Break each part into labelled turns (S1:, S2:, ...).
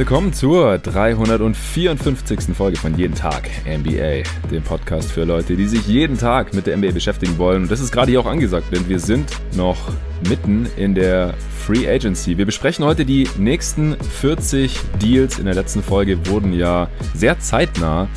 S1: Willkommen zur 354. Folge von Jeden Tag NBA, dem Podcast für Leute, die sich jeden Tag mit der NBA beschäftigen wollen. Und das ist gerade hier auch angesagt, denn wir sind noch mitten in der Free Agency. Wir besprechen heute die nächsten 40 Deals. In der letzten Folge wurden ja sehr zeitnah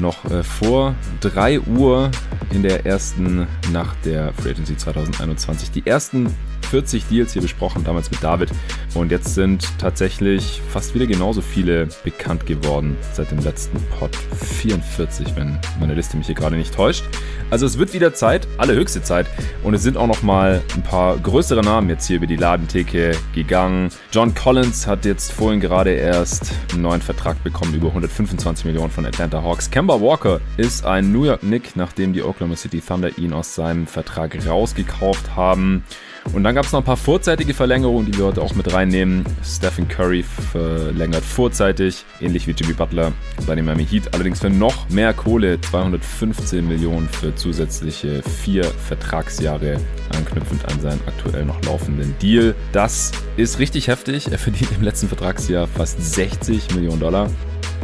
S1: noch äh, vor 3 Uhr in der ersten Nacht der Free Agency 2021 die ersten 40 Deals hier besprochen, damals mit David. Und jetzt sind tatsächlich fast wieder genauso viele bekannt geworden seit dem letzten Pod. 44, wenn meine Liste mich hier gerade nicht täuscht. Also es wird wieder Zeit, allerhöchste Zeit. Und es sind auch noch mal ein paar größere Namen jetzt hier über die Ladentheke gegangen. John Collins hat jetzt vorhin gerade erst einen neuen Vertrag bekommen, über 125 Millionen von Atlanta Hawks. Kemba Walker ist ein New York Nick, nachdem die Oklahoma City Thunder ihn aus seinem Vertrag rausgekauft haben. Und dann gab es noch ein paar vorzeitige Verlängerungen, die wir heute auch mit reinnehmen. Stephen Curry verlängert vorzeitig, ähnlich wie Jimmy Butler bei den Miami Heat, allerdings für noch mehr Kohle, 215 Millionen für zusätzliche vier Vertragsjahre, anknüpfend an seinen aktuell noch laufenden Deal. Das ist richtig heftig. Er verdient im letzten Vertragsjahr fast 60 Millionen Dollar.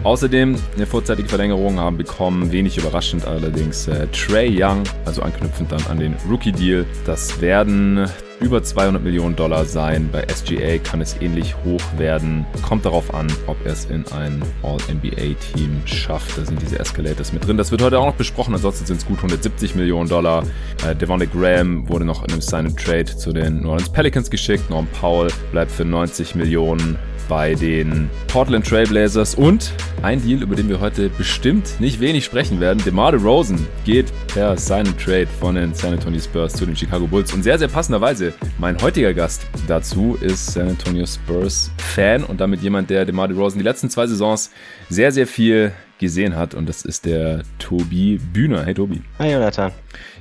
S1: Außerdem eine vorzeitige Verlängerung haben bekommen, wenig überraschend allerdings äh, Trey Young, also anknüpfend dann an den Rookie-Deal. Das werden über 200 Millionen Dollar sein. Bei SGA kann es ähnlich hoch werden. Kommt darauf an, ob er es in ein All-NBA-Team schafft. Da sind diese Escalators mit drin. Das wird heute auch noch besprochen. Ansonsten sind es gut 170 Millionen Dollar. Äh, Devontae Graham wurde noch in einem Sign-and-Trade zu den New Orleans Pelicans geschickt. Norm Powell bleibt für 90 Millionen bei den Portland Trailblazers und ein Deal, über den wir heute bestimmt nicht wenig sprechen werden. DeMar DeRozan geht per Sign Trade von den San Antonio Spurs zu den Chicago Bulls und sehr, sehr passenderweise mein heutiger Gast dazu ist San Antonio Spurs Fan und damit jemand, der DeMar DeRozan die letzten zwei Saisons sehr, sehr viel gesehen hat und das ist der Tobi Bühner. Hey Tobi.
S2: Hi Jonathan.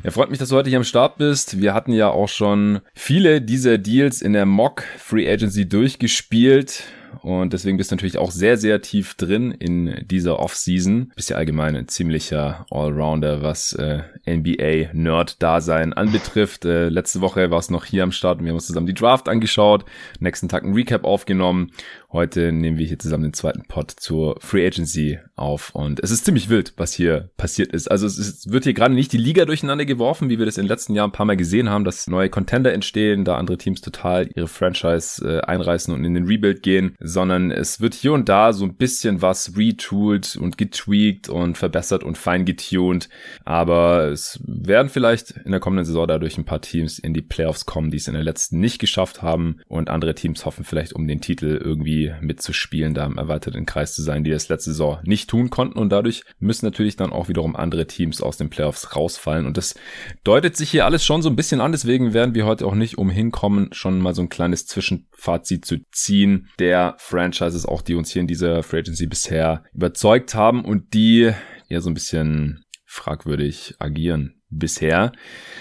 S1: Ja, freut mich, dass du heute hier am Start bist. Wir hatten ja auch schon viele dieser Deals in der Mock Free Agency durchgespielt und deswegen bist du natürlich auch sehr, sehr tief drin in dieser Offseason. Bist ja allgemein ein ziemlicher Allrounder, was äh, NBA-Nerd-Dasein anbetrifft. Äh, letzte Woche war es noch hier am Start und wir haben uns zusammen die Draft angeschaut, nächsten Tag ein Recap aufgenommen Heute nehmen wir hier zusammen den zweiten Pod zur Free Agency auf und es ist ziemlich wild, was hier passiert ist. Also es ist, wird hier gerade nicht die Liga durcheinander geworfen, wie wir das in den letzten Jahren ein paar Mal gesehen haben, dass neue Contender entstehen, da andere Teams total ihre Franchise äh, einreißen und in den Rebuild gehen, sondern es wird hier und da so ein bisschen was retooled und getweakt und verbessert und fein getuned, aber es werden vielleicht in der kommenden Saison dadurch ein paar Teams in die Playoffs kommen, die es in der letzten nicht geschafft haben und andere Teams hoffen vielleicht um den Titel irgendwie mitzuspielen, da im erweiterten Kreis zu sein, die das letzte Saison nicht tun konnten. Und dadurch müssen natürlich dann auch wiederum andere Teams aus den Playoffs rausfallen. Und das deutet sich hier alles schon so ein bisschen an. Deswegen werden wir heute auch nicht umhin kommen, schon mal so ein kleines Zwischenfazit zu ziehen der Franchises, auch die uns hier in dieser Free Agency bisher überzeugt haben und die ja so ein bisschen fragwürdig agieren bisher.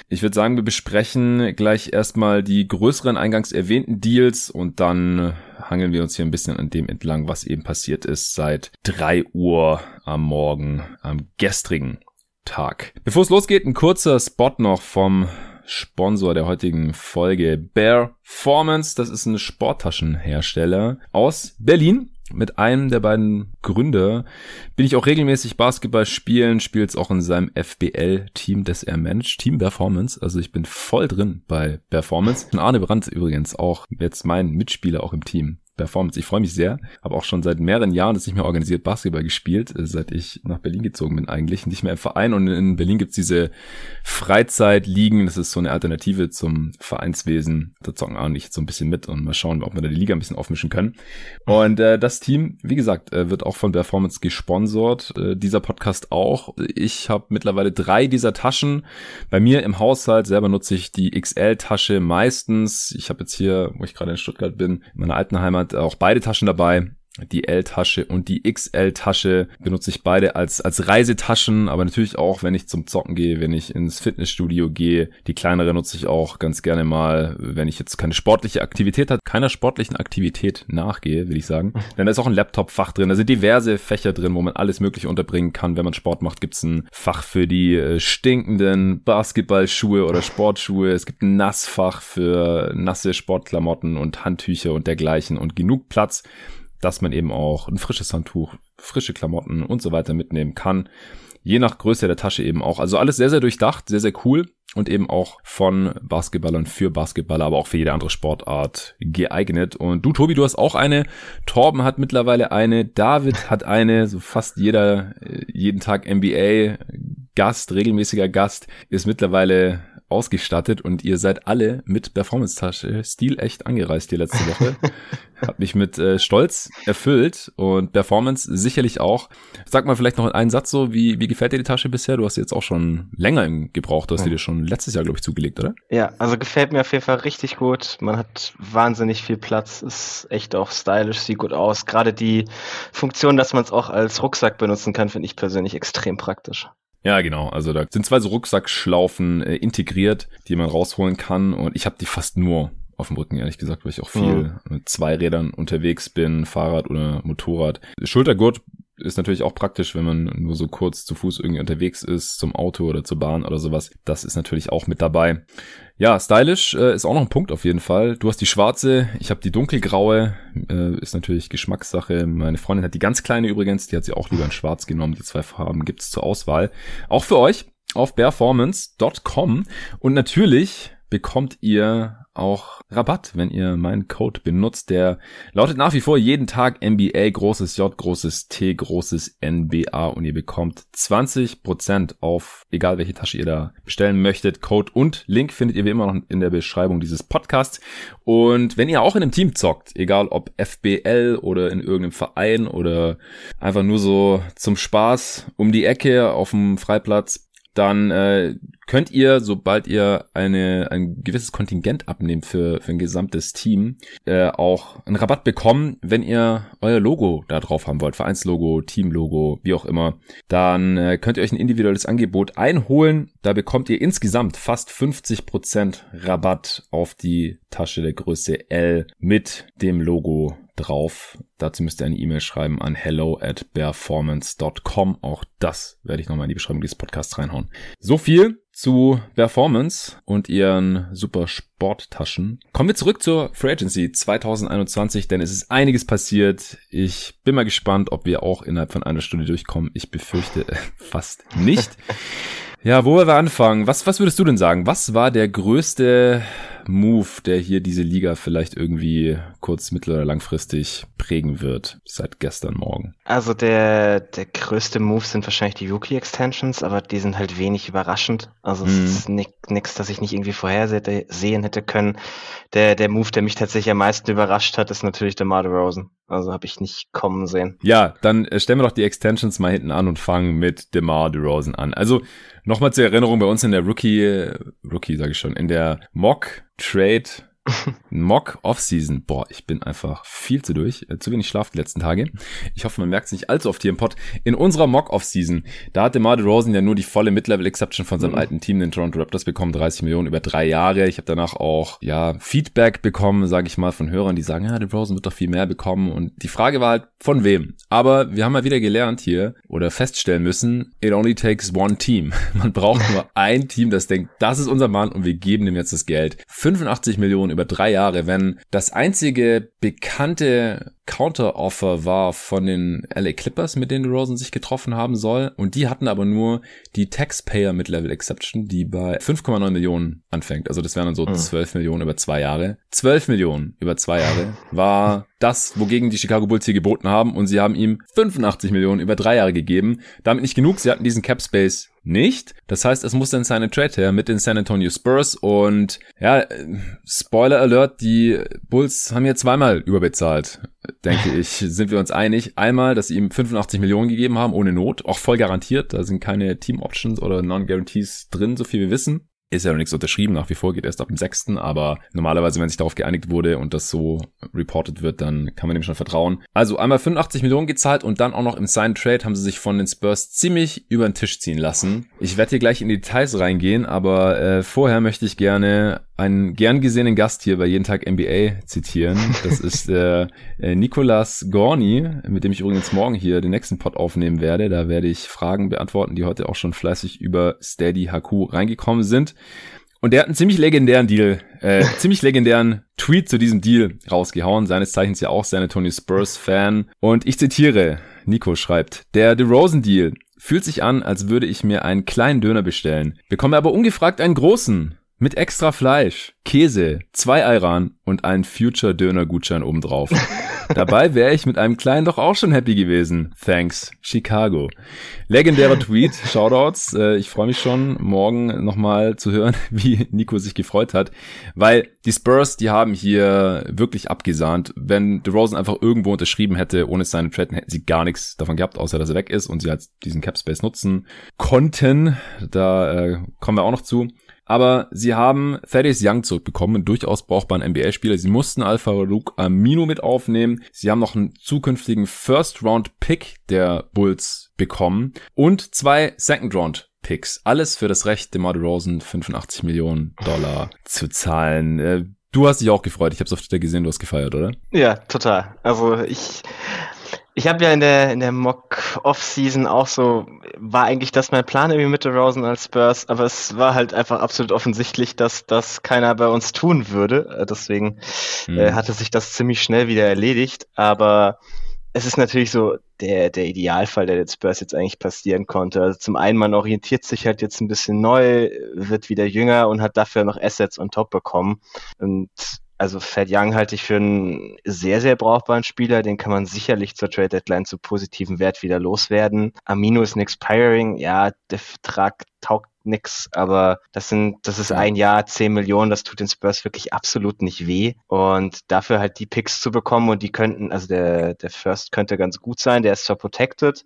S1: Ich würde sagen, wir besprechen gleich erstmal die größeren eingangs erwähnten Deals und dann hangeln wir uns hier ein bisschen an dem entlang, was eben passiert ist seit drei Uhr am Morgen, am gestrigen Tag. Bevor es losgeht, ein kurzer Spot noch vom Sponsor der heutigen Folge Bear Formance. Das ist ein Sporttaschenhersteller aus Berlin mit einem der beiden Gründer bin ich auch regelmäßig Basketball spielen, spielt es auch in seinem FBL-Team, das er managt, Team Performance. Also ich bin voll drin bei Performance. Und Arne Brandt übrigens auch jetzt mein Mitspieler auch im Team. Performance. Ich freue mich sehr. Habe auch schon seit mehreren Jahren das nicht mehr organisiert Basketball gespielt, äh, seit ich nach Berlin gezogen bin eigentlich. Nicht mehr im Verein. Und in Berlin gibt's diese Freizeitligen. Das ist so eine Alternative zum Vereinswesen. Da zocken auch nicht so ein bisschen mit und mal schauen, ob wir da die Liga ein bisschen aufmischen können. Und äh, das Team, wie gesagt, äh, wird auch von Performance gesponsert. Äh, dieser Podcast auch. Ich habe mittlerweile drei dieser Taschen. Bei mir im Haushalt selber nutze ich die XL-Tasche meistens. Ich habe jetzt hier, wo ich gerade in Stuttgart bin, in meiner alten Heimat auch beide Taschen dabei die L-Tasche und die XL-Tasche benutze ich beide als, als Reisetaschen, aber natürlich auch, wenn ich zum Zocken gehe, wenn ich ins Fitnessstudio gehe. Die kleinere nutze ich auch ganz gerne mal, wenn ich jetzt keine sportliche Aktivität hat, keiner sportlichen Aktivität nachgehe, will ich sagen. Denn da ist auch ein Laptop-Fach drin, da sind diverse Fächer drin, wo man alles mögliche unterbringen kann. Wenn man Sport macht, gibt es ein Fach für die äh, stinkenden Basketballschuhe oder Sportschuhe. Es gibt ein Nassfach für nasse Sportklamotten und Handtücher und dergleichen und genug Platz dass man eben auch ein frisches Handtuch, frische Klamotten und so weiter mitnehmen kann. Je nach Größe der Tasche eben auch. Also alles sehr, sehr durchdacht, sehr, sehr cool und eben auch von Basketballern für Basketballer, aber auch für jede andere Sportart geeignet. Und du, Tobi, du hast auch eine. Torben hat mittlerweile eine. David hat eine. So fast jeder, äh, jeden Tag NBA Gast, regelmäßiger Gast, ist mittlerweile ausgestattet und ihr seid alle mit Performance-Tasche stilecht angereist die letzte Woche. Hat mich mit äh, Stolz erfüllt und Performance sicherlich auch. Sag mal vielleicht noch in einen Satz so, wie, wie gefällt dir die Tasche bisher? Du hast sie jetzt auch schon länger gebraucht, du hast ja. dir schon letztes Jahr, glaube ich, zugelegt, oder?
S2: Ja, also gefällt mir auf jeden Fall richtig gut. Man hat wahnsinnig viel Platz, ist echt auch stylisch, sieht gut aus. Gerade die Funktion, dass man es auch als Rucksack benutzen kann, finde ich persönlich extrem praktisch.
S1: Ja, genau. Also da sind zwei so Rucksackschlaufen äh, integriert, die man rausholen kann. Und ich habe die fast nur auf dem Rücken, ehrlich gesagt, weil ich auch viel mhm. mit zwei Rädern unterwegs bin, Fahrrad oder Motorrad. Schultergurt ist natürlich auch praktisch, wenn man nur so kurz zu Fuß irgendwie unterwegs ist, zum Auto oder zur Bahn oder sowas. Das ist natürlich auch mit dabei. Ja, stylisch äh, ist auch noch ein Punkt auf jeden Fall. Du hast die schwarze, ich habe die dunkelgraue, äh, ist natürlich Geschmackssache. Meine Freundin hat die ganz kleine übrigens, die hat sie auch lieber in schwarz genommen. Die zwei Farben gibt's zur Auswahl. Auch für euch auf performance.com und natürlich bekommt ihr auch Rabatt, wenn ihr meinen Code benutzt. Der lautet nach wie vor jeden Tag NBA, großes J, großes T, großes NBA und ihr bekommt 20% auf egal welche Tasche ihr da bestellen möchtet. Code und Link findet ihr wie immer noch in der Beschreibung dieses Podcasts. Und wenn ihr auch in einem Team zockt, egal ob FBL oder in irgendeinem Verein oder einfach nur so zum Spaß um die Ecke auf dem Freiplatz, dann äh, könnt ihr, sobald ihr eine, ein gewisses Kontingent abnehmt für, für ein gesamtes Team, äh, auch einen Rabatt bekommen, wenn ihr euer Logo da drauf haben wollt, Vereinslogo, Teamlogo, wie auch immer. Dann äh, könnt ihr euch ein individuelles Angebot einholen. Da bekommt ihr insgesamt fast 50% Rabatt auf die Tasche der Größe L mit dem Logo drauf. Dazu müsst ihr eine E-Mail schreiben an hello at performance.com. Auch das werde ich nochmal in die Beschreibung dieses Podcasts reinhauen. So viel zu Performance und ihren super Sporttaschen. Kommen wir zurück zur Free Agency 2021, denn es ist einiges passiert. Ich bin mal gespannt, ob wir auch innerhalb von einer Stunde durchkommen. Ich befürchte fast nicht. Ja, wo wir anfangen? Was, was würdest du denn sagen? Was war der größte Move, der hier diese Liga vielleicht irgendwie kurz-, mittel- oder langfristig prägen wird, seit gestern Morgen?
S2: Also der, der größte Move sind wahrscheinlich die Rookie-Extensions, aber die sind halt wenig überraschend. Also es mhm. ist nichts, das ich nicht irgendwie vorhersehen hätte können. Der, der Move, der mich tatsächlich am meisten überrascht hat, ist natürlich der Mar Rosen. Also habe ich nicht kommen sehen.
S1: Ja, dann äh, stellen wir doch die Extensions mal hinten an und fangen mit DeMar DeRozan an. Also nochmal zur Erinnerung, bei uns in der Rookie, Rookie sage ich schon, in der Mock Trade Mock Offseason. Boah, ich bin einfach viel zu durch. Äh, zu wenig Schlaf die letzten Tage. Ich hoffe, man merkt es nicht allzu oft hier im Pod. In unserer Mock Offseason, da hatte Mar Rosen ja nur die volle Mid-Level Exception von seinem mhm. alten Team, den Toronto Raptors, bekommen. 30 Millionen über drei Jahre. Ich habe danach auch, ja, Feedback bekommen, sage ich mal, von Hörern, die sagen, ja, der Rosen wird doch viel mehr bekommen. Und die Frage war halt, von wem? Aber wir haben mal wieder gelernt hier oder feststellen müssen, it only takes one team. Man braucht nur ein Team, das denkt, das ist unser Mann und wir geben dem jetzt das Geld. 85 Millionen über drei Jahre, wenn das einzige bekannte Counter-Offer war von den LA Clippers, mit denen DeRozan sich getroffen haben soll. Und die hatten aber nur die Taxpayer Mid-Level Exception, die bei 5,9 Millionen anfängt. Also das wären dann so mhm. 12 Millionen über zwei Jahre. 12 Millionen über zwei Jahre war das, wogegen die Chicago Bulls hier geboten haben. Und sie haben ihm 85 Millionen über drei Jahre gegeben. Damit nicht genug. Sie hatten diesen Cap Space nicht. Das heißt, es muss dann seine Trade her mit den San Antonio Spurs und ja, Spoiler Alert, die Bulls haben hier zweimal überbezahlt, denke ich, sind wir uns einig. Einmal, dass sie ihm 85 Millionen gegeben haben, ohne Not, auch voll garantiert, da sind keine Team Options oder Non-Guarantees drin, so viel wir wissen ist ja noch nichts unterschrieben, nach wie vor geht erst ab dem 6., aber normalerweise, wenn sich darauf geeinigt wurde und das so reported wird, dann kann man dem schon vertrauen. Also einmal 85 Millionen gezahlt und dann auch noch im Sign Trade haben sie sich von den Spurs ziemlich über den Tisch ziehen lassen. Ich werde hier gleich in die Details reingehen, aber äh, vorher möchte ich gerne einen gern gesehenen Gast hier bei Jeden Tag NBA zitieren. Das ist äh, äh, Nicolas Gorni, mit dem ich übrigens morgen hier den nächsten Pod aufnehmen werde. Da werde ich Fragen beantworten, die heute auch schon fleißig über Steady HQ reingekommen sind. Und der hat einen ziemlich legendären Deal, äh, ziemlich legendären Tweet zu diesem Deal rausgehauen. Seines Zeichens ja auch seine Tony Spurs-Fan. Und ich zitiere, Nico schreibt, der DeRozan-Deal fühlt sich an, als würde ich mir einen kleinen Döner bestellen, bekomme aber ungefragt einen großen. Mit extra Fleisch, Käse, zwei Ayran und einen Future-Döner-Gutschein obendrauf. Dabei wäre ich mit einem kleinen doch auch schon happy gewesen. Thanks, Chicago. Legendärer Tweet, Shoutouts. Äh, ich freue mich schon, morgen nochmal zu hören, wie Nico sich gefreut hat. Weil die Spurs, die haben hier wirklich abgesahnt. Wenn DeRozan einfach irgendwo unterschrieben hätte, ohne seine Trade, hätten sie gar nichts davon gehabt, außer dass er weg ist und sie halt diesen Cap Space nutzen konnten. Da äh, kommen wir auch noch zu. Aber sie haben Thaddeus Young zurückbekommen, einen durchaus brauchbaren NBA-Spieler. Sie mussten Alpha Luke Amino mit aufnehmen. Sie haben noch einen zukünftigen First-Round-Pick der Bulls bekommen und zwei Second-Round Picks. Alles für das Recht, DeMar DeRozan 85 Millionen Dollar zu zahlen. Äh, du hast dich auch gefreut. Ich habe es auf Twitter gesehen, du hast gefeiert, oder?
S2: Ja, total. Also ich ich habe ja in der, in der Mock-Off-Season auch so, war eigentlich das mein Plan irgendwie mit der Rosen als Spurs, aber es war halt einfach absolut offensichtlich, dass das keiner bei uns tun würde. Äh, deswegen mhm. äh, hatte sich das ziemlich schnell wieder erledigt. Aber es ist natürlich so der, der Idealfall, der den Spurs jetzt eigentlich passieren konnte. Also zum einen, man orientiert sich halt jetzt ein bisschen neu, wird wieder jünger und hat dafür noch Assets on top bekommen. Und also Fed Young halte ich für einen sehr, sehr brauchbaren Spieler. Den kann man sicherlich zur Trade Deadline zu positivem Wert wieder loswerden. Amino ist ein Expiring. Ja, der Vertrag taugt nix, aber das sind, das ist ein Jahr, 10 Millionen, das tut den Spurs wirklich absolut nicht weh. Und dafür halt die Picks zu bekommen und die könnten, also der, der First könnte ganz gut sein, der ist zwar protected,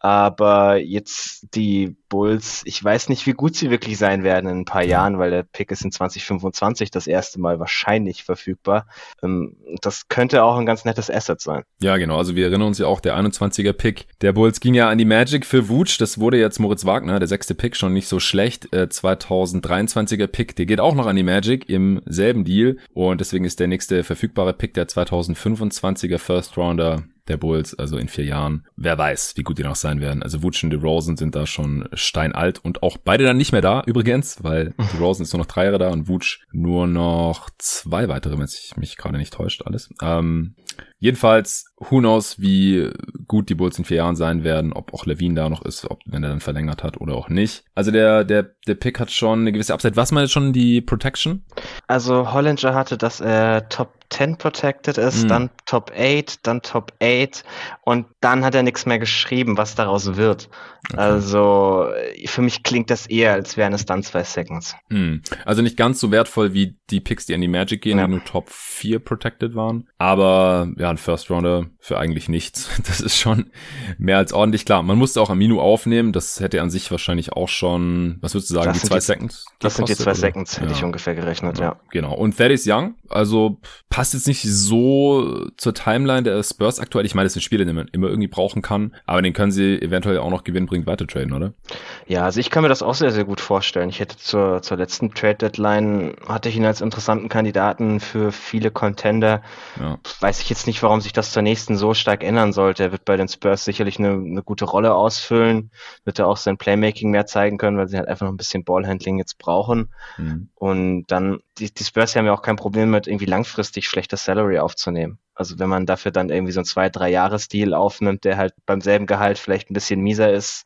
S2: aber jetzt die Bulls, ich weiß nicht, wie gut sie wirklich sein werden in ein paar Jahren, weil der Pick ist in 2025 das erste Mal wahrscheinlich verfügbar. Ähm, das könnte auch ein ganz nettes Asset sein.
S1: Ja, genau. Also wir erinnern uns ja auch, der 21er Pick der Bulls ging ja an die Magic für Wutsch. Das wurde jetzt Moritz Wagner, der sechste Pick, schon nicht so schlecht. Äh, 2023er Pick, der geht auch noch an die Magic im selben Deal. Und deswegen ist der nächste verfügbare Pick der 2025er First Rounder der Bulls, also in vier Jahren. Wer weiß, wie gut die noch sein werden. Also Wutsch und DeRozan sind da schon steinalt und auch beide dann nicht mehr da übrigens, weil DeRozan ist nur noch drei Jahre da und Wutsch nur noch zwei weitere, wenn sich mich gerade nicht täuscht alles. Ähm, jedenfalls, who knows, wie gut die Bulls in vier Jahren sein werden, ob auch Levine da noch ist, ob wenn er dann verlängert hat oder auch nicht. Also der der der Pick hat schon eine gewisse Upside. Was meinst schon die Protection?
S2: Also Hollinger hatte, dass er Top 10 protected ist, mhm. dann Top 8, dann Top 8 und dann hat er nichts mehr geschrieben, was daraus wird. Okay. Also für mich klingt das eher, als wären es dann zwei Seconds.
S1: Mhm. Also nicht ganz so wertvoll wie die Picks, die an die Magic gehen, ja. die nur Top 4 protected waren. Aber ja, ein First Rounder für eigentlich nichts. Das ist schon mehr als ordentlich. Klar, man musste auch Amino aufnehmen. Das hätte an sich wahrscheinlich auch schon, was würdest du sagen, die zwei die, Seconds?
S2: Das sind die zwei oder? Seconds, hätte ja. ich ungefähr gerechnet, ja. ja.
S1: Genau. Und Thaddeus Young, also passt jetzt nicht so zur Timeline der Spurs aktuell. Ich meine, das sind Spiele, die man immer irgendwie brauchen kann, aber den können sie eventuell auch noch gewinnbringend weiter traden, oder?
S2: Ja, also ich kann mir das auch sehr, sehr gut vorstellen. Ich hätte zur, zur letzten Trade-Deadline, hatte ich ihn als interessanten Kandidaten für viele Contender. Ja. Weiß ich jetzt nicht, warum sich das zur nächsten nächsten so stark ändern sollte. Er wird bei den Spurs sicherlich eine, eine gute Rolle ausfüllen, wird er auch sein Playmaking mehr zeigen können, weil sie halt einfach noch ein bisschen Ballhandling jetzt brauchen. Mhm. Und dann, die, die Spurs haben ja auch kein Problem mit irgendwie langfristig schlechtes Salary aufzunehmen. Also wenn man dafür dann irgendwie so ein zwei, drei Jahres-Deal aufnimmt, der halt beim selben Gehalt vielleicht ein bisschen mieser ist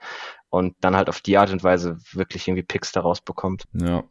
S2: und dann halt auf die Art und Weise wirklich irgendwie Picks daraus bekommt.
S1: Ja,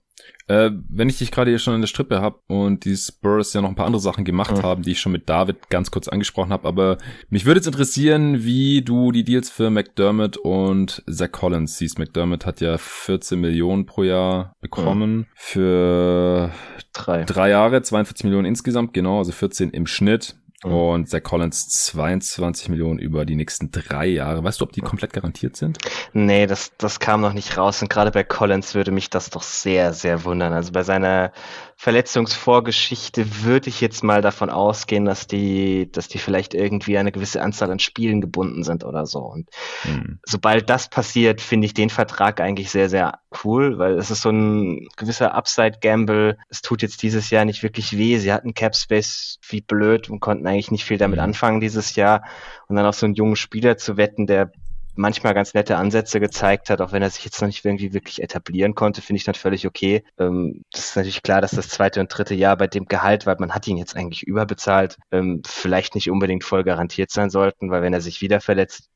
S1: äh, wenn ich dich gerade hier schon in der Strippe habe und die Spurs ja noch ein paar andere Sachen gemacht mhm. haben, die ich schon mit David ganz kurz angesprochen habe, aber mich würde jetzt interessieren, wie du die Deals für McDermott und Zach Collins siehst. McDermott hat ja 14 Millionen pro Jahr bekommen mhm. für drei. drei Jahre, 42 Millionen insgesamt, genau, also 14 im Schnitt. Mhm. Und Zach Collins 22 Millionen über die nächsten drei Jahre. Weißt du, ob die komplett garantiert sind?
S2: Nee, das, das kam noch nicht raus. Und gerade bei Collins würde mich das doch sehr, sehr wundern. Also bei seiner Verletzungsvorgeschichte würde ich jetzt mal davon ausgehen, dass die, dass die vielleicht irgendwie eine gewisse Anzahl an Spielen gebunden sind oder so. Und mhm. sobald das passiert, finde ich den Vertrag eigentlich sehr, sehr cool, weil es ist so ein gewisser Upside-Gamble. Es tut jetzt dieses Jahr nicht wirklich weh. Sie hatten Cap Space wie blöd und konnten eigentlich nicht viel damit mhm. anfangen dieses Jahr. Und dann auf so einen jungen Spieler zu wetten, der manchmal ganz nette Ansätze gezeigt hat, auch wenn er sich jetzt noch nicht irgendwie wirklich etablieren konnte, finde ich dann völlig okay. Ähm, das ist natürlich klar, dass das zweite und dritte Jahr bei dem Gehalt, weil man hat ihn jetzt eigentlich überbezahlt, ähm, vielleicht nicht unbedingt voll garantiert sein sollten, weil wenn er sich wieder verletzt,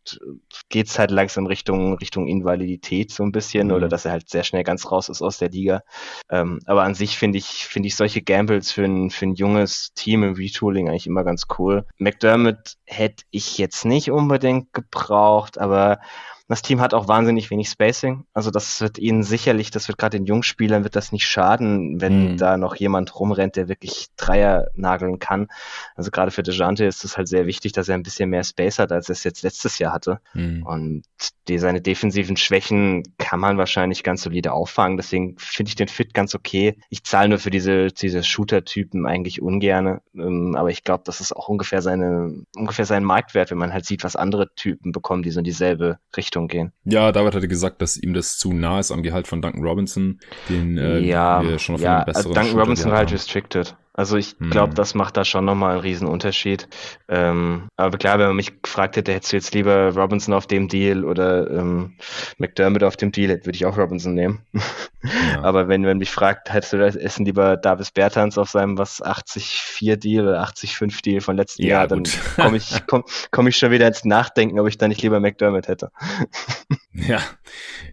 S2: geht's halt langsam Richtung, Richtung Invalidität so ein bisschen mhm. oder dass er halt sehr schnell ganz raus ist aus der Liga. Ähm, aber an sich finde ich, finde ich solche Gambles für ein, für ein junges Team im Retooling eigentlich immer ganz cool. McDermott hätte ich jetzt nicht unbedingt gebraucht, aber das Team hat auch wahnsinnig wenig Spacing. Also das wird ihnen sicherlich, das wird gerade den Jungspielern wird das nicht schaden, wenn mhm. da noch jemand rumrennt, der wirklich Dreier nageln kann. Also gerade für Dejante ist es halt sehr wichtig, dass er ein bisschen mehr Space hat, als er es jetzt letztes Jahr hatte. Mhm. Und die, seine defensiven Schwächen kann man wahrscheinlich ganz solide auffangen. Deswegen finde ich den Fit ganz okay. Ich zahle nur für diese, diese Shooter-Typen eigentlich ungerne. Ähm, aber ich glaube, das ist auch ungefähr seine, ungefähr sein Marktwert, wenn man halt sieht, was andere Typen bekommen, die so in dieselbe Richtung Richtung gehen.
S1: Ja, David hatte gesagt, dass ihm das zu nah ist am Gehalt von Duncan Robinson, den
S2: äh, ja, wir schon auf ja, einen besseren Duncan Shooter Robinson war halt restricted. Also ich glaube, hm. das macht da schon nochmal einen riesen Unterschied. Ähm, aber klar, wenn man mich gefragt hätte, hättest du jetzt lieber Robinson auf dem Deal oder ähm, McDermott auf dem Deal, würde ich auch Robinson nehmen. Ja. aber wenn man mich fragt, hättest du das Essen lieber Davis Bertans auf seinem was 80-4 Deal oder 80-5 Deal von letzten ja, Jahr, dann komme ich, komm, komm ich schon wieder ins Nachdenken, ob ich da nicht lieber McDermott hätte.
S1: ja,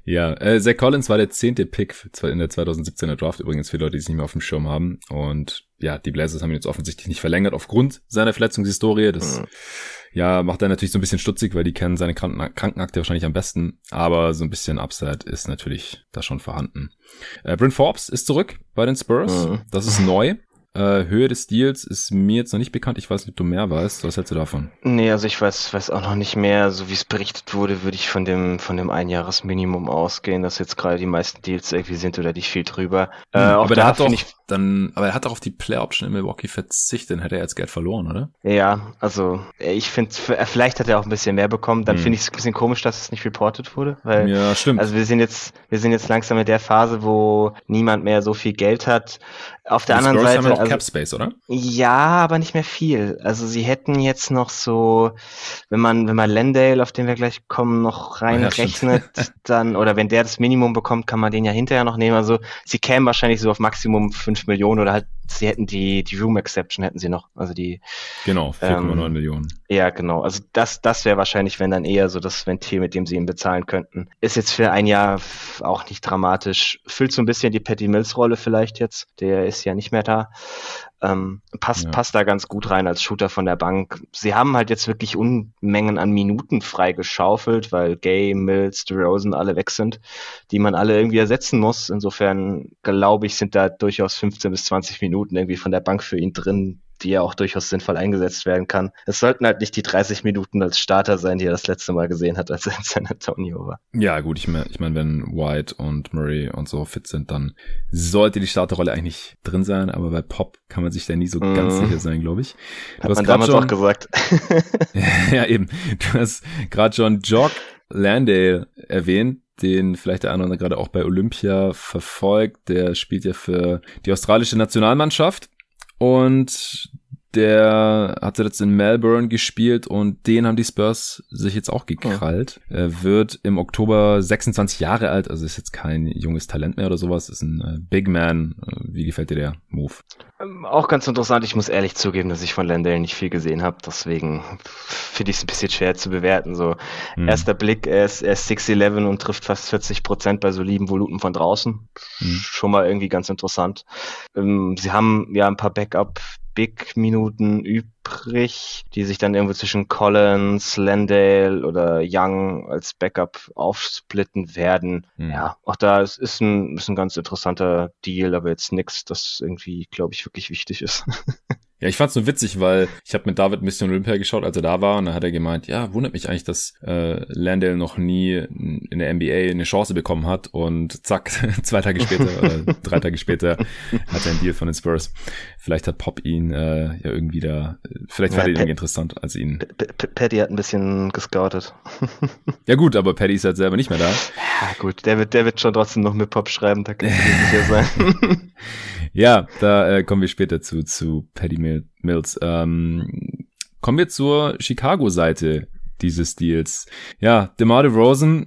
S1: ja. Äh, Zach Collins war der zehnte Pick in der 2017er Draft übrigens für Leute, die es nicht mehr auf dem Schirm haben und ja, die Blazers haben ihn jetzt offensichtlich nicht verlängert aufgrund seiner Verletzungshistorie. Das mhm. ja macht er natürlich so ein bisschen stutzig, weil die kennen seine Kranken Krankenakte wahrscheinlich am besten. Aber so ein bisschen Upside ist natürlich da schon vorhanden. Äh, Bryn Forbes ist zurück bei den Spurs. Mhm. Das ist neu. Äh, Höhe des Deals ist mir jetzt noch nicht bekannt. Ich weiß nicht, ob du mehr weißt. Was hältst du davon?
S2: Nee, also ich weiß, weiß auch noch nicht mehr. So wie es berichtet wurde, würde ich von dem, von dem Einjahresminimum ausgehen, dass jetzt gerade die meisten Deals irgendwie sind oder nicht viel drüber.
S1: Äh, hm, aber der hat doch ich, dann, aber er hat doch auf die Play Option in Milwaukee verzichtet, dann hätte er jetzt Geld verloren, oder?
S2: Ja, also ich finde, vielleicht hat er auch ein bisschen mehr bekommen. Dann hm. finde ich es ein bisschen komisch, dass es nicht reported wurde, weil
S1: ja, stimmt.
S2: Also wir sind jetzt, wir sind jetzt langsam in der Phase, wo niemand mehr so viel Geld hat. Auf der die anderen Seite. Haben
S1: noch also, Cap Space, oder?
S2: Ja, aber nicht mehr viel. Also sie hätten jetzt noch so, wenn man, wenn man Landale, auf den wir gleich kommen, noch reinrechnet, ja, dann, oder wenn der das Minimum bekommt, kann man den ja hinterher noch nehmen. Also sie kämen wahrscheinlich so auf Maximum 5 Millionen oder halt, sie hätten die, die Room Exception hätten sie noch. Also die.
S1: Genau, 4,9 ähm, Millionen.
S2: Ja, genau. Also das, das wäre wahrscheinlich, wenn dann eher so das Ventil, mit dem sie ihn bezahlen könnten. Ist jetzt für ein Jahr auch nicht dramatisch. Füllt so ein bisschen die Patty Mills Rolle vielleicht jetzt. Der ist ja nicht mehr da. Ähm, passt, ja. passt da ganz gut rein als Shooter von der Bank. Sie haben halt jetzt wirklich Unmengen an Minuten freigeschaufelt, weil Gay, Mills, DeRozan alle weg sind, die man alle irgendwie ersetzen muss. Insofern glaube ich, sind da durchaus 15 bis 20 Minuten irgendwie von der Bank für ihn drin, die ja auch durchaus sinnvoll eingesetzt werden kann. Es sollten halt nicht die 30 Minuten als Starter sein, die er das letzte Mal gesehen hat, als er in San Antonio war.
S1: Ja, gut, ich meine, ich mein, wenn White und Murray und so fit sind, dann sollte die Starterrolle eigentlich drin sein, aber bei Pop kann man sich da nie so mm. ganz sicher sein, glaube ich.
S2: Du hat man damals schon, auch gesagt.
S1: ja, eben. Du hast gerade schon Jock Landale erwähnt, den vielleicht der eine oder andere gerade auch bei Olympia verfolgt. Der spielt ja für die australische Nationalmannschaft und der hat jetzt in Melbourne gespielt und den haben die Spurs sich jetzt auch gekrallt. Oh. Er wird im Oktober 26 Jahre alt, also ist jetzt kein junges Talent mehr oder sowas, ist ein äh, Big Man. Äh, wie gefällt dir der Move?
S2: Ähm, auch ganz interessant. Ich muss ehrlich zugeben, dass ich von Landale nicht viel gesehen habe. Deswegen finde ich es ein bisschen schwer zu bewerten. So hm. erster Blick, er ist, er ist 6'11 und trifft fast 40 Prozent bei soliden Voluten von draußen. Hm. Schon mal irgendwie ganz interessant. Ähm, sie haben ja ein paar Backup Big-Minuten übrig, die sich dann irgendwo zwischen Collins, Landale oder Young als Backup aufsplitten werden. Mhm. Ja, auch da ist, ist, ein, ist ein ganz interessanter Deal, aber jetzt nichts, das irgendwie, glaube ich, wirklich wichtig ist.
S1: Ja, ich fand's nur witzig, weil ich habe mit David ein bisschen Olympia geschaut, als er da war, und dann hat er gemeint, ja, wundert mich eigentlich, dass äh, Landale noch nie in der NBA eine Chance bekommen hat und zack, zwei Tage später oder drei Tage später hat er einen Deal von den Spurs. Vielleicht hat Pop ihn äh, ja irgendwie da, vielleicht war ja, irgendwie interessant als ihn.
S2: P P Paddy hat ein bisschen gescoutet.
S1: ja gut, aber Paddy ist halt selber nicht mehr da.
S2: Ja gut, der wird, der wird schon trotzdem noch mit Pop schreiben, da kann ich sicher sein.
S1: ja, da äh, kommen wir später zu, zu Paddy Mills. Ähm, kommen wir zur Chicago-Seite dieses Deals. Ja, DeMar DeRozan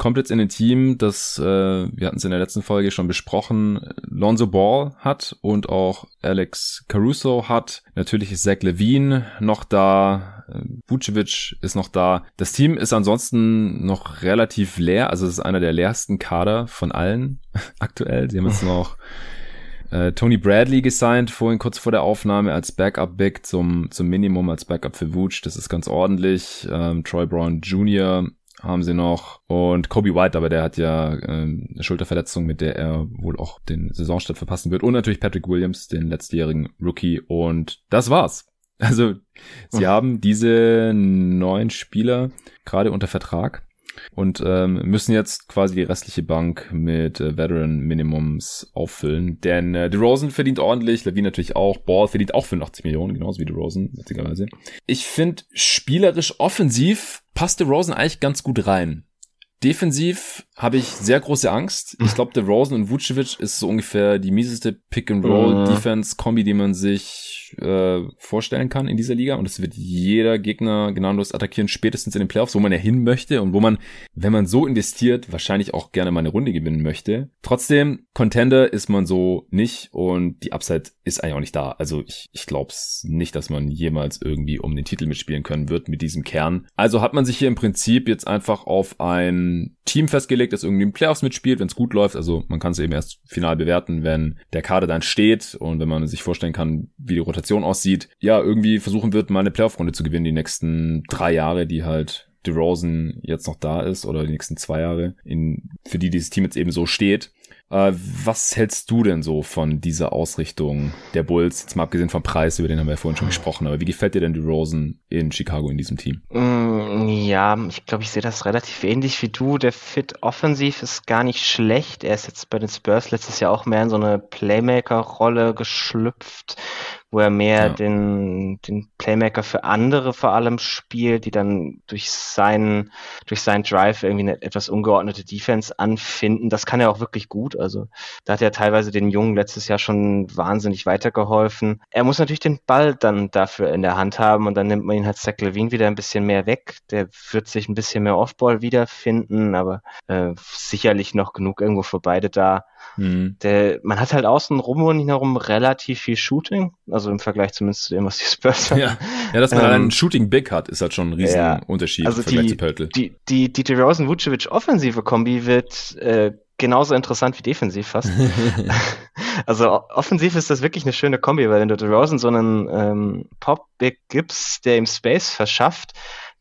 S1: kommt jetzt in ein Team, das, äh, wir hatten es in der letzten Folge schon besprochen, Lonzo Ball hat und auch Alex Caruso hat. Natürlich ist Zach Levine noch da, äh, Vucevic ist noch da. Das Team ist ansonsten noch relativ leer, also es ist einer der leersten Kader von allen aktuell. Sie haben jetzt noch äh, Tony Bradley gesigned, vorhin kurz vor der Aufnahme als Backup-Big zum, zum Minimum als Backup für Vooch. Das ist ganz ordentlich. Ähm, Troy Brown Jr. haben sie noch. Und Kobe White, aber der hat ja ähm, eine Schulterverletzung, mit der er wohl auch den Saisonstart verpassen wird. Und natürlich Patrick Williams, den letztjährigen Rookie. Und das war's. Also, sie mhm. haben diese neun Spieler gerade unter Vertrag und ähm, müssen jetzt quasi die restliche Bank mit äh, Veteran Minimums auffüllen. Denn äh, DeRozan verdient ordentlich, Levine natürlich auch, Ball verdient auch 85 Millionen, genauso wie DeRozan, witzigerweise. Ich finde, spielerisch offensiv passt DeRozan eigentlich ganz gut rein. Defensiv habe ich sehr große Angst. Ich glaube, der Rosen und Vucevic ist so ungefähr die mieseste Pick-and-Roll-Defense-Kombi, die man sich äh, vorstellen kann in dieser Liga. Und es wird jeder Gegner gnadenlos attackieren, spätestens in den Playoffs, wo man ja hin möchte und wo man, wenn man so investiert, wahrscheinlich auch gerne mal eine Runde gewinnen möchte. Trotzdem, Contender ist man so nicht und die Upside ist eigentlich auch nicht da. Also ich, ich glaube es nicht, dass man jemals irgendwie um den Titel mitspielen können wird mit diesem Kern. Also hat man sich hier im Prinzip jetzt einfach auf ein Team festgelegt, das irgendwie im Playoffs mitspielt, wenn es gut läuft. Also man kann es eben erst final bewerten, wenn der Kader dann steht und wenn man sich vorstellen kann, wie die Rotation aussieht. Ja, irgendwie versuchen wird, mal eine Playoff-Runde zu gewinnen die nächsten drei Jahre, die halt DeRozan jetzt noch da ist oder die nächsten zwei Jahre, in, für die dieses Team jetzt eben so steht. Äh, was hältst du denn so von dieser Ausrichtung der Bulls? Jetzt mal abgesehen vom Preis, über den haben wir ja vorhin schon gesprochen, aber wie gefällt dir denn die Rosen in Chicago in diesem Team?
S2: Mm, ja, ich glaube, ich sehe das relativ ähnlich wie du. Der Fit offensiv ist gar nicht schlecht. Er ist jetzt bei den Spurs letztes Jahr auch mehr in so eine Playmaker-Rolle geschlüpft wo er mehr ja. den, den Playmaker für andere vor allem spielt, die dann durch seinen, durch seinen Drive irgendwie eine etwas ungeordnete Defense anfinden. Das kann er auch wirklich gut. Also da hat er teilweise den Jungen letztes Jahr schon wahnsinnig weitergeholfen. Er muss natürlich den Ball dann dafür in der Hand haben und dann nimmt man ihn halt Zach Levine wieder ein bisschen mehr weg. Der wird sich ein bisschen mehr Offball wiederfinden, aber äh, sicherlich noch genug irgendwo für beide da. Mhm. Der, man hat halt außen rum und herum relativ viel Shooting, also im Vergleich zumindest zu dem, was die Spurs
S1: haben. Ja, ja dass man ähm, einen Shooting Big hat, ist halt schon ein riesen ja, Unterschied
S2: also im Vergleich die, zu Pöltl. Die, die, die DeRozan-Vucevic offensive Kombi wird äh, genauso interessant wie defensiv fast. also offensiv ist das wirklich eine schöne Kombi, weil wenn du DeRozan so einen ähm, Pop-Big gibst, der ihm Space verschafft,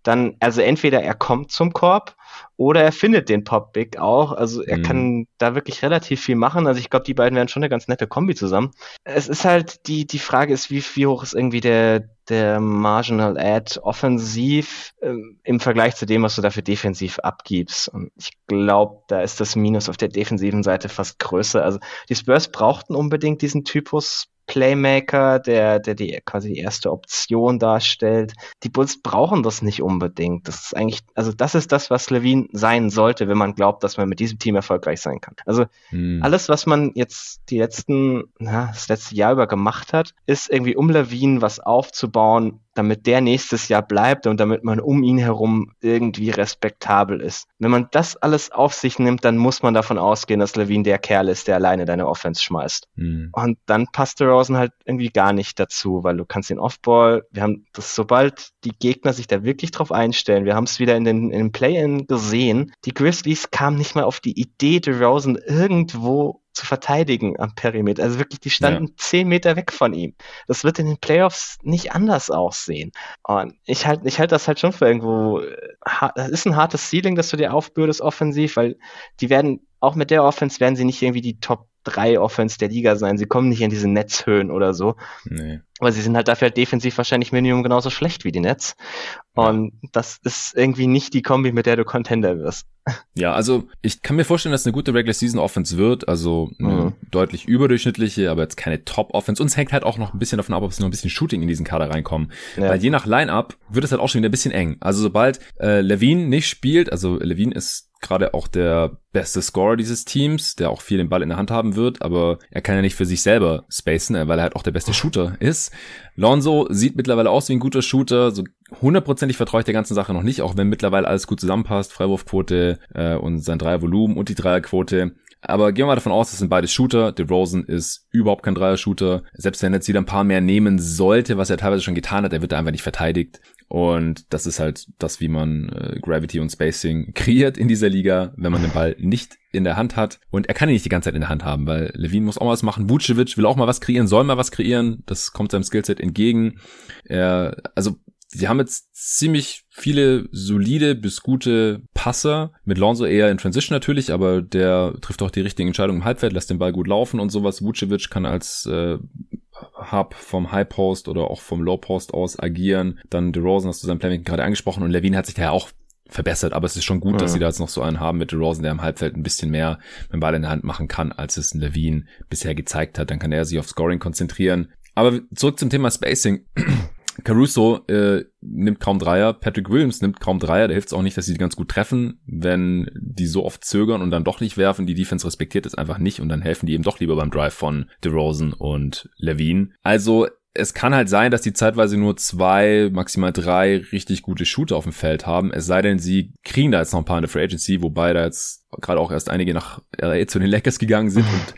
S2: dann, also entweder er kommt zum Korb oder er findet den Pop Big auch. Also er mhm. kann da wirklich relativ viel machen. Also ich glaube, die beiden wären schon eine ganz nette Kombi zusammen. Es ist halt, die, die Frage ist, wie, wie hoch ist irgendwie der, der Marginal Ad offensiv ähm, im Vergleich zu dem, was du dafür defensiv abgibst. Und ich glaube, da ist das Minus auf der defensiven Seite fast größer. Also die Spurs brauchten unbedingt diesen Typus Playmaker, der, der die quasi die erste Option darstellt. Die Bulls brauchen das nicht unbedingt. Das ist eigentlich, also das ist das, was Levine sein sollte, wenn man glaubt, dass man mit diesem Team erfolgreich sein kann. Also hm. alles, was man jetzt die letzten, na, das letzte Jahr über gemacht hat, ist irgendwie um Levine was aufzubauen, damit der nächstes Jahr bleibt und damit man um ihn herum irgendwie respektabel ist. Wenn man das alles auf sich nimmt, dann muss man davon ausgehen, dass Levine der Kerl ist, der alleine deine Offense schmeißt. Mhm. Und dann passt der Rosen halt irgendwie gar nicht dazu, weil du kannst den Offball, wir haben das, sobald die Gegner sich da wirklich drauf einstellen, wir haben es wieder in den, in den Play-In gesehen, die Grizzlies kamen nicht mal auf die Idee, DeRozan irgendwo zu verteidigen am Perimeter. Also wirklich, die standen ja. zehn Meter weg von ihm. Das wird in den Playoffs nicht anders aussehen. Und ich halte ich halt das halt schon für irgendwo, das ist ein hartes Ceiling, das du dir aufbürdest offensiv, weil die werden, auch mit der Offense werden sie nicht irgendwie die Top 3 Offense der Liga sein. Sie kommen nicht in diese Netzhöhen oder so. Nee. Aber sie sind halt dafür halt defensiv wahrscheinlich Minimum genauso schlecht wie die Nets. Und ja. das ist irgendwie nicht die Kombi, mit der du Contender wirst.
S1: Ja, also ich kann mir vorstellen, dass eine gute Regular Season Offense wird, also eine mhm. deutlich überdurchschnittliche, aber jetzt keine Top Offense. Und es hängt halt auch noch ein bisschen davon ab, ob es noch ein bisschen Shooting in diesen Kader reinkommen. Ja. Weil je nach Lineup wird es halt auch schon wieder ein bisschen eng. Also sobald äh, Levine nicht spielt, also Levine ist gerade auch der beste Scorer dieses Teams, der auch viel den Ball in der Hand haben wird, aber er kann ja nicht für sich selber spacen, äh, weil er halt auch der beste Shooter ist. Lonzo sieht mittlerweile aus wie ein guter Shooter, so hundertprozentig vertraue ich der ganzen Sache noch nicht, auch wenn mittlerweile alles gut zusammenpasst, Freiwurfquote äh, und sein Dreiervolumen und die Dreierquote. Aber gehen wir mal davon aus, das sind beide Shooter. DeRozan ist überhaupt kein Dreier-Shooter. Selbst wenn er jetzt wieder ein paar mehr nehmen sollte, was er teilweise schon getan hat, er wird da einfach nicht verteidigt. Und das ist halt das, wie man äh, Gravity und Spacing kreiert in dieser Liga, wenn man den Ball nicht in der Hand hat. Und er kann ihn nicht die ganze Zeit in der Hand haben, weil Levine muss auch mal was machen. Vucevic will auch mal was kreieren, soll mal was kreieren. Das kommt seinem Skillset entgegen. Er, also Sie haben jetzt ziemlich viele solide bis gute Passer. Mit Lonzo eher in Transition natürlich, aber der trifft auch die richtigen Entscheidungen im Halbfeld, lässt den Ball gut laufen und sowas. Vucevic kann als äh, Hub vom High Post oder auch vom Low Post aus agieren. Dann DeRozan hast du sein Playmaking gerade angesprochen und Levine hat sich da ja auch verbessert, aber es ist schon gut, ja. dass sie da jetzt noch so einen haben mit DeRozan, der im Halbfeld ein bisschen mehr mit dem Ball in der Hand machen kann, als es ein Levine bisher gezeigt hat. Dann kann er sich auf Scoring konzentrieren. Aber zurück zum Thema Spacing. Caruso äh, nimmt kaum Dreier, Patrick Williams nimmt kaum Dreier, da hilft es auch nicht, dass sie die ganz gut treffen, wenn die so oft zögern und dann doch nicht werfen. Die Defense respektiert es einfach nicht und dann helfen die eben doch lieber beim Drive von DeRozan und Levine. Also es kann halt sein, dass die zeitweise nur zwei, maximal drei richtig gute Shooter auf dem Feld haben. Es sei denn, sie kriegen da jetzt noch ein paar in der Free Agency, wobei da jetzt gerade auch erst einige nach LA zu den Lakers gegangen sind und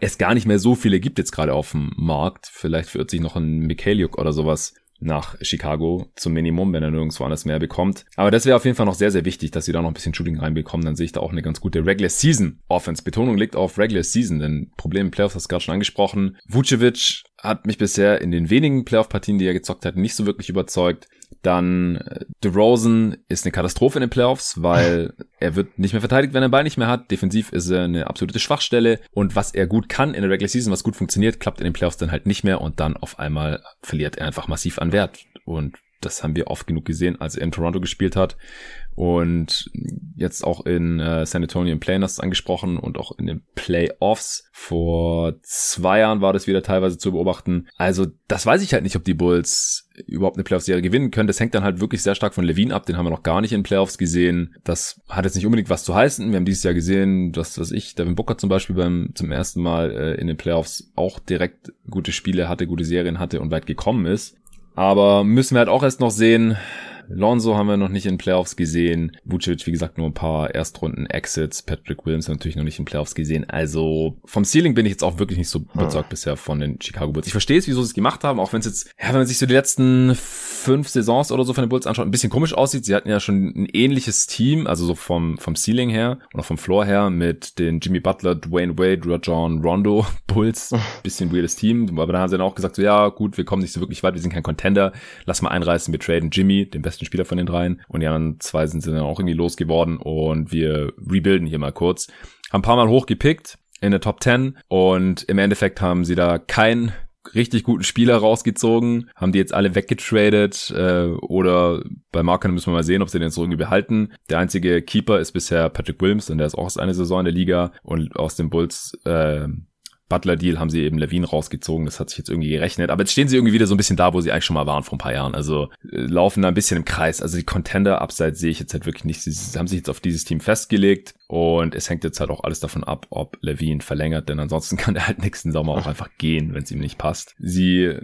S1: es gar nicht mehr so viele gibt jetzt gerade auf dem Markt. Vielleicht verirrt sich noch ein Mikhailiuk oder sowas nach Chicago zum Minimum, wenn er nirgendwo anders mehr bekommt. Aber das wäre auf jeden Fall noch sehr, sehr wichtig, dass sie da noch ein bisschen Shooting reinbekommen. Dann sehe ich da auch eine ganz gute Regular Season Offense. Betonung liegt auf Regular Season, denn Problem im Playoffs hast du gerade schon angesprochen. Vucevic hat mich bisher in den wenigen Playoff-Partien, die er gezockt hat, nicht so wirklich überzeugt. Dann äh, DeRozan ist eine Katastrophe in den Playoffs, weil er wird nicht mehr verteidigt, wenn er den Ball nicht mehr hat. Defensiv ist er eine absolute Schwachstelle. Und was er gut kann in der Regular Season, was gut funktioniert, klappt in den Playoffs dann halt nicht mehr. Und dann auf einmal verliert er einfach massiv an Wert. Und das haben wir oft genug gesehen, als er in Toronto gespielt hat. Und jetzt auch in äh, San Antonio im du angesprochen und auch in den Playoffs. Vor zwei Jahren war das wieder teilweise zu beobachten. Also das weiß ich halt nicht, ob die Bulls überhaupt eine Playoffs-Serie gewinnen können. Das hängt dann halt wirklich sehr stark von Levine ab. Den haben wir noch gar nicht in Playoffs gesehen. Das hat jetzt nicht unbedingt was zu heißen. Wir haben dieses Jahr gesehen, dass, was ich, Devin Booker zum Beispiel beim zum ersten Mal äh, in den Playoffs auch direkt gute Spiele hatte, gute Serien hatte und weit gekommen ist. Aber müssen wir halt auch erst noch sehen, Lonzo haben wir noch nicht in Playoffs gesehen. Vucevic, wie gesagt, nur ein paar Erstrunden-Exits. Patrick Williams natürlich noch nicht in Playoffs gesehen. Also vom Ceiling bin ich jetzt auch wirklich nicht so überzeugt ah. bisher von den Chicago Bulls. Ich verstehe es, wieso sie es gemacht haben, auch wenn es jetzt, ja, wenn man sich so die letzten fünf Saisons oder so von den Bulls anschaut, ein bisschen komisch aussieht. Sie hatten ja schon ein ähnliches Team, also so vom, vom Ceiling her und auch vom Floor her mit den Jimmy Butler, Dwayne Wade, Rajon Rondo Bulls. Bisschen weirdes Team. Aber dann haben sie dann auch gesagt, so, ja, gut, wir kommen nicht so wirklich weit, wir sind kein Contender. Lass mal einreißen, wir traden Jimmy, den besten besten Spieler von den dreien. Und die anderen zwei sind dann auch irgendwie losgeworden und wir rebuilden hier mal kurz. Haben ein paar Mal hochgepickt in der Top 10 und im Endeffekt haben sie da keinen richtig guten Spieler rausgezogen, haben die jetzt alle weggetradet äh, oder bei Marken müssen wir mal sehen, ob sie den jetzt irgendwie behalten. Der einzige Keeper ist bisher Patrick Williams und der ist auch erst eine Saison in der Liga und aus den Bulls äh, Butler-Deal haben sie eben Levine rausgezogen. Das hat sich jetzt irgendwie gerechnet. Aber jetzt stehen sie irgendwie wieder so ein bisschen da, wo sie eigentlich schon mal waren vor ein paar Jahren. Also äh, laufen da ein bisschen im Kreis. Also die Contender-Upside sehe ich jetzt halt wirklich nicht. Sie haben sich jetzt auf dieses Team festgelegt und es hängt jetzt halt auch alles davon ab, ob Levine verlängert, denn ansonsten kann er halt nächsten Sommer auch einfach gehen, wenn es ihm nicht passt. Sie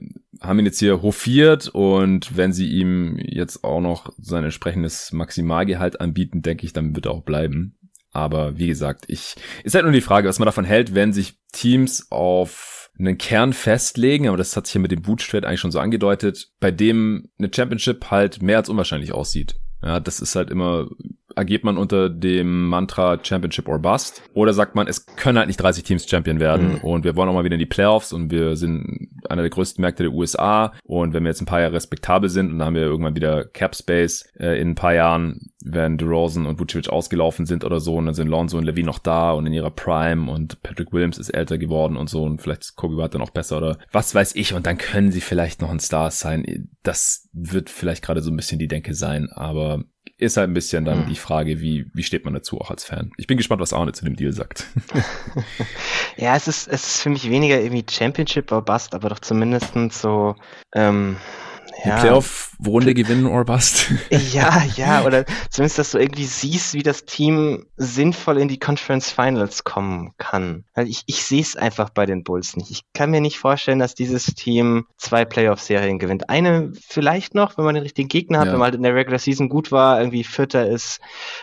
S1: haben ihn jetzt hier hofiert und wenn sie ihm jetzt auch noch sein entsprechendes Maximalgehalt anbieten, denke ich, dann wird er auch bleiben. Aber wie gesagt, ich ist halt nur die Frage, was man davon hält, wenn sich Teams auf einen Kern festlegen, aber das hat sich ja mit dem Bootstrade eigentlich schon so angedeutet, bei dem eine Championship halt mehr als unwahrscheinlich aussieht. Ja, das ist halt immer agiert man unter dem Mantra Championship or Bust? Oder sagt man, es können halt nicht 30 Teams Champion werden mhm. und wir wollen auch mal wieder in die Playoffs und wir sind einer der größten Märkte der USA und wenn wir jetzt ein paar Jahre respektabel sind und dann haben wir irgendwann wieder Cap Space äh, in ein paar Jahren, wenn DeRozan und Vucevic ausgelaufen sind oder so und dann sind Lonzo und Levine noch da und in ihrer Prime und Patrick Williams ist älter geworden und so und vielleicht ist Kobe White dann auch besser oder was weiß ich und dann können sie vielleicht noch ein Star sein. Das wird vielleicht gerade so ein bisschen die Denke sein, aber ist halt ein bisschen dann hm. die Frage, wie, wie steht man dazu auch als Fan. Ich bin gespannt, was Arne zu dem Deal sagt.
S2: ja, es ist, es ist für mich weniger irgendwie Championship or Bust, aber doch zumindest so, ähm,
S1: ja. die Playoff-Runde gewinnen or bust.
S2: Ja, ja, oder zumindest, dass du irgendwie siehst, wie das Team sinnvoll in die Conference Finals kommen kann. Ich, ich sehe es einfach bei den Bulls nicht. Ich kann mir nicht vorstellen, dass dieses Team zwei Playoff-Serien gewinnt. Eine vielleicht noch, wenn man den richtigen Gegner hat, ja. wenn man halt in der Regular Season gut war, irgendwie Vierter ist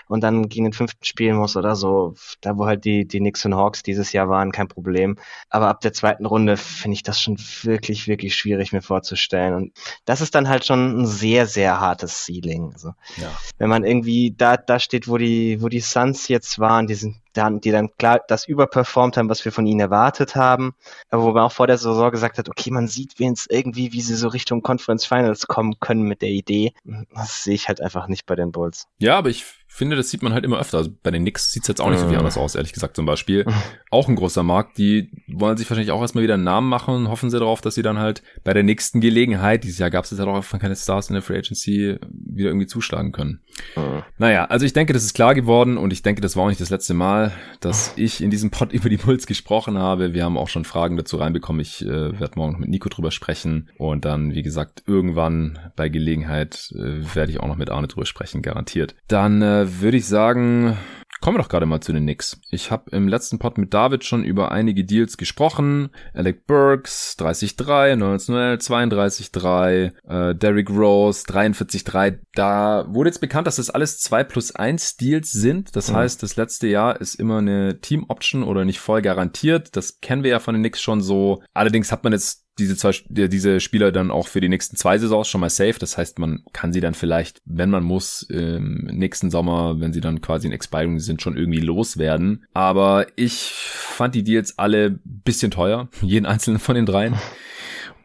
S2: und dann gegen den fünften spielen muss oder so. Da, wo halt die, die Knicks und Hawks dieses Jahr waren, kein Problem. Aber ab der zweiten Runde finde ich das schon wirklich, wirklich schwierig mir vorzustellen. Und das ist ist dann halt schon ein sehr, sehr hartes Ceiling. Also, ja. Wenn man irgendwie da, da steht, wo die, wo die Suns jetzt waren, die sind dann, die dann klar das überperformt haben, was wir von ihnen erwartet haben, aber wo man auch vor der Saison gesagt hat, okay, man sieht wenigstens irgendwie, wie sie so Richtung Conference Finals kommen können mit der Idee. Das sehe ich halt einfach nicht bei den Bulls.
S1: Ja, aber ich finde, das sieht man halt immer öfter. Also bei den Knicks sieht es jetzt auch nicht so viel mhm. anders aus, ehrlich gesagt zum Beispiel. Auch ein großer Markt. Die wollen sich wahrscheinlich auch erstmal wieder einen Namen machen und hoffen sie darauf, dass sie dann halt bei der nächsten Gelegenheit, dieses Jahr gab es jetzt halt auch einfach keine Stars in der Free Agency, wieder irgendwie zuschlagen können. Mhm. Naja, also ich denke, das ist klar geworden und ich denke, das war auch nicht das letzte Mal, dass ich in diesem Pod über die Bulls gesprochen habe. Wir haben auch schon Fragen dazu reinbekommen. Ich äh, werde morgen noch mit Nico drüber sprechen und dann, wie gesagt, irgendwann bei Gelegenheit äh, werde ich auch noch mit Arne drüber sprechen, garantiert. Dann äh, würde ich sagen, Kommen wir doch gerade mal zu den Knicks. Ich habe im letzten Pod mit David schon über einige Deals gesprochen. Alec Burks, 30-3, 19 32-3, äh, Derrick Rose, 43-3. Da wurde jetzt bekannt, dass das alles 2 plus 1 Deals sind. Das mhm. heißt, das letzte Jahr ist immer eine Team-Option oder nicht voll garantiert. Das kennen wir ja von den Knicks schon so. Allerdings hat man jetzt diese zwei, diese Spieler dann auch für die nächsten zwei Saisons schon mal safe. Das heißt, man kann sie dann vielleicht, wenn man muss, im nächsten Sommer, wenn sie dann quasi in Expiring sind, schon irgendwie loswerden. Aber ich fand die Deals alle bisschen teuer, jeden einzelnen von den dreien.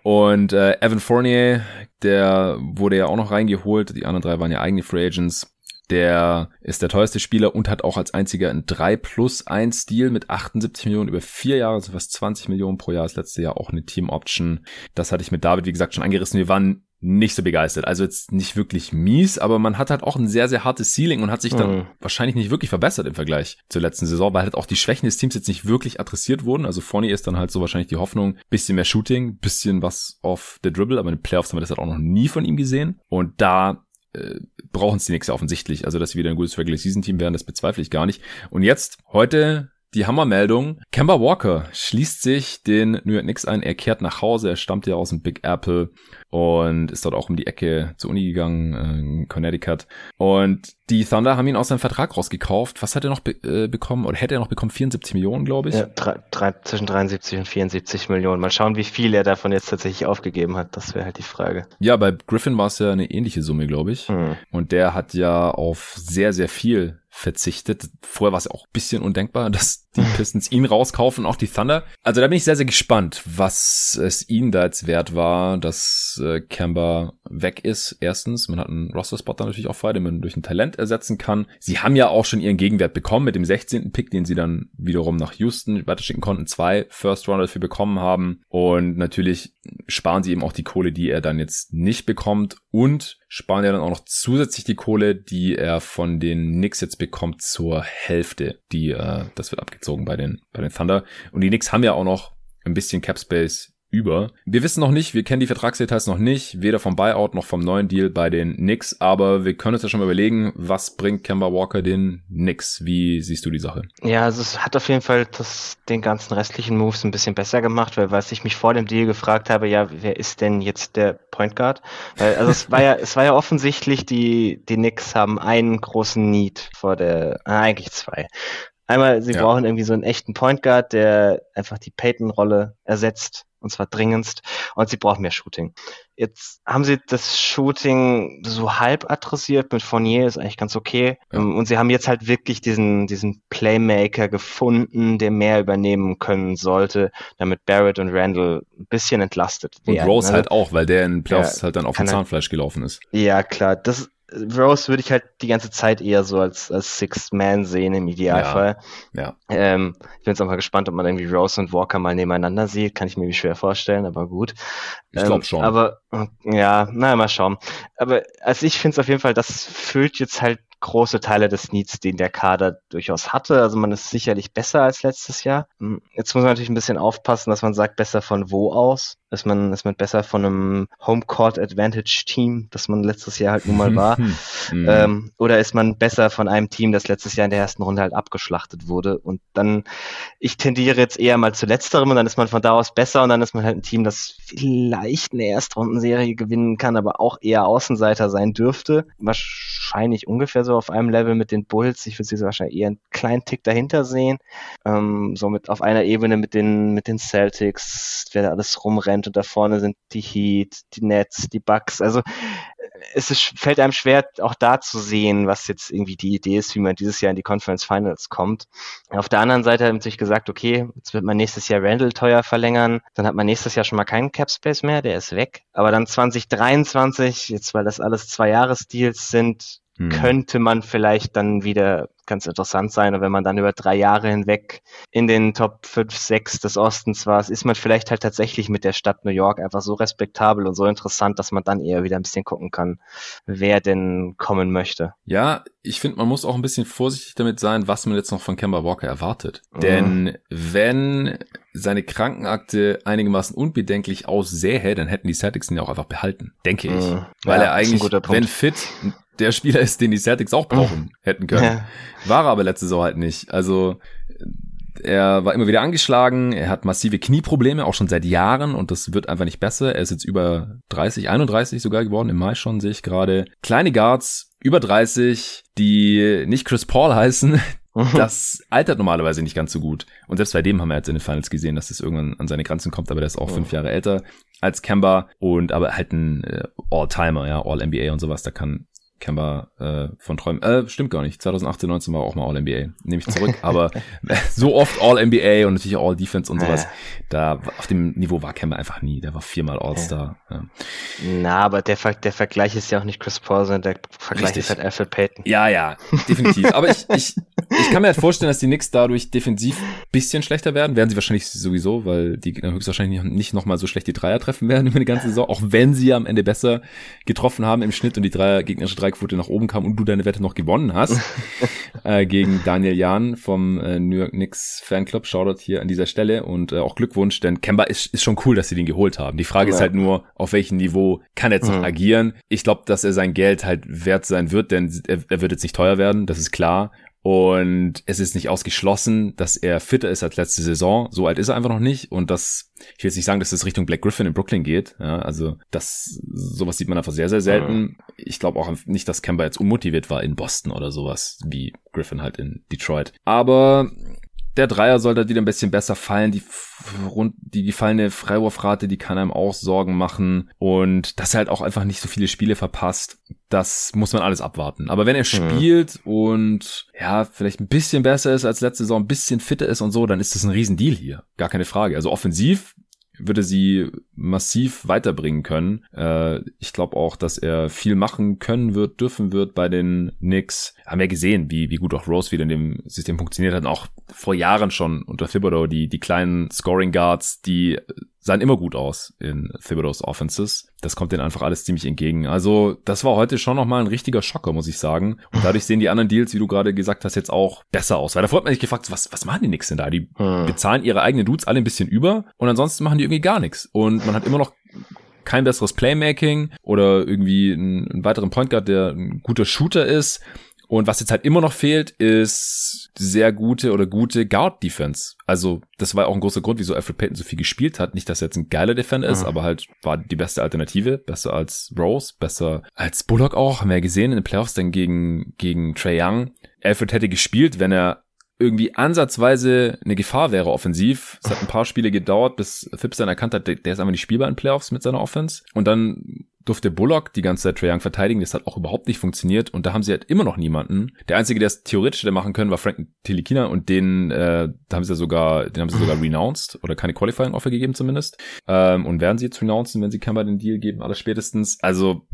S1: Und äh, Evan Fournier, der wurde ja auch noch reingeholt. Die anderen drei waren ja eigene Free Agents. Der ist der teuerste Spieler und hat auch als einziger ein 3 plus 1 Deal mit 78 Millionen über vier Jahre, also fast 20 Millionen pro Jahr. Das letzte Jahr auch eine Team Option. Das hatte ich mit David, wie gesagt, schon angerissen. Wir waren nicht so begeistert. Also jetzt nicht wirklich mies, aber man hat halt auch ein sehr, sehr hartes Ceiling und hat sich dann mhm. wahrscheinlich nicht wirklich verbessert im Vergleich zur letzten Saison, weil halt auch die Schwächen des Teams jetzt nicht wirklich adressiert wurden. Also Fournier ist dann halt so wahrscheinlich die Hoffnung, bisschen mehr Shooting, bisschen was auf der Dribble, aber in den Playoffs haben wir das halt auch noch nie von ihm gesehen. Und da äh, brauchen es die nächste offensichtlich. Also, dass sie wieder ein gutes Regular Season Team werden, das bezweifle ich gar nicht. Und jetzt, heute die Hammermeldung. Kemba Walker schließt sich den New York Knicks ein. Er kehrt nach Hause. Er stammt ja aus dem Big Apple und ist dort auch um die Ecke zur Uni gegangen, äh, in Connecticut. Und die Thunder haben ihn aus seinem Vertrag rausgekauft. Was hat er noch be äh, bekommen? Oder hätte er noch bekommen? 74 Millionen, glaube ich. Ja,
S2: drei, drei, zwischen 73 und 74 Millionen. Mal schauen, wie viel er davon jetzt tatsächlich aufgegeben hat. Das wäre halt die Frage.
S1: Ja, bei Griffin war es ja eine ähnliche Summe, glaube ich. Hm. Und der hat ja auf sehr, sehr viel verzichtet. Vorher war es auch bisschen undenkbar, dass die Pistons ihn rauskaufen, auch die Thunder. Also da bin ich sehr, sehr gespannt, was es ihnen da jetzt wert war, dass äh, Kemba weg ist. Erstens, man hat einen Roster-Spot dann natürlich auch frei, den man durch ein Talent ersetzen kann. Sie haben ja auch schon ihren Gegenwert bekommen mit dem 16. Pick, den sie dann wiederum nach Houston weiterschicken konnten, zwei First Rounder dafür bekommen haben. Und natürlich sparen sie eben auch die Kohle, die er dann jetzt nicht bekommt und sparen ja dann auch noch zusätzlich die Kohle, die er von den Knicks jetzt bekommt zur Hälfte. Die, äh, das wird abgezogen bei den, bei den Thunder. Und die Knicks haben ja auch noch ein bisschen Cap Space über. Wir wissen noch nicht, wir kennen die Vertragsdetails noch nicht, weder vom Buyout noch vom neuen Deal bei den Knicks, aber wir können uns ja schon mal überlegen, was bringt Kemba Walker den Knicks? Wie siehst du die Sache?
S2: Ja, also es hat auf jeden Fall das, den ganzen restlichen Moves ein bisschen besser gemacht, weil was ich mich vor dem Deal gefragt habe, ja, wer ist denn jetzt der Point Guard? Weil, also es war ja, es war ja offensichtlich, die, die Knicks haben einen großen Need vor der, äh, eigentlich zwei. Einmal, sie ja. brauchen irgendwie so einen echten Point Guard, der einfach die Peyton-Rolle ersetzt und zwar dringendst, und sie brauchen mehr Shooting. Jetzt haben sie das Shooting so halb adressiert mit Fournier, ist eigentlich ganz okay. Ja. Ähm, und sie haben jetzt halt wirklich diesen, diesen Playmaker gefunden, der mehr übernehmen können sollte, damit Barrett und Randall ein bisschen entlastet
S1: werden. Und Rose ne? halt auch, weil der in Playoffs ja, halt dann auf dem Zahnfleisch gelaufen ist.
S2: Ja, klar. Das, Rose würde ich halt die ganze Zeit eher so als, als Sixth Man sehen im Idealfall. Ja. ja. Ähm, ich bin jetzt auch mal gespannt, ob man irgendwie Rose und Walker mal nebeneinander sieht. Kann ich mir schwer vorstellen, aber gut.
S1: Ich glaube ähm, schon.
S2: Aber ja, naja, mal schauen. Aber also ich finde es auf jeden Fall, das füllt jetzt halt große Teile des Needs, den der Kader durchaus hatte. Also man ist sicherlich besser als letztes Jahr. Hm, jetzt muss man natürlich ein bisschen aufpassen, dass man sagt, besser von wo aus? Ist man, ist man besser von einem Homecourt Advantage Team, das man letztes Jahr halt nun mal war? mhm. ähm, oder ist man besser von einem Team, das letztes Jahr in der ersten Runde halt abgeschlachtet wurde? Und dann, ich tendiere jetzt eher mal zu letzterem und dann ist man von da aus besser und dann ist man halt ein Team, das vielleicht eine Erstrundenserie gewinnen kann, aber auch eher Außenseiter sein dürfte. Wahrscheinlich ungefähr so so auf einem Level mit den Bulls. Ich würde sie so wahrscheinlich eher einen kleinen Tick dahinter sehen. Ähm, so mit auf einer Ebene mit den, mit den Celtics, wer da alles rumrennt und da vorne sind die Heat, die Nets, die Bucks. Also es ist, fällt einem schwer, auch da zu sehen, was jetzt irgendwie die Idee ist, wie man dieses Jahr in die Conference Finals kommt. Auf der anderen Seite haben sich gesagt, okay, jetzt wird man nächstes Jahr Randall teuer verlängern, dann hat man nächstes Jahr schon mal keinen Cap Space mehr, der ist weg. Aber dann 2023, jetzt weil das alles zwei Jahresdeals sind, hm. könnte man vielleicht dann wieder ganz interessant sein. Und wenn man dann über drei Jahre hinweg in den Top 5, 6 des Ostens war, ist man vielleicht halt tatsächlich mit der Stadt New York einfach so respektabel und so interessant, dass man dann eher wieder ein bisschen gucken kann, wer denn kommen möchte.
S1: Ja, ich finde, man muss auch ein bisschen vorsichtig damit sein, was man jetzt noch von Kemba Walker erwartet. Mhm. Denn wenn seine Krankenakte einigermaßen unbedenklich aussähe, dann hätten die Celtics ihn ja auch einfach behalten, denke ich. Mhm. Weil ja, er eigentlich, wenn fit, der Spieler ist, den die Celtics auch brauchen hätten können. Ja. War er aber letzte Saison halt nicht. Also er war immer wieder angeschlagen, er hat massive Knieprobleme, auch schon seit Jahren und das wird einfach nicht besser. Er ist jetzt über 30, 31 sogar geworden, im Mai schon sehe ich gerade. Kleine Guards, über 30, die nicht Chris Paul heißen, das altert normalerweise nicht ganz so gut. Und selbst bei dem haben wir jetzt in den Finals gesehen, dass das irgendwann an seine Grenzen kommt, aber der ist auch fünf Jahre älter als Kemba und aber halt ein äh, All-Timer, ja, All-NBA und sowas, da kann Kemba äh, von Träumen. Äh, stimmt gar nicht. 2018, 19 war auch mal All-NBA. Nehme ich zurück. Aber so oft All-NBA und natürlich All-Defense und sowas. Da auf dem Niveau war Kemba einfach nie. Der war viermal All-Star. Ja.
S2: Na, aber der, Ver der Vergleich ist ja auch nicht Chris Paul, sondern der Vergleich Richtig. ist halt Alfred Payton.
S1: Ja, ja, definitiv. aber ich, ich, ich kann mir halt vorstellen, dass die Knicks dadurch defensiv bisschen schlechter werden. Werden sie wahrscheinlich sowieso, weil die höchstwahrscheinlich nicht nochmal so schlecht die Dreier treffen werden über die ganze Saison. Auch wenn sie am Ende besser getroffen haben im Schnitt und die Dreier, gegnerische Dreier Strikequote nach oben kam und du deine Wette noch gewonnen hast äh, gegen Daniel Jahn vom äh, New York Knicks Fanclub. Shoutout hier an dieser Stelle und äh, auch Glückwunsch, denn Kemba ist, ist schon cool, dass sie den geholt haben. Die Frage ja. ist halt nur, auf welchem Niveau kann er jetzt mhm. noch agieren? Ich glaube, dass er sein Geld halt wert sein wird, denn er, er wird jetzt nicht teuer werden, das ist klar. Und es ist nicht ausgeschlossen, dass er fitter ist als letzte Saison. So alt ist er einfach noch nicht. Und das, ich will jetzt nicht sagen, dass es Richtung Black Griffin in Brooklyn geht. Ja, also das, sowas sieht man einfach sehr, sehr selten. Ja. Ich glaube auch nicht, dass Kemba jetzt unmotiviert war in Boston oder sowas, wie Griffin halt in Detroit. Aber der Dreier sollte wieder ein bisschen besser fallen. Die, rund, die gefallene Freiwurfrate, die kann einem auch Sorgen machen. Und dass er halt auch einfach nicht so viele Spiele verpasst, das muss man alles abwarten. Aber wenn er mhm. spielt und ja, vielleicht ein bisschen besser ist als letzte Saison, ein bisschen fitter ist und so, dann ist das ein Riesendeal hier. Gar keine Frage. Also offensiv würde sie massiv weiterbringen können. Äh, ich glaube auch, dass er viel machen können wird, dürfen wird bei den Knicks. Haben wir gesehen, wie, wie gut auch Rose wieder in dem System funktioniert hat. Und auch vor Jahren schon unter Thibodeau die, die kleinen Scoring Guards, die sahen immer gut aus in Thibodeau's Offenses. Das kommt denen einfach alles ziemlich entgegen. Also das war heute schon nochmal ein richtiger Schocker, muss ich sagen. Und dadurch sehen die anderen Deals, wie du gerade gesagt hast, jetzt auch besser aus. Weil davor hat man sich gefragt, was, was machen die nix denn da? Die hm. bezahlen ihre eigenen Dudes alle ein bisschen über und ansonsten machen die irgendwie gar nichts. Und man hat immer noch kein besseres Playmaking oder irgendwie einen, einen weiteren Point Guard, der ein guter Shooter ist. Und was jetzt halt immer noch fehlt, ist sehr gute oder gute Guard-Defense. Also, das war auch ein großer Grund, wieso Alfred Payton so viel gespielt hat. Nicht, dass er jetzt ein geiler Defender ist, mhm. aber halt war die beste Alternative. Besser als Rose, besser als Bullock auch. Haben wir ja gesehen in den Playoffs dann gegen, gegen Trey Young. Alfred hätte gespielt, wenn er irgendwie ansatzweise eine Gefahr wäre offensiv. Es hat ein paar Spiele gedauert, bis Phipps dann erkannt hat, der ist einfach nicht spielbar in Playoffs mit seiner Offense. Und dann durfte Bullock die ganze Zeit Trae Young verteidigen. Das hat auch überhaupt nicht funktioniert. Und da haben sie halt immer noch niemanden. Der Einzige, der es theoretisch hätte machen können, war Frank Telikina. Und den, äh, da haben sie sogar, den haben sie sogar renounced oder keine Qualifying Offer gegeben zumindest. Ähm, und werden sie jetzt renouncen, wenn sie Kemba den Deal geben, alles spätestens. Also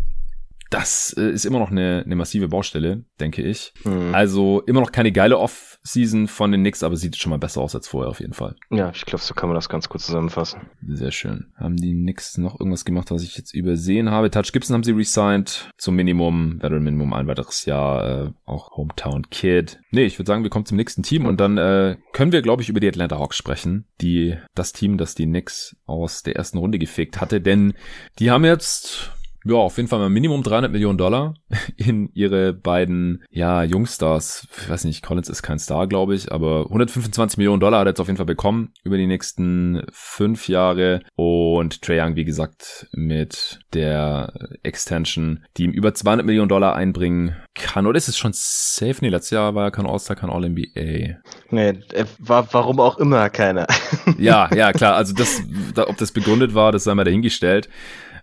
S1: das äh, ist immer noch eine, eine massive Baustelle, denke ich. Mhm. Also immer noch keine geile Off-Season von den Knicks, aber sieht schon mal besser aus als vorher auf jeden Fall.
S2: Ja, ich glaube, so kann man das ganz gut zusammenfassen.
S1: Sehr schön. Haben die Knicks noch irgendwas gemacht, was ich jetzt übersehen habe? Touch Gibson haben sie resigned zum Minimum, Veteran Minimum ein weiteres Jahr, äh, auch Hometown Kid. Nee, ich würde sagen, wir kommen zum nächsten Team und dann äh, können wir, glaube ich, über die Atlanta Hawks sprechen, die das Team, das die Knicks aus der ersten Runde gefegt hatte, denn die haben jetzt ja, auf jeden Fall mal Minimum 300 Millionen Dollar in ihre beiden, ja, Jungstars. Ich weiß nicht, Collins ist kein Star, glaube ich, aber 125 Millionen Dollar hat er jetzt auf jeden Fall bekommen über die nächsten fünf Jahre. Und Trae Young, wie gesagt, mit der Extension, die ihm über 200 Millionen Dollar einbringen kann. Oder ist es schon safe? Nee, letztes Jahr war er kein All-Star, kein All-NBA.
S2: Nee, war, warum auch immer keiner.
S1: ja, ja, klar. Also das, ob das begründet war, das sei mal dahingestellt.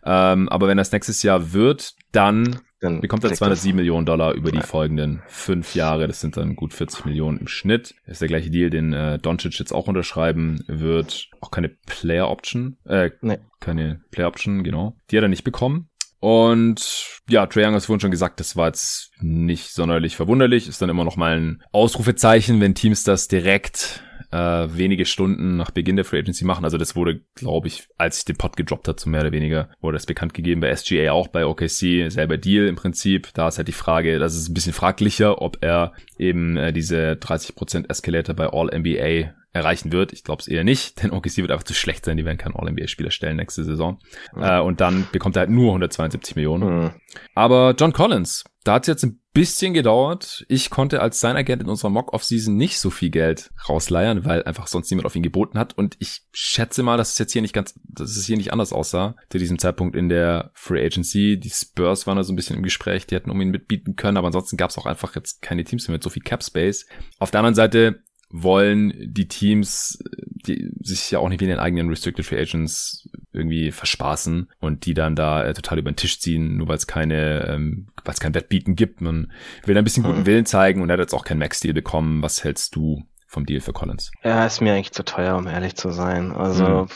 S1: Ähm, aber wenn das nächstes Jahr wird, dann, dann bekommt er 207 Millionen Dollar über die folgenden fünf Jahre. Das sind dann gut 40 Millionen im Schnitt. Das ist der gleiche Deal, den äh, Doncic jetzt auch unterschreiben wird. Auch keine Player Option. Äh, nee. Keine Player Option, genau. Die hat er nicht bekommen. Und ja, Trae Young hat vorhin schon gesagt, das war jetzt nicht sonderlich verwunderlich. Ist dann immer noch mal ein Ausrufezeichen, wenn Teams das direkt äh, wenige Stunden nach Beginn der Free Agency machen. Also das wurde, glaube ich, als ich den Pod gedroppt hat, so mehr oder weniger, wurde das bekannt gegeben bei SGA auch, bei OKC, selber Deal im Prinzip. Da ist halt die Frage, das ist ein bisschen fraglicher, ob er eben äh, diese 30% Escalator bei All NBA erreichen wird. Ich glaube es eher nicht, denn OKC wird einfach zu schlecht sein. Die werden keinen All-NBA-Spieler stellen nächste Saison. Mhm. Äh, und dann bekommt er halt nur 172 Millionen. Mhm. Aber John Collins, da hat es jetzt ein bisschen gedauert. Ich konnte als sein Agent in unserer Mock-Off-Season nicht so viel Geld rausleiern, weil einfach sonst niemand auf ihn geboten hat. Und ich schätze mal, dass es jetzt hier nicht ganz, dass es hier nicht anders aussah zu diesem Zeitpunkt in der Free Agency. Die Spurs waren da so ein bisschen im Gespräch, die hätten um ihn mitbieten können, aber ansonsten gab es auch einfach jetzt keine Teams mehr mit so viel Cap Space. Auf der anderen Seite wollen die Teams die sich ja auch nicht wie in den eigenen Restricted Free Agents irgendwie verspaßen und die dann da äh, total über den Tisch ziehen, nur weil es keine, ähm, weil es kein Wettbieten gibt. Man will ein bisschen guten mhm. Willen zeigen und er hat jetzt auch kein Max-Deal bekommen. Was hältst du vom Deal für Collins?
S2: Ja, ist mir eigentlich zu teuer, um ehrlich zu sein. Also mhm.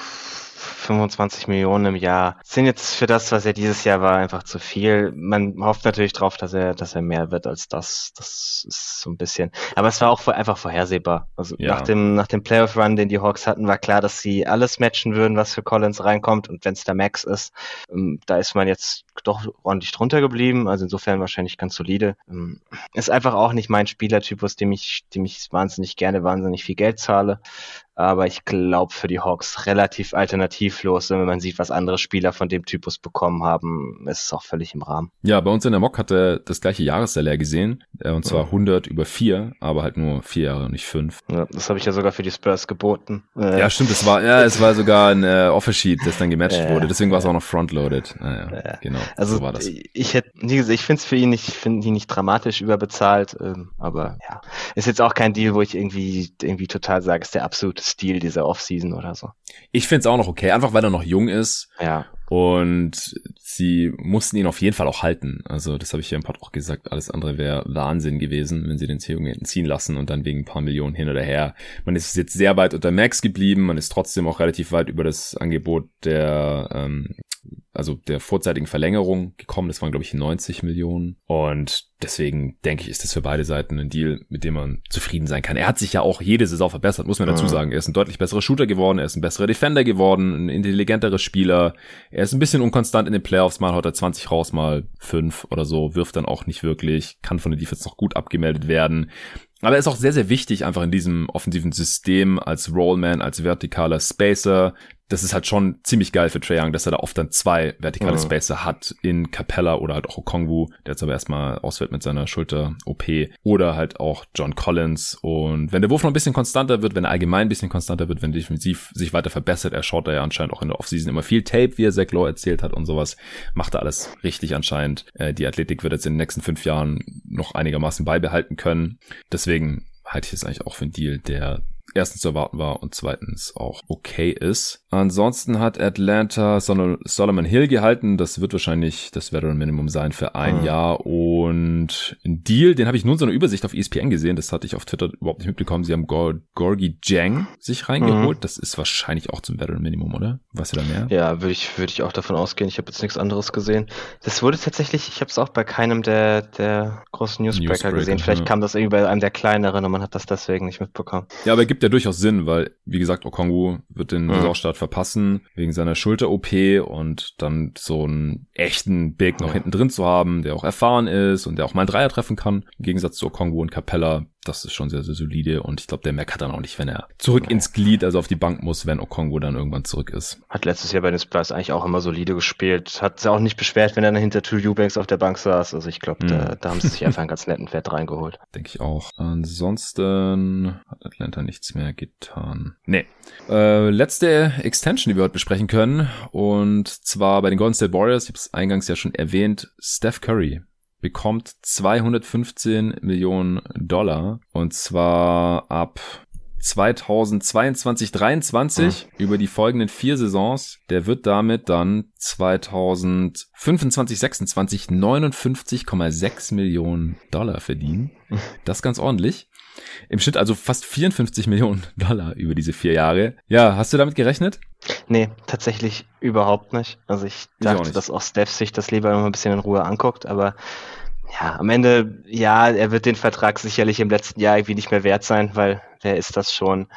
S2: 25 Millionen im Jahr sind jetzt für das, was er dieses Jahr war, einfach zu viel. Man hofft natürlich drauf, dass er, dass er mehr wird als das. Das ist so ein bisschen. Aber es war auch einfach vorhersehbar. Also ja. nach dem, nach dem Playoff-Run, den die Hawks hatten, war klar, dass sie alles matchen würden, was für Collins reinkommt. Und wenn es der Max ist, ähm, da ist man jetzt doch ordentlich drunter geblieben. Also insofern wahrscheinlich ganz solide. Ähm, ist einfach auch nicht mein Spielertypus, dem ich, dem ich wahnsinnig gerne wahnsinnig viel Geld zahle aber ich glaube für die Hawks relativ alternativlos. Wenn man sieht, was andere Spieler von dem Typus bekommen haben, ist es auch völlig im Rahmen.
S1: Ja, bei uns in der Mock hat er das gleiche Jahressalär gesehen, äh, und zwar ja. 100 über 4, aber halt nur 4 Jahre und nicht 5.
S2: Ja, das habe ich ja sogar für die Spurs geboten.
S1: Äh, ja, stimmt, es war, ja, es war sogar ein äh, Offersheet, das dann gematcht äh, wurde, deswegen war es auch noch frontloaded. Naja, genau,
S2: also so war das. Ich hätte, wie gesagt, ich finde es für ihn nicht, ich finde ihn nicht dramatisch überbezahlt, ähm, aber ja, ist jetzt auch kein Deal, wo ich irgendwie, irgendwie total sage, ist der absolute Stil dieser Offseason oder so.
S1: Ich finde es auch noch okay, einfach weil er noch jung ist.
S2: Ja.
S1: Und sie mussten ihn auf jeden Fall auch halten. Also das habe ich hier im Pod auch gesagt. Alles andere wäre Wahnsinn gewesen, wenn sie den Jungen hätten ziehen lassen und dann wegen ein paar Millionen hin oder her. Man ist jetzt sehr weit unter Max geblieben. Man ist trotzdem auch relativ weit über das Angebot der ähm, also der vorzeitigen Verlängerung gekommen. Das waren, glaube ich, 90 Millionen. Und deswegen denke ich, ist das für beide Seiten ein Deal, mit dem man zufrieden sein kann. Er hat sich ja auch jede Saison verbessert, muss man dazu sagen. Er ist ein deutlich besserer Shooter geworden, er ist ein besserer Defender geworden, ein intelligenterer Spieler. Er ist ein bisschen unkonstant in den Playoffs, mal haut er 20 raus, mal 5 oder so, wirft dann auch nicht wirklich, kann von der Defense noch gut abgemeldet werden. Aber er ist auch sehr, sehr wichtig einfach in diesem offensiven System als Rollman, als vertikaler Spacer, das ist halt schon ziemlich geil für Trae Young, dass er da oft dann zwei vertikale mhm. Spacer hat in Capella oder halt auch Okongwu, der jetzt aber erstmal ausfällt mit seiner Schulter-OP oder halt auch John Collins und wenn der Wurf noch ein bisschen konstanter wird, wenn er allgemein ein bisschen konstanter wird, wenn defensiv sich weiter verbessert, er schaut da ja anscheinend auch in der Offseason immer viel Tape, wie er Zach Lowe erzählt hat und sowas, macht er alles richtig anscheinend. Äh, die Athletik wird jetzt in den nächsten fünf Jahren noch einigermaßen beibehalten können. Deswegen halte ich es eigentlich auch für einen Deal, der erstens zu erwarten war und zweitens auch okay ist. Ansonsten hat Atlanta Solomon Hill gehalten. Das wird wahrscheinlich das Veteran Minimum sein für ein mhm. Jahr. Und ein Deal, den habe ich nur in so einer Übersicht auf ESPN gesehen. Das hatte ich auf Twitter überhaupt nicht mitbekommen. Sie haben Gor Gorgi Jang sich reingeholt. Mhm. Das ist wahrscheinlich auch zum Veteran Minimum, oder? Weißt du da mehr?
S2: Ja, würde ich, würde ich auch davon ausgehen. Ich habe jetzt nichts anderes gesehen. Das wurde tatsächlich, ich habe es auch bei keinem der, der großen Newsbreaker, Newsbreaker gesehen. Vielleicht ja. kam das irgendwie bei einem der kleineren und man hat das deswegen nicht mitbekommen.
S1: Ja, aber gibt ja durchaus Sinn, weil, wie gesagt, Okongu wird den mhm. Saisonstart verpassen, wegen seiner Schulter-OP und dann so einen echten Big noch hinten drin zu haben, der auch erfahren ist und der auch mal einen Dreier treffen kann, im Gegensatz zu Okongu und Capella, das ist schon sehr, sehr solide und ich glaube, der Mac hat dann auch nicht, wenn er zurück nee. ins Glied, also auf die Bank muss, wenn Okongo dann irgendwann zurück ist.
S2: Hat letztes Jahr bei den Spurs eigentlich auch immer solide gespielt, hat sich auch nicht beschwert, wenn er dann hinter Two Eubanks auf der Bank saß, also ich glaube, hm. da, da, haben sie sich einfach einen ganz netten Wert reingeholt.
S1: Denke ich auch. Ansonsten hat Atlanta nichts mehr getan. Nee. Äh, letzte Extension, die wir heute besprechen können und zwar bei den Golden State Warriors, ich habe es eingangs ja schon erwähnt, Steph Curry bekommt 215 Millionen Dollar und zwar ab 2022, 23 mhm. über die folgenden vier Saisons. Der wird damit dann 2025, 26 59,6 Millionen Dollar verdienen. Das ganz ordentlich. Im Schnitt also fast 54 Millionen Dollar über diese vier Jahre. Ja, hast du damit gerechnet?
S2: Nee, tatsächlich überhaupt nicht. Also ich dachte, auch dass auch Steph sich das lieber noch ein bisschen in Ruhe anguckt, aber ja, am Ende, ja, er wird den Vertrag sicherlich im letzten Jahr irgendwie nicht mehr wert sein, weil wer ist das schon?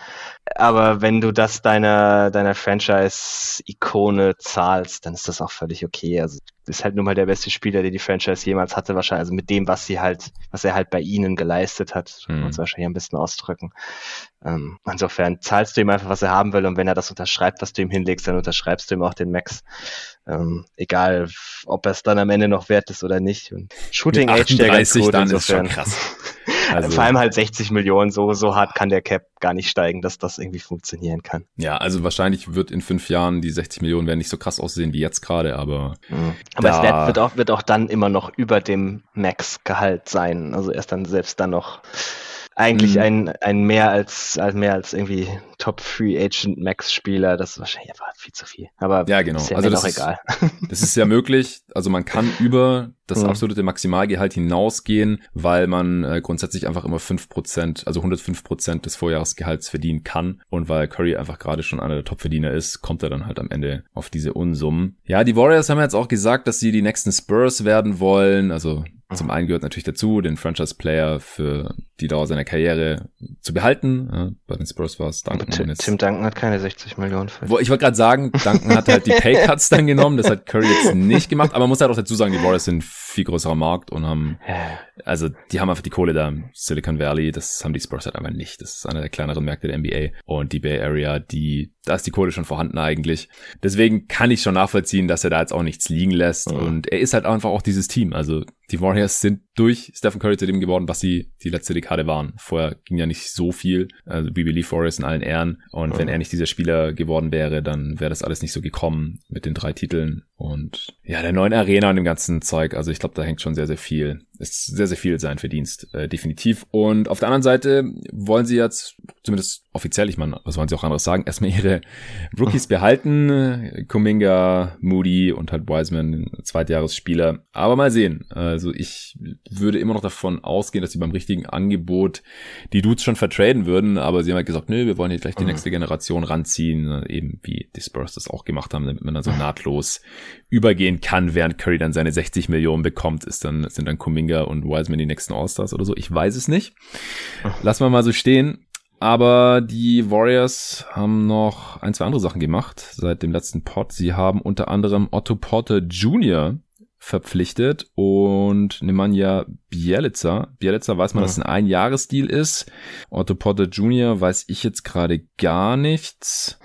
S2: Aber wenn du das deiner, deiner Franchise-Ikone zahlst, dann ist das auch völlig okay. Also ist halt nun mal der beste Spieler, den die Franchise jemals hatte, wahrscheinlich, also mit dem, was sie halt, was er halt bei ihnen geleistet hat, mhm. uns wahrscheinlich ein bisschen ausdrücken. Ähm, insofern zahlst du ihm einfach, was er haben will, und wenn er das unterschreibt, was du ihm hinlegst, dann unterschreibst du ihm auch den Max. Ähm, egal, ob er es dann am Ende noch wert ist oder nicht. Und
S1: Shooting Age der ganz gut, dann insofern. ist schon krass.
S2: Also, Vor allem halt 60 Millionen, so, so hart kann der Cap gar nicht steigen, dass das irgendwie funktionieren kann.
S1: Ja, also wahrscheinlich wird in fünf Jahren die 60 Millionen werden nicht so krass aussehen wie jetzt gerade, aber.
S2: Mhm. Aber es wird, wird, auch, wird auch dann immer noch über dem Max-Gehalt sein. Also erst dann selbst dann noch eigentlich mhm. ein, ein mehr als, als mehr als irgendwie Top Free Agent Max Spieler. Das ist wahrscheinlich einfach viel zu viel. Aber
S1: ja, genau.
S2: ist ja
S1: also
S2: das ist, egal.
S1: Das ist ja möglich. Also man kann über das mhm. absolute Maximalgehalt hinausgehen, weil man äh, grundsätzlich einfach immer fünf Prozent, also 105 Prozent des Vorjahresgehalts verdienen kann. Und weil Curry einfach gerade schon einer der Top-Verdiener ist, kommt er dann halt am Ende auf diese Unsummen. Ja, die Warriors haben jetzt auch gesagt, dass sie die nächsten Spurs werden wollen. Also zum einen gehört natürlich dazu, den Franchise-Player für die Dauer seiner Karriere zu behalten. Bei den Spurs war es
S2: Duncan. Tim, Tim Duncan hat keine 60 Millionen.
S1: Für Wo, ich wollte gerade sagen, Duncan hat halt die Pay-Cuts dann genommen. Das hat Curry jetzt nicht gemacht. Aber man muss halt auch dazu sagen, die Warriors sind viel größerer Markt und haben, also die haben einfach die Kohle da im Silicon Valley. Das haben die Spurs halt einfach nicht. Das ist einer der kleineren Märkte der NBA. Und die Bay Area, die, da ist die Kohle schon vorhanden eigentlich. Deswegen kann ich schon nachvollziehen, dass er da jetzt auch nichts liegen lässt. Mhm. Und er ist halt einfach auch dieses Team. Also die Warriors sind durch Stephen Curry zu dem geworden, was sie die letzte Dekade waren. Vorher ging ja nicht so viel. Also BB Lee Forrest in allen Ehren. Und mhm. wenn er nicht dieser Spieler geworden wäre, dann wäre das alles nicht so gekommen mit den drei Titeln und ja, der neuen Arena und dem ganzen Zeug. Also ich glaube, da hängt schon sehr, sehr viel. Ist sehr, sehr viel sein Verdienst, äh, definitiv. Und auf der anderen Seite wollen sie jetzt zumindest offiziell, ich meine, was wollen sie auch anderes sagen, erstmal ihre Rookies behalten. Kuminga, Moody und halt Wiseman, Zweitjahresspieler. Aber mal sehen. Also ich würde immer noch davon ausgehen, dass sie beim richtigen Angebot die Dudes schon vertraden würden, aber sie haben halt gesagt, nö, wir wollen jetzt gleich die mhm. nächste Generation ranziehen, eben wie die Spurs das auch gemacht haben, damit man dann so nahtlos übergehen kann, während Curry dann seine 60 Millionen bekommt, ist dann, sind dann Kuminga und Wiseman die nächsten All-Stars oder so. Ich weiß es nicht. Lassen wir mal so stehen. Aber die Warriors haben noch ein, zwei andere Sachen gemacht seit dem letzten Pod. Sie haben unter anderem Otto Porter Jr. verpflichtet und Nemanja Bielica. Bielica weiß man, ja. dass es ein Einjahresdeal ist. Otto Porter Jr. weiß ich jetzt gerade gar nichts.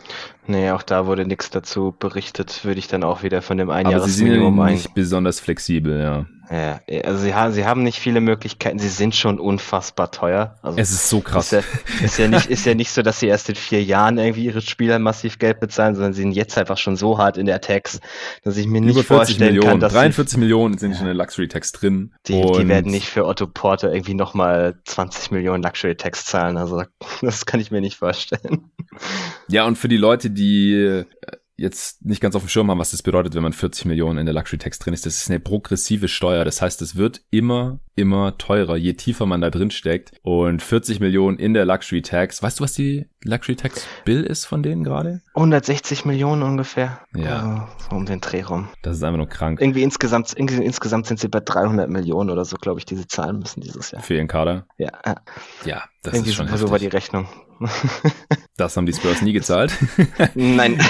S2: Nee, auch da wurde nichts dazu berichtet, würde ich dann auch wieder von dem Einjahresminimum
S1: ein. nicht besonders flexibel, ja.
S2: Ja, also sie haben, sie haben nicht viele Möglichkeiten, sie sind schon unfassbar teuer. Also
S1: es ist so krass.
S2: Ist ja, ist ja, nicht, ist ja nicht so, dass sie erst in vier Jahren irgendwie ihre Spieler massiv Geld bezahlen, sondern sie sind jetzt einfach schon so hart in der Tax, dass ich mir nicht vorstellen
S1: Millionen,
S2: kann, dass
S1: 43 sie, Millionen sind schon in der Luxury Tax drin.
S2: Die, die werden nicht für Otto Porter irgendwie nochmal 20 Millionen Luxury Tax zahlen. Also das kann ich mir nicht vorstellen.
S1: Ja, und für die Leute, die äh, jetzt nicht ganz auf dem Schirm haben, was das bedeutet, wenn man 40 Millionen in der Luxury Tax drin ist. Das ist eine progressive Steuer. Das heißt, es wird immer, immer teurer, je tiefer man da drin steckt. Und 40 Millionen in der Luxury Tax. Weißt du, was die Luxury Tax Bill ist von denen gerade?
S2: 160 Millionen ungefähr.
S1: Ja.
S2: So um den Dreh rum.
S1: Das ist einfach nur krank.
S2: Irgendwie insgesamt, irgendwie insgesamt sind sie bei 300 Millionen oder so, glaube ich, diese zahlen müssen dieses Jahr.
S1: Für ihren Kader?
S2: Ja.
S1: Ja, das
S2: irgendwie
S1: ist schon
S2: so war die Rechnung.
S1: Das haben die Spurs nie gezahlt.
S2: Nein.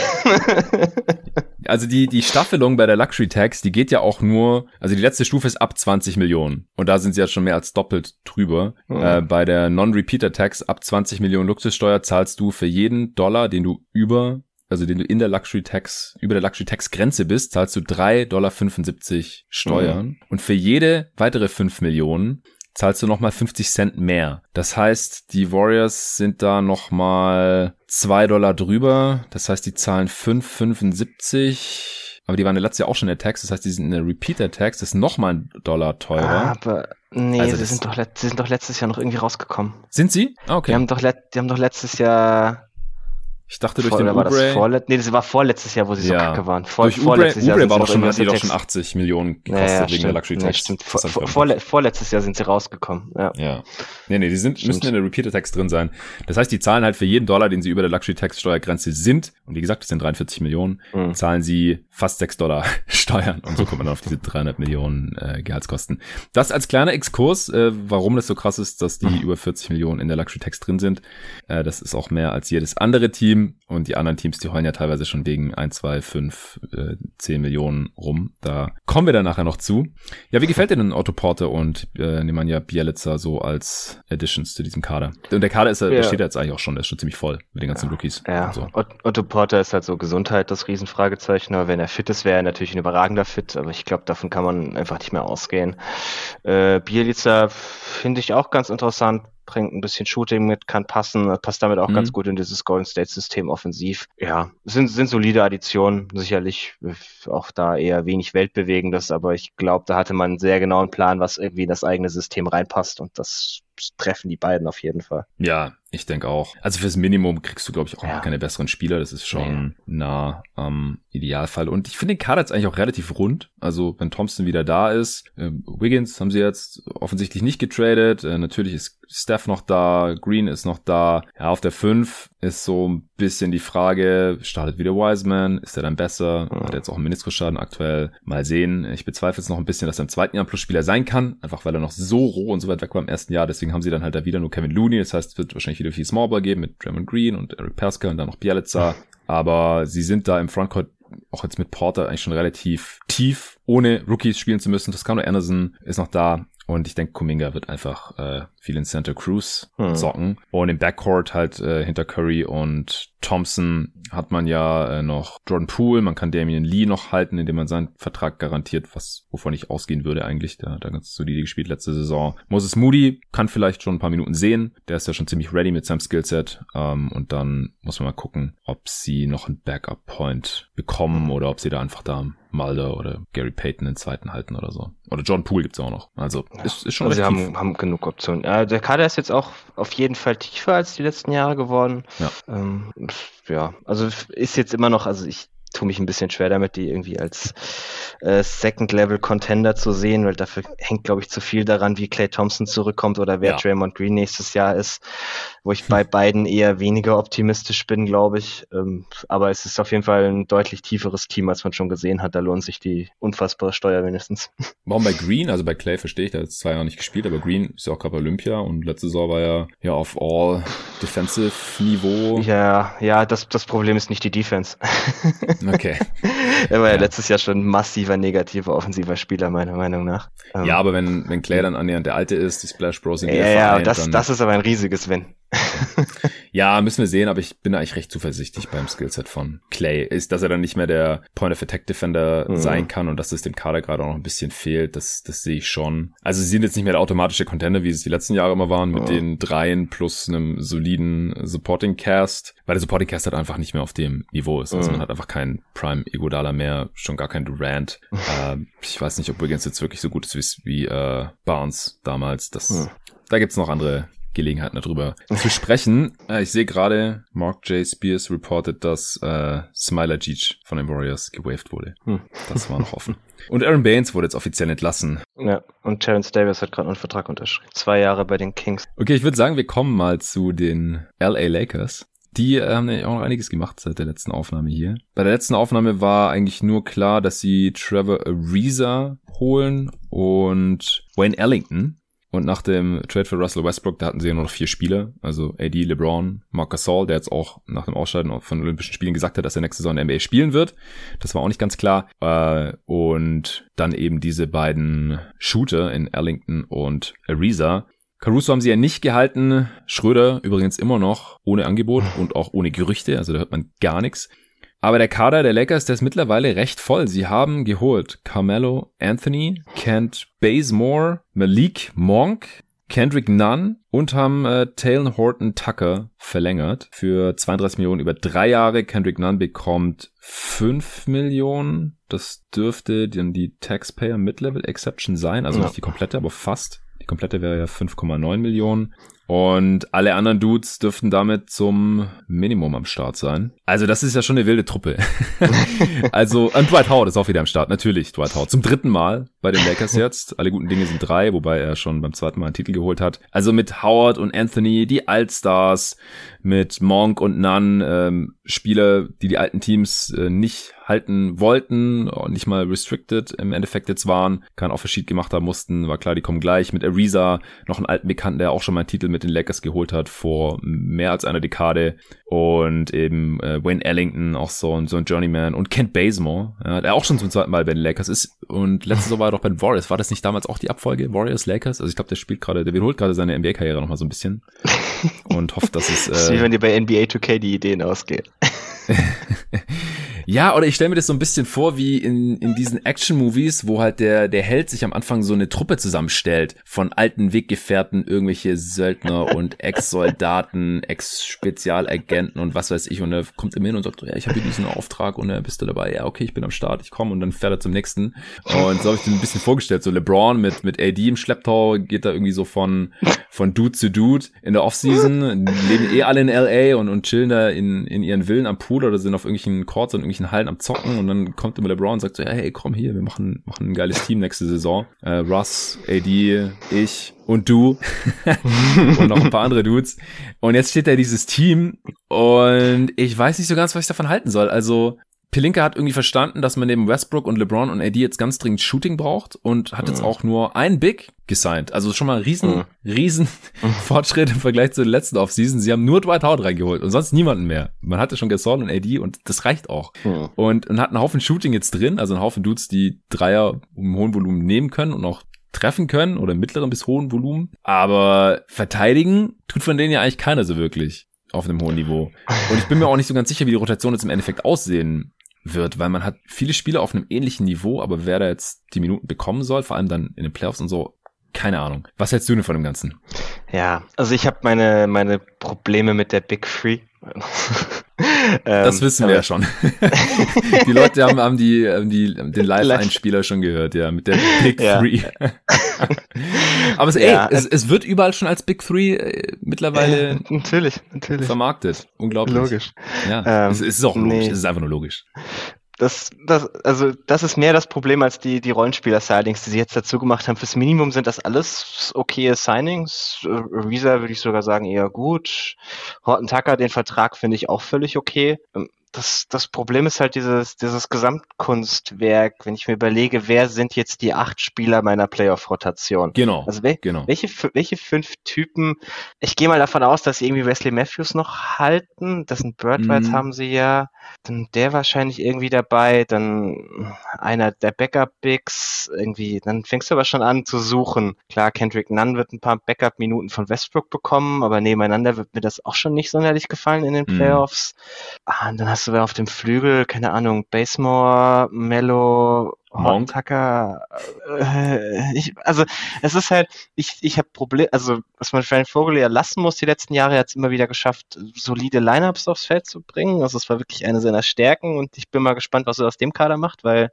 S1: also die, die Staffelung bei der Luxury Tax, die geht ja auch nur, also die letzte Stufe ist ab 20 Millionen. Und da sind sie ja schon mehr als doppelt drüber. Mhm. Äh, bei der Non-Repeater Tax ab 20 Millionen Luxussteuer zahlst du für jeden Dollar, den du über also den du in der Luxury Tax, über der Luxury Tax Grenze bist, zahlst du 3,75 Dollar Steuern. Mhm. Und für jede weitere 5 Millionen zahlst du nochmal 50 Cent mehr. Das heißt, die Warriors sind da nochmal 2 Dollar drüber. Das heißt, die zahlen 5,75. Aber die waren ja letztes Jahr auch schon in der Tax. Das heißt, die sind in der Repeater Tax. Das ist nochmal ein Dollar teurer.
S2: Aber nee, also die, sind doch, sind doch letztes Jahr noch irgendwie rausgekommen.
S1: Sind sie?
S2: Ah, okay. Die haben doch, die haben doch letztes Jahr
S1: ich dachte durch
S2: Vor,
S1: den
S2: war das vorlet nee, das war vorletztes Jahr, wo sie ja. so kacke waren. Vor,
S1: durch vorletztes Ubre, Jahr war doch schon, hat die doch schon 80 Millionen gekostet
S2: ja,
S1: wegen
S2: stimmt.
S1: der Luxury Tax.
S2: Nee. Vor, vor, vorletztes Jahr sind sie rausgekommen. Ja.
S1: ja. Nee, nee, die sind, müssen in der Repeater Tax drin sein. Das heißt, die zahlen halt für jeden Dollar, den sie über der Luxury Tax Steuergrenze sind, und wie gesagt, das sind 43 Millionen, mhm. zahlen sie fast 6 Dollar Steuern. Und so kommt man dann auf diese 300 Millionen äh, Gehaltskosten. Das als kleiner Exkurs, äh, warum das so krass ist, dass die mhm. über 40 Millionen in der Luxury Tax drin sind. Äh, das ist auch mehr als jedes andere Team. Und die anderen Teams, die heulen ja teilweise schon wegen 1, 2, 5, äh, 10 Millionen rum. Da kommen wir dann nachher noch zu. Ja, wie gefällt dir denn Otto Porte und äh, Nemanja Bielica so als Additions zu diesem Kader? Und der Kader ist ja. der steht jetzt eigentlich auch schon, der ist schon ziemlich voll mit den ganzen
S2: ja.
S1: Rookies.
S2: Ja, so. Otto Porter ist halt so Gesundheit das Riesenfragezeichen, aber wenn er fit ist, wäre er natürlich ein überragender Fit, aber ich glaube, davon kann man einfach nicht mehr ausgehen. Äh, Bielica finde ich auch ganz interessant, bringt ein bisschen Shooting mit, kann passen, passt damit auch mhm. ganz gut in dieses Golden State System offensiv. Ja, sind, sind solide Additionen, sicherlich auch da eher wenig Weltbewegendes, aber ich glaube, da hatte man einen sehr genauen Plan, was irgendwie in das eigene System reinpasst und das treffen die beiden auf jeden Fall.
S1: Ja, ich denke auch. Also fürs Minimum kriegst du, glaube ich, auch ja. keine besseren Spieler. Das ist schon nee. nah am Idealfall. Und ich finde den Kader jetzt eigentlich auch relativ rund. Also wenn Thompson wieder da ist, äh, Wiggins haben sie jetzt offensichtlich nicht getradet. Äh, natürlich ist Steph noch da, Green ist noch da. Ja, auf der 5 ist so ein bisschen die Frage, startet wieder Wiseman? Ist er dann besser? Hat jetzt auch einen Meniskusschaden aktuell. Mal sehen. Ich bezweifle jetzt noch ein bisschen, dass er im zweiten Jahr Plus-Spieler sein kann. Einfach weil er noch so roh und so weit weg war im ersten Jahr. Deswegen haben sie dann halt da wieder nur Kevin Looney. Das heißt, es wird wahrscheinlich wieder viel Smallball geben mit Draymond Green und Eric Pascal und dann noch Bielica. Aber sie sind da im Frontcourt auch jetzt mit Porter eigentlich schon relativ tief, ohne Rookies spielen zu müssen. Toscano Anderson ist noch da. Und ich denke, Kuminga wird einfach äh, viel in Center Cruz hm. zocken. Und im Backcourt halt äh, hinter Curry und Thompson hat man ja äh, noch Jordan Poole, man kann Damian Lee noch halten, indem man seinen Vertrag garantiert, was wovon ich ausgehen würde eigentlich. Der hat da ganz solide gespielt letzte Saison. Moses Moody kann vielleicht schon ein paar Minuten sehen. Der ist ja schon ziemlich ready mit seinem Skillset. Ähm, und dann muss man mal gucken, ob sie noch einen Backup-Point bekommen oder ob sie da einfach da Mulder oder Gary Payton den zweiten halten oder so. Oder John Poole gibt's auch noch. Also
S2: ja.
S1: ist, ist schon
S2: also Sie haben, haben genug Optionen. Ja, der Kader ist jetzt auch auf jeden Fall tiefer als die letzten Jahre geworden. Ja, ähm, ja also ist jetzt immer noch, also ich tue mich ein bisschen schwer damit, die irgendwie als äh, Second-Level-Contender zu sehen, weil dafür hängt, glaube ich, zu viel daran, wie Clay Thompson zurückkommt oder wer ja. Draymond Green nächstes Jahr ist, wo ich bei beiden eher weniger optimistisch bin, glaube ich. Ähm, aber es ist auf jeden Fall ein deutlich tieferes Team, als man schon gesehen hat. Da lohnt sich die unfassbare Steuer wenigstens.
S1: Warum bei Green? Also bei Clay verstehe ich, der hat zwei Jahre nicht gespielt, aber Green ist ja auch gerade Olympia und letzte Saison war er ja auf All-Defensive-Niveau.
S2: Ja, ja, das, das Problem ist nicht die Defense.
S1: okay.
S2: er war ja. ja letztes Jahr schon massiver negativer offensiver Spieler, meiner Meinung nach.
S1: Ja, ähm, aber wenn, wenn Clay dann annähernd der Alte ist, die Splash Bros
S2: in Ja, ja, das, das ist aber ein riesiges Wenn.
S1: ja, müssen wir sehen, aber ich bin eigentlich recht zuversichtlich beim Skillset von Clay. Ist, dass er dann nicht mehr der Point of Attack Defender mhm. sein kann und dass es dem Kader gerade auch noch ein bisschen fehlt, das, das sehe ich schon. Also sie sind jetzt nicht mehr der automatische Contender, wie es die letzten Jahre immer waren, mit mhm. den dreien plus einem soliden Supporting Cast, weil der Supporting Cast halt einfach nicht mehr auf dem Niveau ist. Also mhm. man hat einfach keinen Prime Egodala mehr, schon gar kein Durant. äh, ich weiß nicht, ob Wiggins jetzt wirklich so gut ist wie, wie äh, Barnes damals. Das, mhm. Da gibt's noch andere Gelegenheiten darüber zu sprechen. Äh, ich sehe gerade, Mark J. Spears reported, dass äh, Smiler Jeech von den Warriors gewaved wurde. Hm. Das war noch offen. Und Aaron Baines wurde jetzt offiziell entlassen.
S2: Ja, und Terence Davis hat gerade einen Vertrag unterschrieben. Zwei Jahre bei den Kings.
S1: Okay, ich würde sagen, wir kommen mal zu den LA Lakers. Die äh, haben ja auch noch einiges gemacht seit der letzten Aufnahme hier. Bei der letzten Aufnahme war eigentlich nur klar, dass sie Trevor Ariza holen und Wayne Ellington. Und nach dem Trade für Russell Westbrook, da hatten sie ja nur noch vier Spieler. Also AD, LeBron, Marc Gasol, der jetzt auch nach dem Ausscheiden von Olympischen Spielen gesagt hat, dass er nächste Saison in der NBA spielen wird. Das war auch nicht ganz klar. Äh, und dann eben diese beiden Shooter in Arlington und Ariza. Caruso haben sie ja nicht gehalten. Schröder übrigens immer noch ohne Angebot und auch ohne Gerüchte. Also da hört man gar nichts. Aber der Kader der Lakers, der ist mittlerweile recht voll. Sie haben geholt Carmelo Anthony, Kent Bazemore, Malik Monk, Kendrick Nunn und haben äh, Taylor Horton Tucker verlängert für 32 Millionen über drei Jahre. Kendrick Nunn bekommt 5 Millionen. Das dürfte dann die Taxpayer Mid-Level Exception sein. Also ja. nicht die komplette, aber fast. Die komplette wäre ja 5,9 Millionen. Und alle anderen Dudes dürften damit zum Minimum am Start sein. Also das ist ja schon eine wilde Truppe. also, und Dwight Howard ist auch wieder am Start, natürlich, Dwight Howard. Zum dritten Mal bei den Lakers jetzt. Alle guten Dinge sind drei, wobei er schon beim zweiten Mal einen Titel geholt hat. Also mit Howard und Anthony, die Allstars, mit Monk und Nunn, ähm, Spieler, die die alten Teams äh, nicht halten wollten nicht mal restricted im Endeffekt jetzt waren, keinen Offersheet gemacht haben mussten, war klar, die kommen gleich. Mit Ariza, noch einen alten Bekannten, der auch schon mal einen Titel mit den Lakers geholt hat vor mehr als einer Dekade und eben äh, Wayne Ellington, auch so, ein so ein Journeyman und Kent Bazemore, ja, der auch schon zum zweiten Mal bei den Lakers ist und letztes Jahr war er doch bei den Warriors. War das nicht damals auch die Abfolge Warriors Lakers? Also ich glaube, der spielt gerade, der wiederholt gerade seine NBA-Karriere noch mal so ein bisschen und hofft, dass es. Äh,
S2: das ist wie wenn dir bei NBA 2K die Ideen ausgehen.
S1: Ja, oder ich stelle mir das so ein bisschen vor wie in, in diesen Action-Movies, wo halt der, der Held sich am Anfang so eine Truppe zusammenstellt von alten Weggefährten, irgendwelche Söldner und Ex-Soldaten, Ex-Spezialagenten und was weiß ich. Und er kommt immer hin und sagt, ja, ich habe hier diesen Auftrag und er bist du dabei? Ja, okay, ich bin am Start, ich komme und dann fährt er zum nächsten. Und so habe ich mir ein bisschen vorgestellt. So LeBron mit, mit AD im Schlepptau geht da irgendwie so von, von Dude zu Dude in der Offseason, leben eh alle in LA und, und chillen da in, in ihren Villen am Pool oder sind auf irgendwelchen Courts und irgendwelchen Hallen am Zocken und dann kommt immer LeBron und sagt so, hey, komm hier, wir machen, machen ein geiles Team nächste Saison. Äh, Russ, AD, ich und du und noch ein paar andere Dudes. Und jetzt steht da dieses Team und ich weiß nicht so ganz, was ich davon halten soll. Also Pelinka hat irgendwie verstanden, dass man neben Westbrook und LeBron und AD jetzt ganz dringend Shooting braucht und hat jetzt auch nur ein Big gesigned. Also schon mal riesen, mhm. riesen Fortschritt im Vergleich zur letzten Offseason. Sie haben nur Dwight Howard reingeholt und sonst niemanden mehr. Man hatte schon Gasol und AD und das reicht auch. Mhm. Und, und hat einen Haufen Shooting jetzt drin, also einen Haufen Dudes, die Dreier im hohen Volumen nehmen können und auch treffen können oder mittleren bis hohen Volumen. Aber verteidigen tut von denen ja eigentlich keiner so wirklich auf einem hohen Niveau. Und ich bin mir auch nicht so ganz sicher, wie die Rotation jetzt im Endeffekt aussehen wird, weil man hat viele Spieler auf einem ähnlichen Niveau, aber wer da jetzt die Minuten bekommen soll, vor allem dann in den Playoffs und so, keine Ahnung. Was hältst du denn von dem Ganzen?
S2: Ja, also ich habe meine, meine Probleme mit der Big Free.
S1: das ähm, wissen wir ja schon. die Leute haben, haben, die, haben die, den Live-Einspieler schon gehört, ja, mit der Big ja. Three. Aber es, ey, ja, es, es wird überall schon als Big Three äh, mittlerweile
S2: äh, natürlich, natürlich.
S1: vermarktet. Unglaublich.
S2: Logisch.
S1: Ja, ähm, es, es, ist auch logisch. Nee. Es ist einfach nur logisch.
S2: Das, das, also das ist mehr das Problem als die, die Rollenspieler-Sightings, die sie jetzt dazu gemacht haben. Fürs Minimum sind das alles okaye Signings. Visa äh, würde ich sogar sagen eher gut. Horton Tucker, den Vertrag finde ich auch völlig okay. Ähm, das, das Problem ist halt dieses, dieses Gesamtkunstwerk, wenn ich mir überlege, wer sind jetzt die acht Spieler meiner Playoff-Rotation?
S1: Genau.
S2: Also wel,
S1: genau.
S2: Welche, welche fünf Typen, ich gehe mal davon aus, dass sie irgendwie Wesley Matthews noch halten, das sind Bird Rights mhm. haben sie ja, dann der wahrscheinlich irgendwie dabei, dann einer der Backup-Bigs, irgendwie, dann fängst du aber schon an zu suchen. Klar, Kendrick Nunn wird ein paar Backup-Minuten von Westbrook bekommen, aber nebeneinander wird mir das auch schon nicht sonderlich gefallen in den mhm. Playoffs. Mhm. Ah, und dann hast du auf dem Flügel, keine Ahnung, Basemore, Mello, Monk. Tucker, äh, ich, also es ist halt, ich, ich habe Probleme, also was man Frank Vogel ja lassen muss die letzten Jahre, er hat es immer wieder geschafft, solide Lineups aufs Feld zu bringen. Also es war wirklich eine seiner Stärken und ich bin mal gespannt, was er aus dem Kader macht, weil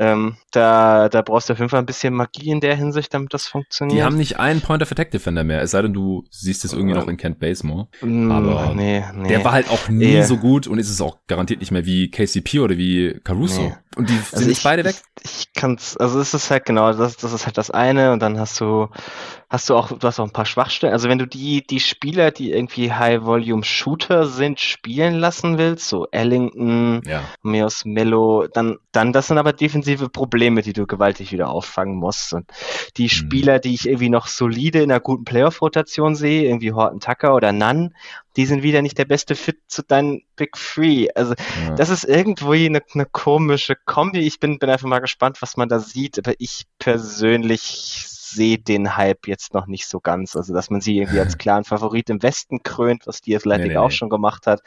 S2: ähm, da, da brauchst du auf jeden Fall ein bisschen Magie in der Hinsicht, damit das funktioniert.
S1: Die haben nicht einen Point of Attack Defender mehr, es sei denn, du siehst es irgendwie noch in Kent Basemore.
S2: Mm, Aber nee, nee.
S1: der war halt auch nie nee. so gut und ist es auch garantiert nicht mehr wie KCP oder wie Caruso. Und die also sind nicht beide weg?
S2: Ich kann's, also es ist halt genau, das, das ist halt das eine und dann hast du, hast du auch, du hast auch ein paar Schwachstellen. Also wenn du die, die Spieler, die irgendwie High-Volume-Shooter sind, spielen lassen willst, so Ellington, ja. Meos Mello, dann, dann das sind aber defensive Probleme, die du gewaltig wieder auffangen musst. Und die mhm. Spieler, die ich irgendwie noch solide in einer guten Playoff-Rotation sehe, irgendwie Horton Tucker oder Nunn, die sind wieder nicht der beste Fit zu deinen Big Three. Also ja. das ist irgendwo eine, eine komische Kombi. Ich bin, bin einfach mal gespannt, was man da sieht. Aber ich persönlich sehe den Hype jetzt noch nicht so ganz. Also, dass man sie irgendwie als klaren Favorit im Westen krönt, was die Athletic nee, nee, auch nee. schon gemacht hat.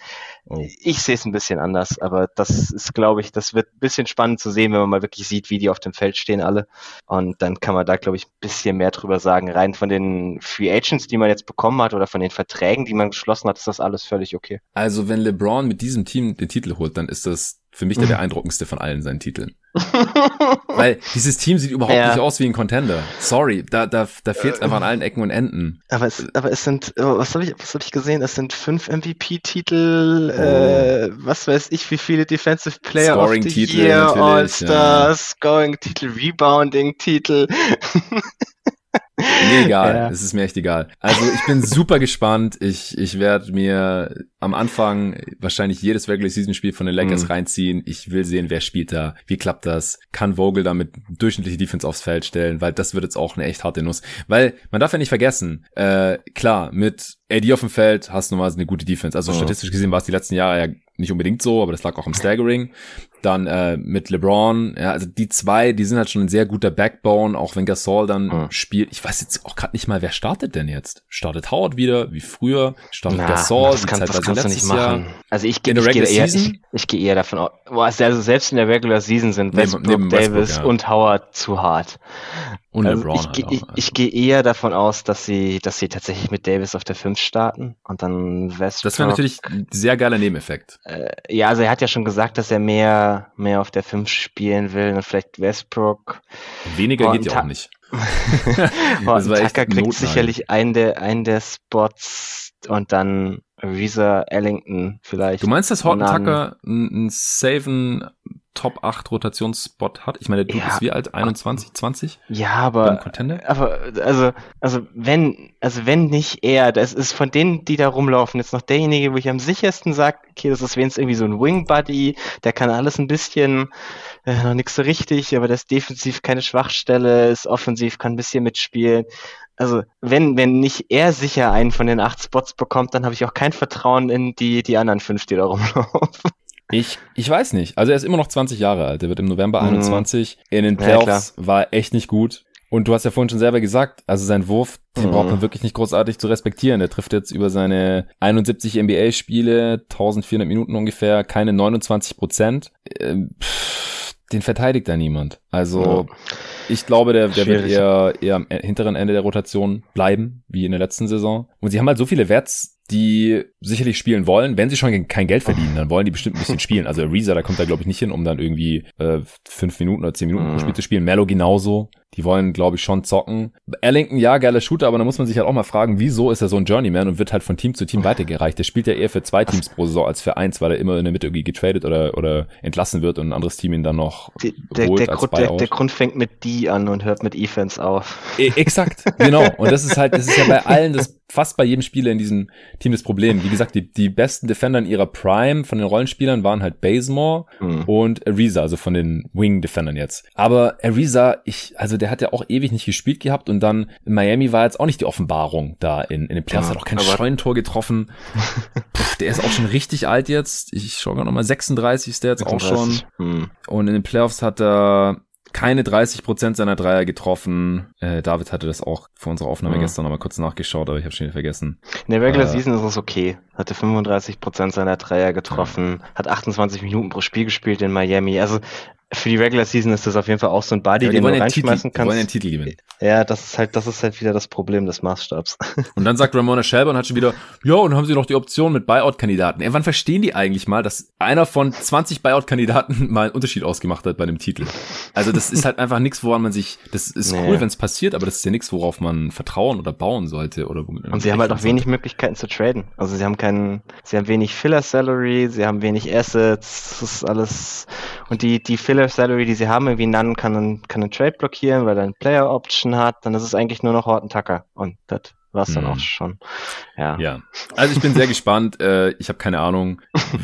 S2: Oh. Ich sehe es ein bisschen anders, aber das ist, glaube ich, das wird ein bisschen spannend zu sehen, wenn man mal wirklich sieht, wie die auf dem Feld stehen alle. Und dann kann man da, glaube ich, ein bisschen mehr drüber sagen. Rein von den Free Agents, die man jetzt bekommen hat oder von den Verträgen, die man geschlossen hat, ist das alles völlig okay.
S1: Also, wenn LeBron mit diesem Team den Titel holt, dann ist das für mich der beeindruckendste von allen seinen Titeln. Weil dieses Team sieht überhaupt ja. nicht aus wie ein Contender. Sorry, da, da, da fehlt es einfach an allen Ecken und Enden.
S2: Aber es, aber es sind, oh, was habe ich, was hab ich gesehen? Es sind fünf MVP-Titel, oh. äh, was weiß ich, wie viele Defensive Player
S1: Scoring Titel, Year,
S2: All-Stars, ja. Scoring-Titel, Rebounding-Titel.
S1: Mir egal, ja. es ist mir echt egal. Also ich bin super gespannt. Ich, ich werde mir am Anfang wahrscheinlich jedes Regular Season Spiel von den Lakers mhm. reinziehen. Ich will sehen, wer spielt da, wie klappt das, kann Vogel damit durchschnittliche Defense aufs Feld stellen, weil das wird jetzt auch eine echt harte Nuss. Weil man darf ja nicht vergessen, äh, klar, mit AD auf dem Feld hast du normalerweise eine gute Defense. Also oh. statistisch gesehen war es die letzten Jahre ja nicht unbedingt so, aber das lag auch im Staggering. Dann äh, mit LeBron, ja, also die zwei, die sind halt schon ein sehr guter Backbone, auch wenn Gasol dann mhm. spielt. Ich weiß jetzt auch gerade nicht mal, wer startet denn jetzt? Startet Howard wieder, wie früher? Startet Na, Gasol,
S2: das, kann, das kannst du nicht machen. Jahr. Also ich, ich, ich, gehe eher, ich, ich gehe eher davon aus, also selbst in der Regular Season sind Westbrook, neben, neben Davis Westbrook, ja. und Howard zu hart. Und also LeBron ich, halt ich, also. ich gehe eher davon aus, dass sie, dass sie tatsächlich mit Davis auf der 5 starten und dann Westbrook.
S1: Das wäre natürlich ein sehr geiler Nebeneffekt.
S2: Äh, ja, also er hat ja schon gesagt, dass er mehr, mehr auf der 5 spielen will und vielleicht Westbrook.
S1: Weniger geht ja auch nicht.
S2: und Tucker kriegt sicherlich einen der, einen der Spots und dann Reza Ellington vielleicht.
S1: Du meinst, dass Horton Tucker einen saven Top 8 Rotationsspot hat? Ich meine, du ja, bist wie alt? 21, 20?
S2: Ja, aber, aber also, also wenn, also wenn nicht er, das ist von denen, die da rumlaufen, jetzt noch derjenige, wo ich am sichersten sage, okay, das ist wenigstens irgendwie so ein Wing Buddy, der kann alles ein bisschen, äh, noch nichts so richtig, aber das ist defensiv keine Schwachstelle, ist offensiv, kann ein bisschen mitspielen also wenn, wenn nicht er sicher einen von den acht Spots bekommt, dann habe ich auch kein Vertrauen in die, die anderen fünf, die da rumlaufen.
S1: Ich, ich weiß nicht. Also er ist immer noch 20 Jahre alt. Er wird im November mhm. 21. In den Playoffs ja, war echt nicht gut. Und du hast ja vorhin schon selber gesagt, also sein Wurf, den mhm. braucht man wirklich nicht großartig zu respektieren. Er trifft jetzt über seine 71 NBA-Spiele, 1400 Minuten ungefähr, keine 29 Prozent. Ähm, den verteidigt da niemand. Also ja. ich glaube, der, der wird eher, eher am hinteren Ende der Rotation bleiben, wie in der letzten Saison. Und sie haben halt so viele Werts die sicherlich spielen wollen. Wenn sie schon kein Geld verdienen, dann wollen die bestimmt ein bisschen spielen. Also Ariza, da kommt da glaube ich nicht hin, um dann irgendwie äh, fünf Minuten oder zehn Minuten pro mhm. Spiel zu spielen. Mello genauso. Die wollen, glaube ich, schon zocken. Ellington, ja, geiler Shooter, aber da muss man sich halt auch mal fragen, wieso ist er so ein Journeyman und wird halt von Team zu Team weitergereicht? Der spielt ja eher für zwei Teams pro Saison als für eins, weil er immer in der Mitte irgendwie getradet oder, oder entlassen wird und ein anderes Team ihn dann noch
S2: der, holt der, als Grund, der, der, Grund fängt mit D an und hört mit Defense auf.
S1: E exakt, genau. Und das ist halt, das ist ja bei allen, das fast bei jedem Spieler in diesem Team das Problem. Wie gesagt, die, die besten Defender in ihrer Prime von den Rollenspielern waren halt Bazemore mhm. und Ariza, also von den Wing-Defendern jetzt. Aber Ariza, ich, also der hat ja auch ewig nicht gespielt gehabt und dann in Miami war jetzt auch nicht die Offenbarung da in, in den Playoffs. Ja, hat auch kein Scheunentor getroffen. Puh, der ist auch schon richtig alt jetzt. Ich schaue gerade nochmal, 36 ist der jetzt 36. auch schon. Hm. Und in den Playoffs hat er keine 30 Prozent seiner Dreier getroffen. Äh, David hatte das auch vor unserer Aufnahme mhm. gestern nochmal kurz nachgeschaut, aber ich habe schon wieder vergessen.
S2: In der Regular äh, Season ist es okay. Hatte 35 Prozent seiner Dreier getroffen, ja. hat 28 Minuten pro Spiel gespielt in Miami. Also für die Regular Season ist das auf jeden Fall auch so ein Buddy, ja, den du reinschmeißen Titel, kannst. Die wollen den Titel gewinnen. Ja, das ist halt, das ist halt wieder das Problem des Maßstabs.
S1: Und dann sagt Ramona Shelburne hat schon wieder, ja, und haben sie noch die Option mit Buyout-Kandidaten. Ja, wann verstehen die eigentlich mal, dass einer von 20 Buyout-Kandidaten mal einen Unterschied ausgemacht hat bei dem Titel? Also das ist halt einfach nichts, woran man sich, das ist nee. cool, wenn es passiert, aber das ist ja nichts, worauf man vertrauen oder bauen sollte oder womit
S2: Und sie haben halt auch wenig Möglichkeiten zu traden. Also sie haben keinen, sie haben wenig Filler-Salary, sie haben wenig Assets, das ist alles, und die, die Filler-Salary, die sie haben, irgendwie None kann einen, kann einen Trade blockieren, weil er eine Player-Option hat, dann ist es eigentlich nur noch Horton Tucker. Und das war es dann auch mhm. schon. Ja.
S1: ja. Also ich bin sehr gespannt. Äh, ich habe keine Ahnung,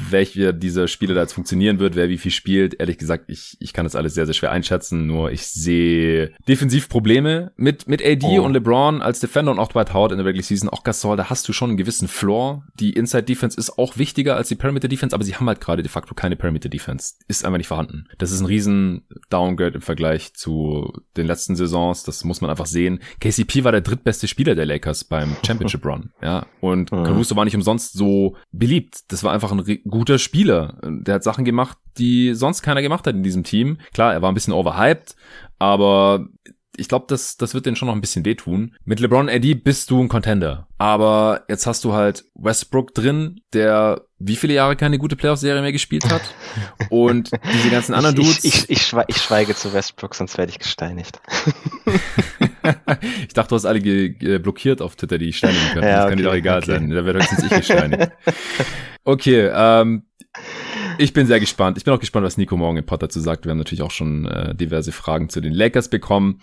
S1: welche dieser Spiele da jetzt funktionieren wird, wer wie viel spielt. Ehrlich gesagt, ich, ich kann das alles sehr, sehr schwer einschätzen. Nur ich sehe defensiv Probleme mit, mit AD oh. und LeBron als Defender und auch Dwight Howard in der Regular Season. Auch Gasol, da hast du schon einen gewissen Floor. Die Inside Defense ist auch wichtiger als die Perimeter Defense, aber sie haben halt gerade de facto keine Perimeter Defense. Ist einfach nicht vorhanden. Das ist ein riesen Downgrade im Vergleich zu den letzten Saisons. Das muss man einfach sehen. KCP war der drittbeste Spieler der Lakers beim Championship Run. Ja, und mhm. Caruso war nicht umsonst so beliebt. Das war einfach ein guter Spieler. Der hat Sachen gemacht, die sonst keiner gemacht hat in diesem Team. Klar, er war ein bisschen overhyped, aber ich glaube, das, das wird denen schon noch ein bisschen wehtun. Mit LeBron AD bist du ein Contender. Aber jetzt hast du halt Westbrook drin, der wie viele Jahre keine gute Playoff-Serie mehr gespielt hat. Und diese ganzen anderen Dudes.
S2: Ich, ich, ich, schweige, ich schweige zu Westbrook, sonst werde ich gesteinigt.
S1: ich dachte, du hast alle blockiert auf Twitter, die ich steinigen können. Ja, das okay, kann dir doch egal okay. sein. Da wird höchstens ich gesteinigt. Okay, ähm, ich bin sehr gespannt. Ich bin auch gespannt, was Nico morgen in Potter zu sagt. Wir haben natürlich auch schon äh, diverse Fragen zu den Lakers bekommen.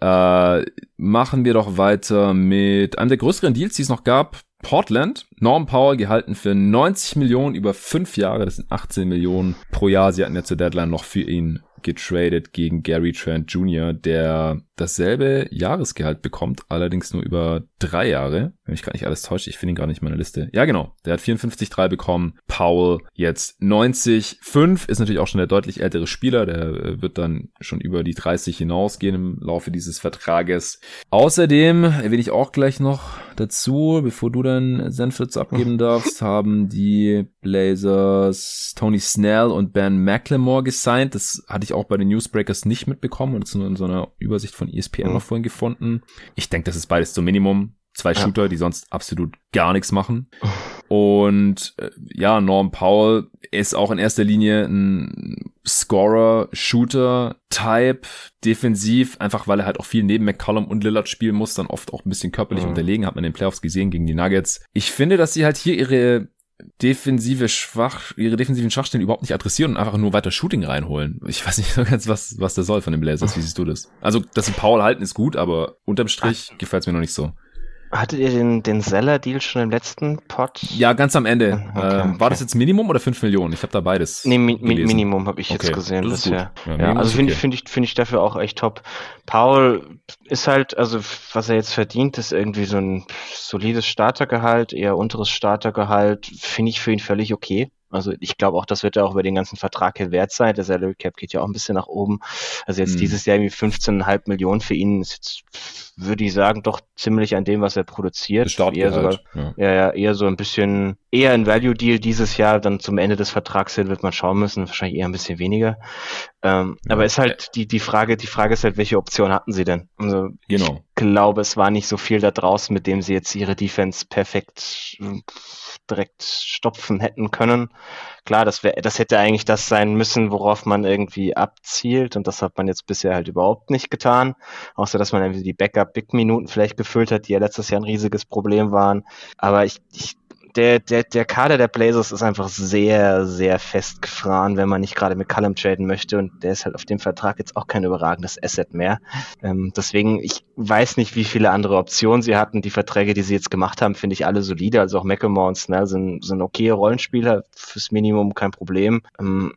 S1: Äh, machen wir doch weiter mit einem der größeren Deals, die es noch gab. Portland, Norm Powell gehalten für 90 Millionen über fünf Jahre, das sind 18 Millionen pro Jahr. Sie hatten ja zur Deadline noch für ihn getradet gegen Gary Trent Jr., der dasselbe Jahresgehalt bekommt, allerdings nur über drei Jahre. Wenn mich gar nicht alles täuscht, ich finde ihn gar nicht in meiner Liste. Ja, genau. Der hat 54,3 bekommen. Powell jetzt 90,5 ist natürlich auch schon der deutlich ältere Spieler. Der äh, wird dann schon über die 30 hinausgehen im Laufe dieses Vertrages. Außerdem erwähne ich auch gleich noch dazu, bevor du dann Senf dazu abgeben darfst, haben die Blazers Tony Snell und Ben McLemore gesigned. Das hatte ich auch bei den Newsbreakers nicht mitbekommen und nur in so einer Übersicht von ESPN mhm. noch vorhin gefunden. Ich denke, das ist beides zum Minimum. Zwei ja. Shooter, die sonst absolut gar nichts machen. Und äh, ja, Norm Powell ist auch in erster Linie ein Scorer, Shooter, Type, defensiv, einfach weil er halt auch viel neben McCollum und Lillard spielen muss, dann oft auch ein bisschen körperlich mhm. unterlegen, hat man in den Playoffs gesehen gegen die Nuggets. Ich finde, dass sie halt hier ihre defensive Schwach, ihre defensiven Schwachstellen überhaupt nicht adressieren und einfach nur weiter Shooting reinholen. Ich weiß nicht so ganz, was, was der soll von den Blazers. Wie siehst du das? Also, dass sie Paul halten ist gut, aber unterm Strich gefällt es mir noch nicht so.
S2: Hattet ihr den, den Seller-Deal schon im letzten Pod?
S1: Ja, ganz am Ende. Okay, äh, war okay. das jetzt Minimum oder 5 Millionen? Ich habe da beides.
S2: Nee, mi gelesen. Minimum habe ich okay, jetzt gesehen bisher. Ja, ja, also finde ich, finde ich, finde ich dafür auch echt top. Paul ist halt, also was er jetzt verdient, ist irgendwie so ein solides Startergehalt, eher unteres Startergehalt, finde ich für ihn völlig okay. Also ich glaube auch, das wird ja auch über den ganzen Vertrag hin wert sein. Der Salary Cap geht ja auch ein bisschen nach oben. Also jetzt hm. dieses Jahr irgendwie 15,5 Millionen für ihn ist jetzt würde ich sagen, doch ziemlich an dem, was er produziert. Eher sogar, ja. ja, ja, eher so ein bisschen, eher ein Value Deal dieses Jahr, dann zum Ende des Vertrags hin wird man schauen müssen, wahrscheinlich eher ein bisschen weniger. Ähm, ja, aber ist halt die, die Frage, die Frage ist halt, welche Option hatten sie denn? Also,
S1: genau.
S2: Ich glaube, es war nicht so viel da draußen, mit dem sie jetzt ihre Defense perfekt direkt stopfen hätten können. Klar, das wäre, das hätte eigentlich das sein müssen, worauf man irgendwie abzielt und das hat man jetzt bisher halt überhaupt nicht getan. Außer, dass man irgendwie die Backup-Big-Minuten vielleicht gefüllt hat, die ja letztes Jahr ein riesiges Problem waren. Aber ich, ich der, der, der Kader der Blazers ist einfach sehr, sehr festgefahren, wenn man nicht gerade mit Callum traden möchte. Und der ist halt auf dem Vertrag jetzt auch kein überragendes Asset mehr. Ähm, deswegen, ich weiß nicht, wie viele andere Optionen sie hatten. Die Verträge, die sie jetzt gemacht haben, finde ich alle solide. Also auch McElmore und Snell sind, sind okay Rollenspieler, fürs Minimum kein Problem. Ähm,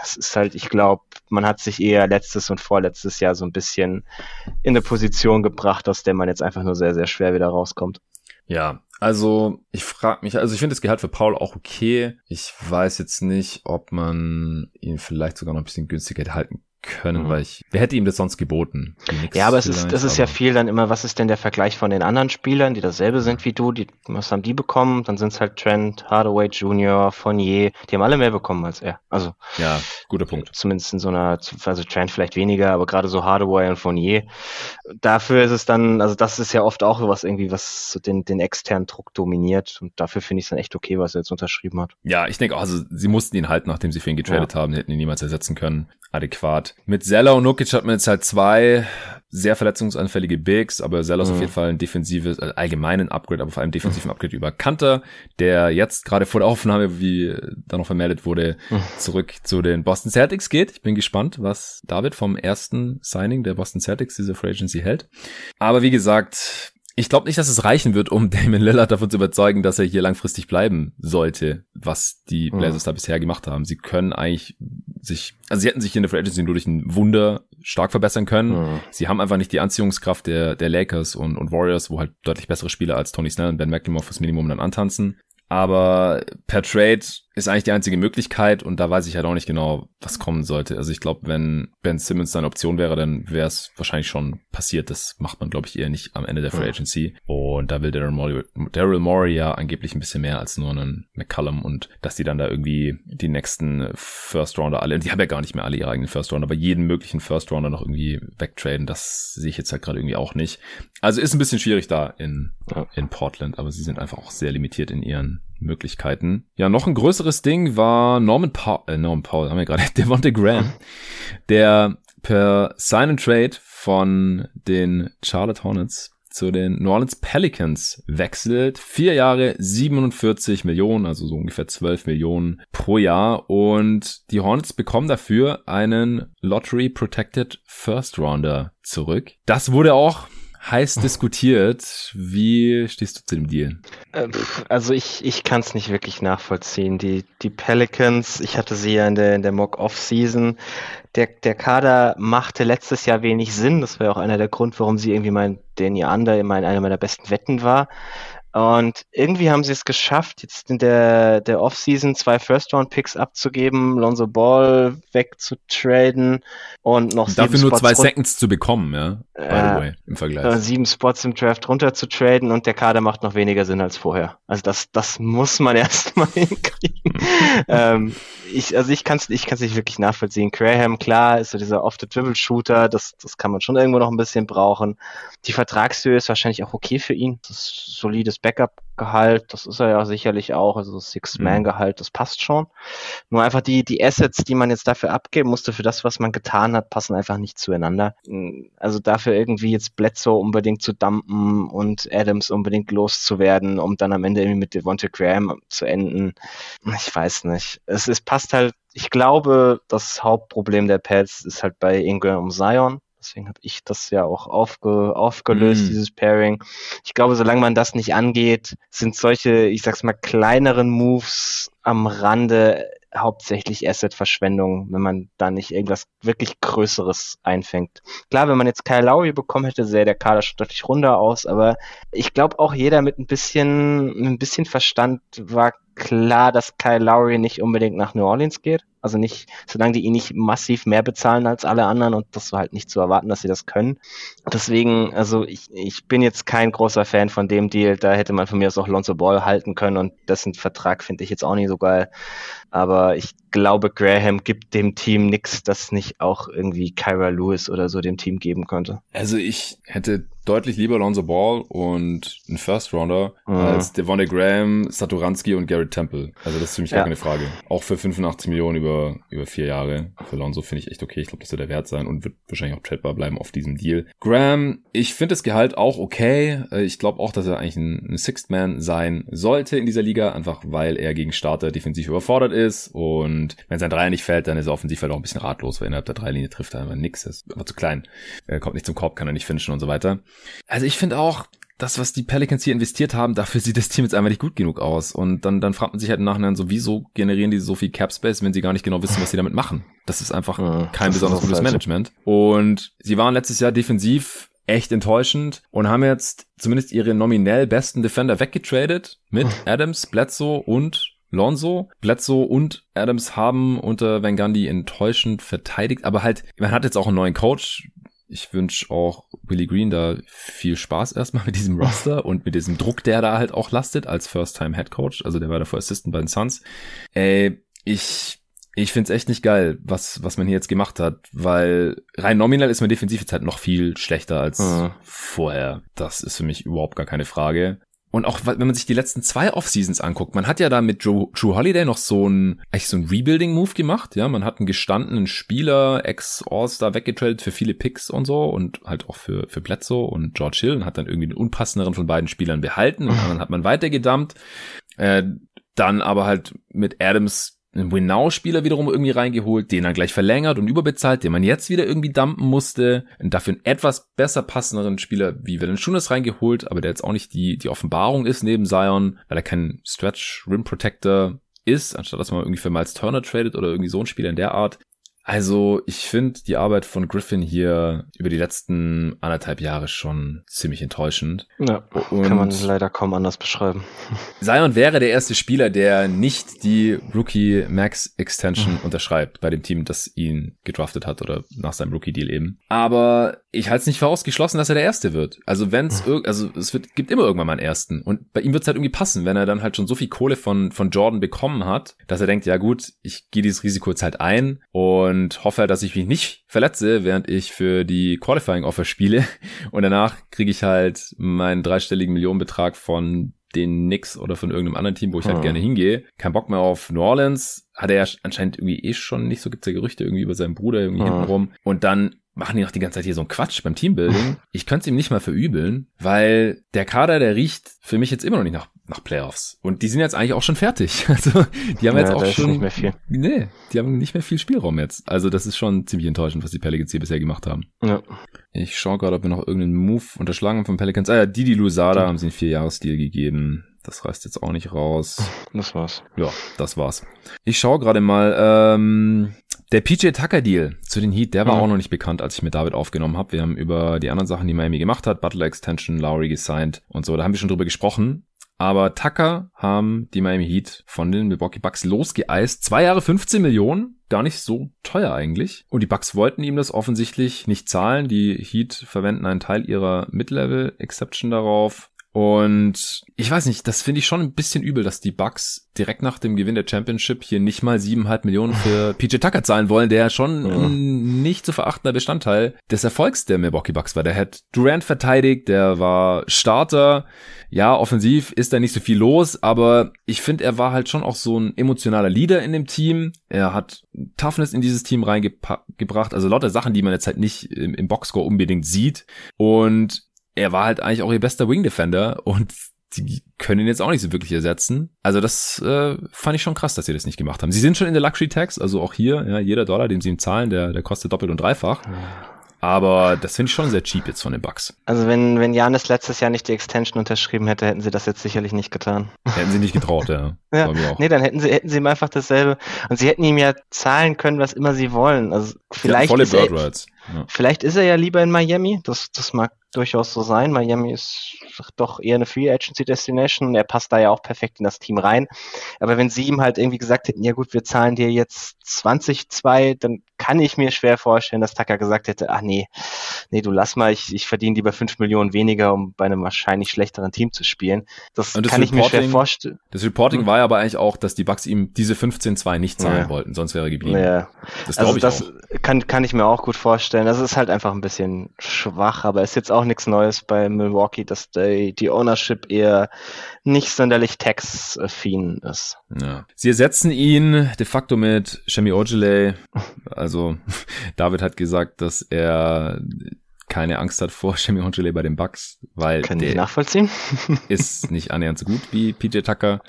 S2: das ist halt, ich glaube, man hat sich eher letztes und vorletztes Jahr so ein bisschen in eine Position gebracht, aus der man jetzt einfach nur sehr, sehr schwer wieder rauskommt.
S1: Ja, also ich frage mich, also ich finde das Gehalt für Paul auch okay. Ich weiß jetzt nicht, ob man ihn vielleicht sogar noch ein bisschen günstiger halten können, mhm. weil ich, wer hätte ihm das sonst geboten?
S2: Ja, aber es ist, das ist ja viel dann immer, was ist denn der Vergleich von den anderen Spielern, die dasselbe sind wie du, die, was haben die bekommen? Dann sind es halt Trent, Hardaway Jr., Fournier, die haben alle mehr bekommen als er. Also.
S1: Ja, guter Punkt.
S2: Zumindest in so einer, also Trent vielleicht weniger, aber gerade so Hardaway und Fournier. Dafür ist es dann, also das ist ja oft auch was irgendwie, was so den, den externen Druck dominiert und dafür finde ich es dann echt okay, was er jetzt unterschrieben hat.
S1: Ja, ich denke auch, also sie mussten ihn halten, nachdem sie für ihn getradet ja. haben, hätten ihn niemals ersetzen können. Adäquat. Mit Zeller und Nukic hat man jetzt halt zwei sehr verletzungsanfällige Bigs, aber Zeller ist mhm. auf jeden Fall ein defensives, also allgemeinen Upgrade, aber vor allem defensiven. Upgrade über Kanter, der jetzt gerade vor der Aufnahme, wie da noch vermeldet wurde, mhm. zurück zu den Boston Celtics geht. Ich bin gespannt, was David vom ersten Signing der Boston Celtics, diese Free Agency hält. Aber wie gesagt, ich glaube nicht, dass es reichen wird, um Damon Lillard davon zu überzeugen, dass er hier langfristig bleiben sollte, was die Blazers mhm. da bisher gemacht haben. Sie können eigentlich sich, also sie hätten sich in der Free Agency nur durch ein Wunder stark verbessern können. Mhm. Sie haben einfach nicht die Anziehungskraft der, der Lakers und, und Warriors, wo halt deutlich bessere Spieler als Tony Snell und Ben McLemore fürs Minimum dann antanzen. Aber per Trade ist eigentlich die einzige Möglichkeit und da weiß ich halt auch nicht genau, was kommen sollte. Also ich glaube, wenn Ben Simmons eine Option wäre, dann wäre es wahrscheinlich schon passiert. Das macht man, glaube ich, eher nicht am Ende der Free Agency. Und da will Daryl Morey, Daryl Morey ja angeblich ein bisschen mehr als nur einen McCallum und dass die dann da irgendwie die nächsten First Rounder alle, die haben ja gar nicht mehr alle ihre eigenen First Rounder, aber jeden möglichen First Rounder noch irgendwie wegtraden, das sehe ich jetzt halt gerade irgendwie auch nicht. Also ist ein bisschen schwierig da in, in Portland, aber sie sind einfach auch sehr limitiert in ihren Möglichkeiten. Ja, noch ein größeres Ding war Norman Paul, äh, Norman Paul, haben wir gerade, Devonte Graham, der per Sign and Trade von den Charlotte Hornets zu den New Orleans Pelicans wechselt. Vier Jahre 47 Millionen, also so ungefähr 12 Millionen pro Jahr. Und die Hornets bekommen dafür einen Lottery Protected First Rounder zurück. Das wurde auch heiß diskutiert. Wie stehst du zu dem Deal?
S2: Äh, also ich, ich kann es nicht wirklich nachvollziehen. Die, die Pelicans, ich hatte sie ja in der, in der Mock-Off-Season. Der, der Kader machte letztes Jahr wenig Sinn. Das war ja auch einer der Grund, warum sie irgendwie mein Danny Under immer in einer meiner besten Wetten war. Und irgendwie haben sie es geschafft, jetzt in der, der Offseason zwei First-Round-Picks abzugeben, Lonzo Ball wegzutraden und noch
S1: Dafür nur Spots zwei Seconds zu bekommen, ja. By the way, im Vergleich. Äh,
S2: sieben Spots im Draft runter zu traden und der Kader macht noch weniger Sinn als vorher. Also das, das muss man erstmal hinkriegen. ähm, ich, also ich kann es ich kann's nicht wirklich nachvollziehen. Graham, klar, ist so dieser Off-the-Dribble-Shooter, das, das kann man schon irgendwo noch ein bisschen brauchen. Die Vertragshöhe ist wahrscheinlich auch okay für ihn. Das ist solides Backup-Gehalt, das ist er ja sicherlich auch, also Six-Man-Gehalt, das passt schon. Nur einfach die, die Assets, die man jetzt dafür abgeben musste, für das, was man getan hat, passen einfach nicht zueinander. Also dafür irgendwie jetzt Bledsoe unbedingt zu dumpen und Adams unbedingt loszuwerden, um dann am Ende irgendwie mit Devonta Graham zu enden. Ich weiß nicht. Es, es passt halt, ich glaube, das Hauptproblem der Pets ist halt bei Ingram und Zion Deswegen habe ich das ja auch aufge, aufgelöst, mm. dieses Pairing. Ich glaube, solange man das nicht angeht, sind solche, ich sag's mal, kleineren Moves am Rande hauptsächlich Asset-Verschwendung, wenn man da nicht irgendwas wirklich Größeres einfängt. Klar, wenn man jetzt Kyle Lowry bekommen hätte, sähe der Kader schon deutlich runder aus, aber ich glaube auch jeder mit ein bisschen, mit ein bisschen Verstand war klar, dass Kyle Lowry nicht unbedingt nach New Orleans geht. Also nicht, solange die ihn nicht massiv mehr bezahlen als alle anderen und das war halt nicht zu erwarten, dass sie das können. Deswegen, also ich, ich bin jetzt kein großer Fan von dem Deal. Da hätte man von mir aus auch Lonzo Ball halten können und dessen Vertrag finde ich jetzt auch nicht so geil. Aber ich glaube, Graham gibt dem Team nichts, das nicht auch irgendwie Kyra Lewis oder so dem Team geben könnte.
S1: Also ich hätte deutlich lieber Lonzo Ball und einen First Rounder mhm. als Devontae Graham, Saturanski und Garrett Temple. Also das ist für mich ja. gar keine Frage. Auch für 85 Millionen über, über vier Jahre. Für Lonzo finde ich echt okay. Ich glaube, das wird der Wert sein und wird wahrscheinlich auch tradebar bleiben auf diesem Deal. Graham, ich finde das Gehalt auch okay. Äh, ich glaube auch, dass er eigentlich ein, ein Sixth Man sein sollte in dieser Liga, einfach weil er gegen Starter defensiv überfordert ist und wenn sein Dreier nicht fällt, dann ist er offensiv halt auch ein bisschen ratlos, weil innerhalb der Dreilinie trifft er einfach nix. Er ist einfach zu klein. Er kommt nicht zum Korb, kann er nicht finishen und so weiter. Also ich finde auch, das, was die Pelicans hier investiert haben, dafür sieht das Team jetzt einfach nicht gut genug aus. Und dann, dann fragt man sich halt im Nachhinein so, wieso generieren die so viel Cap Space, wenn sie gar nicht genau wissen, was sie damit machen? Das ist einfach ja, kein besonders gutes Management. Und sie waren letztes Jahr defensiv echt enttäuschend und haben jetzt zumindest ihre nominell besten Defender weggetradet mit Adams, Bledsoe und Lonzo, Bledsoe und Adams haben unter Van Gundy enttäuschend verteidigt, aber halt, man hat jetzt auch einen neuen Coach, ich wünsche auch Willie Green da viel Spaß erstmal mit diesem Roster und mit diesem Druck, der da halt auch lastet als First-Time-Head Coach. Also der war davor Assistant bei den Suns. Ey, ich ich find's echt nicht geil, was, was man hier jetzt gemacht hat, weil rein nominal ist man defensiv jetzt halt noch viel schlechter als mhm. vorher. Das ist für mich überhaupt gar keine Frage. Und auch wenn man sich die letzten zwei Off-Seasons anguckt, man hat ja da mit Drew, Drew Holiday noch so ein, eigentlich so ein Rebuilding-Move gemacht, ja. Man hat einen gestandenen Spieler, Ex-All-Star weggetradet für viele Picks und so und halt auch für, für Bledsoe und George Hill und hat dann irgendwie den unpassenderen von beiden Spielern behalten und dann hat man weitergedammt. Äh, dann aber halt mit Adams einen Winnow-Spieler wiederum irgendwie reingeholt, den er gleich verlängert und überbezahlt, den man jetzt wieder irgendwie dumpen musste, und dafür einen etwas besser passenderen Spieler wie Valanciunas reingeholt, aber der jetzt auch nicht die, die Offenbarung ist neben Zion, weil er kein Stretch Rim Protector ist, anstatt dass man irgendwie für Miles Turner tradet oder irgendwie so ein Spieler in der Art. Also ich finde die Arbeit von Griffin hier über die letzten anderthalb Jahre schon ziemlich enttäuschend.
S2: Ja, Und kann man leider kaum anders beschreiben.
S1: Zion wäre der erste Spieler, der nicht die Rookie Max Extension mhm. unterschreibt bei dem Team, das ihn gedraftet hat oder nach seinem Rookie Deal eben. Aber ich halte es nicht für ausgeschlossen, dass er der Erste wird. Also wenn es, mhm. also es wird, gibt immer irgendwann mal einen Ersten. Und bei ihm wird es halt irgendwie passen, wenn er dann halt schon so viel Kohle von, von Jordan bekommen hat, dass er denkt, ja gut, ich gehe dieses Risiko jetzt halt ein und hoffe dass ich mich nicht verletze, während ich für die Qualifying Offer spiele. Und danach kriege ich halt meinen dreistelligen Millionenbetrag von den Knicks oder von irgendeinem anderen Team, wo ich halt hm. gerne hingehe. Kein Bock mehr auf New Orleans. Hat er ja anscheinend irgendwie eh schon nicht, so gibt's ja Gerüchte irgendwie über seinen Bruder irgendwie hm. hintenrum. Und dann machen die noch die ganze Zeit hier so einen Quatsch beim Teambuilding. Ich könnte es ihm nicht mal verübeln, weil der Kader, der riecht für mich jetzt immer noch nicht nach, nach Playoffs. Und die sind jetzt eigentlich auch schon fertig. Also die haben ja, jetzt auch schon. Nicht mehr viel. Nee, die haben nicht mehr viel Spielraum jetzt. Also das ist schon ziemlich enttäuschend, was die Pelicans hier bisher gemacht haben. Ja. Ich schaue gerade, ob wir noch irgendeinen Move unterschlagen haben von Pelicans. Ah ja, Didi Lusada haben sie einen Vierjahresdeal gegeben. Das reißt jetzt auch nicht raus.
S2: Das war's.
S1: Ja, das war's. Ich schaue gerade mal. Ähm, der PJ Tucker Deal zu den Heat, der war mhm. auch noch nicht bekannt, als ich mit David aufgenommen habe. Wir haben über die anderen Sachen, die Miami gemacht hat, Butler Extension, Lowry gesigned und so, da haben wir schon drüber gesprochen. Aber Tucker haben die Miami Heat von den Milwaukee Bucks losgeeist. Zwei Jahre 15 Millionen, gar nicht so teuer eigentlich. Und die Bucks wollten ihm das offensichtlich nicht zahlen. Die Heat verwenden einen Teil ihrer Mid-Level-Exception darauf. Und ich weiß nicht, das finde ich schon ein bisschen übel, dass die Bucks direkt nach dem Gewinn der Championship hier nicht mal siebeneinhalb Millionen für PJ Tucker zahlen wollen, der schon ja. ein nicht zu verachtender Bestandteil des Erfolgs der Milwaukee Bucks war. Der hat Durant verteidigt, der war Starter. Ja, offensiv ist da nicht so viel los, aber ich finde, er war halt schon auch so ein emotionaler Leader in dem Team. Er hat Toughness in dieses Team reingebracht, also lauter Sachen, die man jetzt halt nicht im, im Boxscore unbedingt sieht. Und er war halt eigentlich auch ihr bester Wing Defender und die können ihn jetzt auch nicht so wirklich ersetzen. Also das äh, fand ich schon krass, dass sie das nicht gemacht haben. Sie sind schon in der Luxury Tax, also auch hier, ja, jeder Dollar, den sie ihm zahlen, der, der kostet doppelt und dreifach. Aber das finde ich schon sehr cheap jetzt von den Bucks.
S2: Also wenn, wenn Janis letztes Jahr nicht die Extension unterschrieben hätte, hätten sie das jetzt sicherlich nicht getan.
S1: Hätten sie nicht getraut, ja.
S2: ja. Nee, dann hätten sie, hätten sie ihm einfach dasselbe. Und sie hätten ihm ja zahlen können, was immer sie wollen. Also vielleicht.
S1: volle Bird Rights.
S2: Ja. Vielleicht ist er ja lieber in Miami. Das, das mag durchaus so sein. Miami ist doch eher eine Free Agency Destination. Er passt da ja auch perfekt in das Team rein. Aber wenn sie ihm halt irgendwie gesagt hätten, ja gut, wir zahlen dir jetzt 20-2, dann kann ich mir schwer vorstellen, dass Tucker gesagt hätte, ach nee, nee, du lass mal, ich, ich verdiene lieber 5 Millionen weniger, um bei einem wahrscheinlich schlechteren Team zu spielen. Das, das kann ich mir schwer vorstellen.
S1: Das Reporting hm. war ja aber eigentlich auch, dass die Bucks ihm diese 15-2 nicht zahlen ja. wollten, sonst wäre er geblieben.
S2: Ja. Das also das auch. Kann, kann ich mir auch gut vorstellen. Das ist halt einfach ein bisschen schwach, aber ist jetzt auch nichts Neues bei Milwaukee, dass die, die Ownership eher nicht sonderlich tax-affin ist.
S1: Ja. Sie ersetzen ihn de facto mit Shemi Ojale. Also David hat gesagt, dass er keine Angst hat vor Shemi Ojale bei den Bucks, weil
S2: Können der nachvollziehen.
S1: ist nicht annähernd so gut wie PJ Tucker.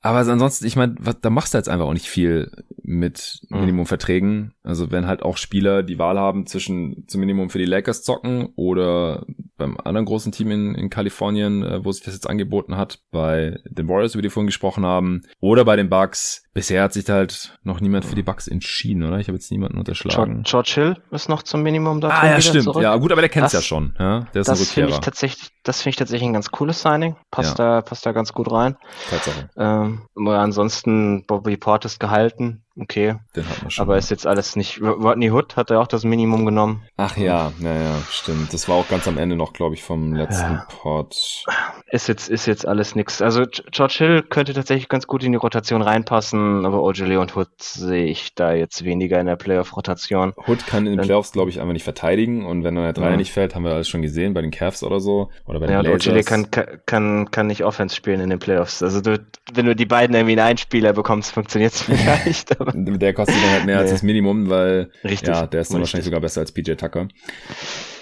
S1: Aber ansonsten, ich meine, da machst du jetzt einfach auch nicht viel mit mhm. Minimumverträgen. Also wenn halt auch Spieler die Wahl haben zwischen zum Minimum für die Lakers zocken oder beim anderen großen Team in, in Kalifornien, äh, wo sich das jetzt angeboten hat, bei den Warriors, über die wir vorhin gesprochen haben, oder bei den Bucks. Bisher hat sich halt noch niemand für die Bucks entschieden, oder? Ich habe jetzt niemanden unterschlagen.
S2: George Hill ist noch zum Minimum
S1: da. Ah ja, stimmt. Zurück. Ja, gut, aber der kennt es ja schon. Ja? Der ist
S2: das finde ich tatsächlich, das finde ich tatsächlich ein ganz cooles Signing. Passt ja. da, passt da ganz gut rein. Tatsache. Ähm, ansonsten Bobby Portis gehalten okay. Den hat man schon. Aber mal. ist jetzt alles nicht. Rodney Hood hat er auch das Minimum genommen.
S1: Ach ja, naja, stimmt. Das war auch ganz am Ende noch, glaube ich, vom letzten ja. Pod.
S2: Ist jetzt, ist jetzt alles nix. Also George Hill könnte tatsächlich ganz gut in die Rotation reinpassen, aber Ojale und Hood sehe ich da jetzt weniger in der Playoff-Rotation.
S1: Hood kann in den Playoffs, glaube ich, einfach nicht verteidigen und wenn dann der Dreier ja. nicht fällt, haben wir alles schon gesehen bei den Cavs oder so. Oder bei den
S2: ja, und Ojale kann, kann, kann nicht Offense spielen in den Playoffs. Also du, wenn du die beiden irgendwie in einen Spieler bekommst, funktioniert es vielleicht.
S1: Der kostet dann halt mehr nee. als das Minimum, weil Richtig. ja, der ist dann wahrscheinlich sogar besser als PJ Tucker.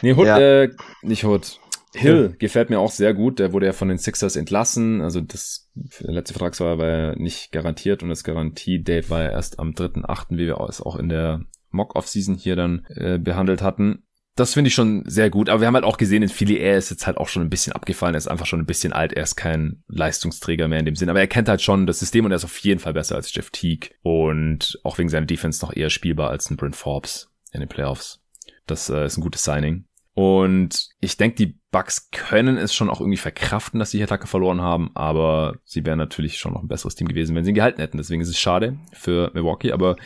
S1: Nee, Hood, ja. äh, nicht Hood. Hill ja. gefällt mir auch sehr gut. Der wurde ja von den Sixers entlassen. Also das letzte Vertragsjahr war ja nicht garantiert und das Garantiedate war ja erst am 3.8., wie wir es auch in der Mock-Off-Season hier dann äh, behandelt hatten das finde ich schon sehr gut. Aber wir haben halt auch gesehen, in Philly, er ist jetzt halt auch schon ein bisschen abgefallen. Er ist einfach schon ein bisschen alt. Er ist kein Leistungsträger mehr in dem Sinn. Aber er kennt halt schon das System und er ist auf jeden Fall besser als Jeff Teague. Und auch wegen seiner Defense noch eher spielbar als ein Brent Forbes in den Playoffs. Das äh, ist ein gutes Signing. Und ich denke, die Bucks können es schon auch irgendwie verkraften, dass sie hier Attacke verloren haben, aber sie wären natürlich schon noch ein besseres Team gewesen, wenn sie ihn gehalten hätten. Deswegen ist es schade für Milwaukee. Aber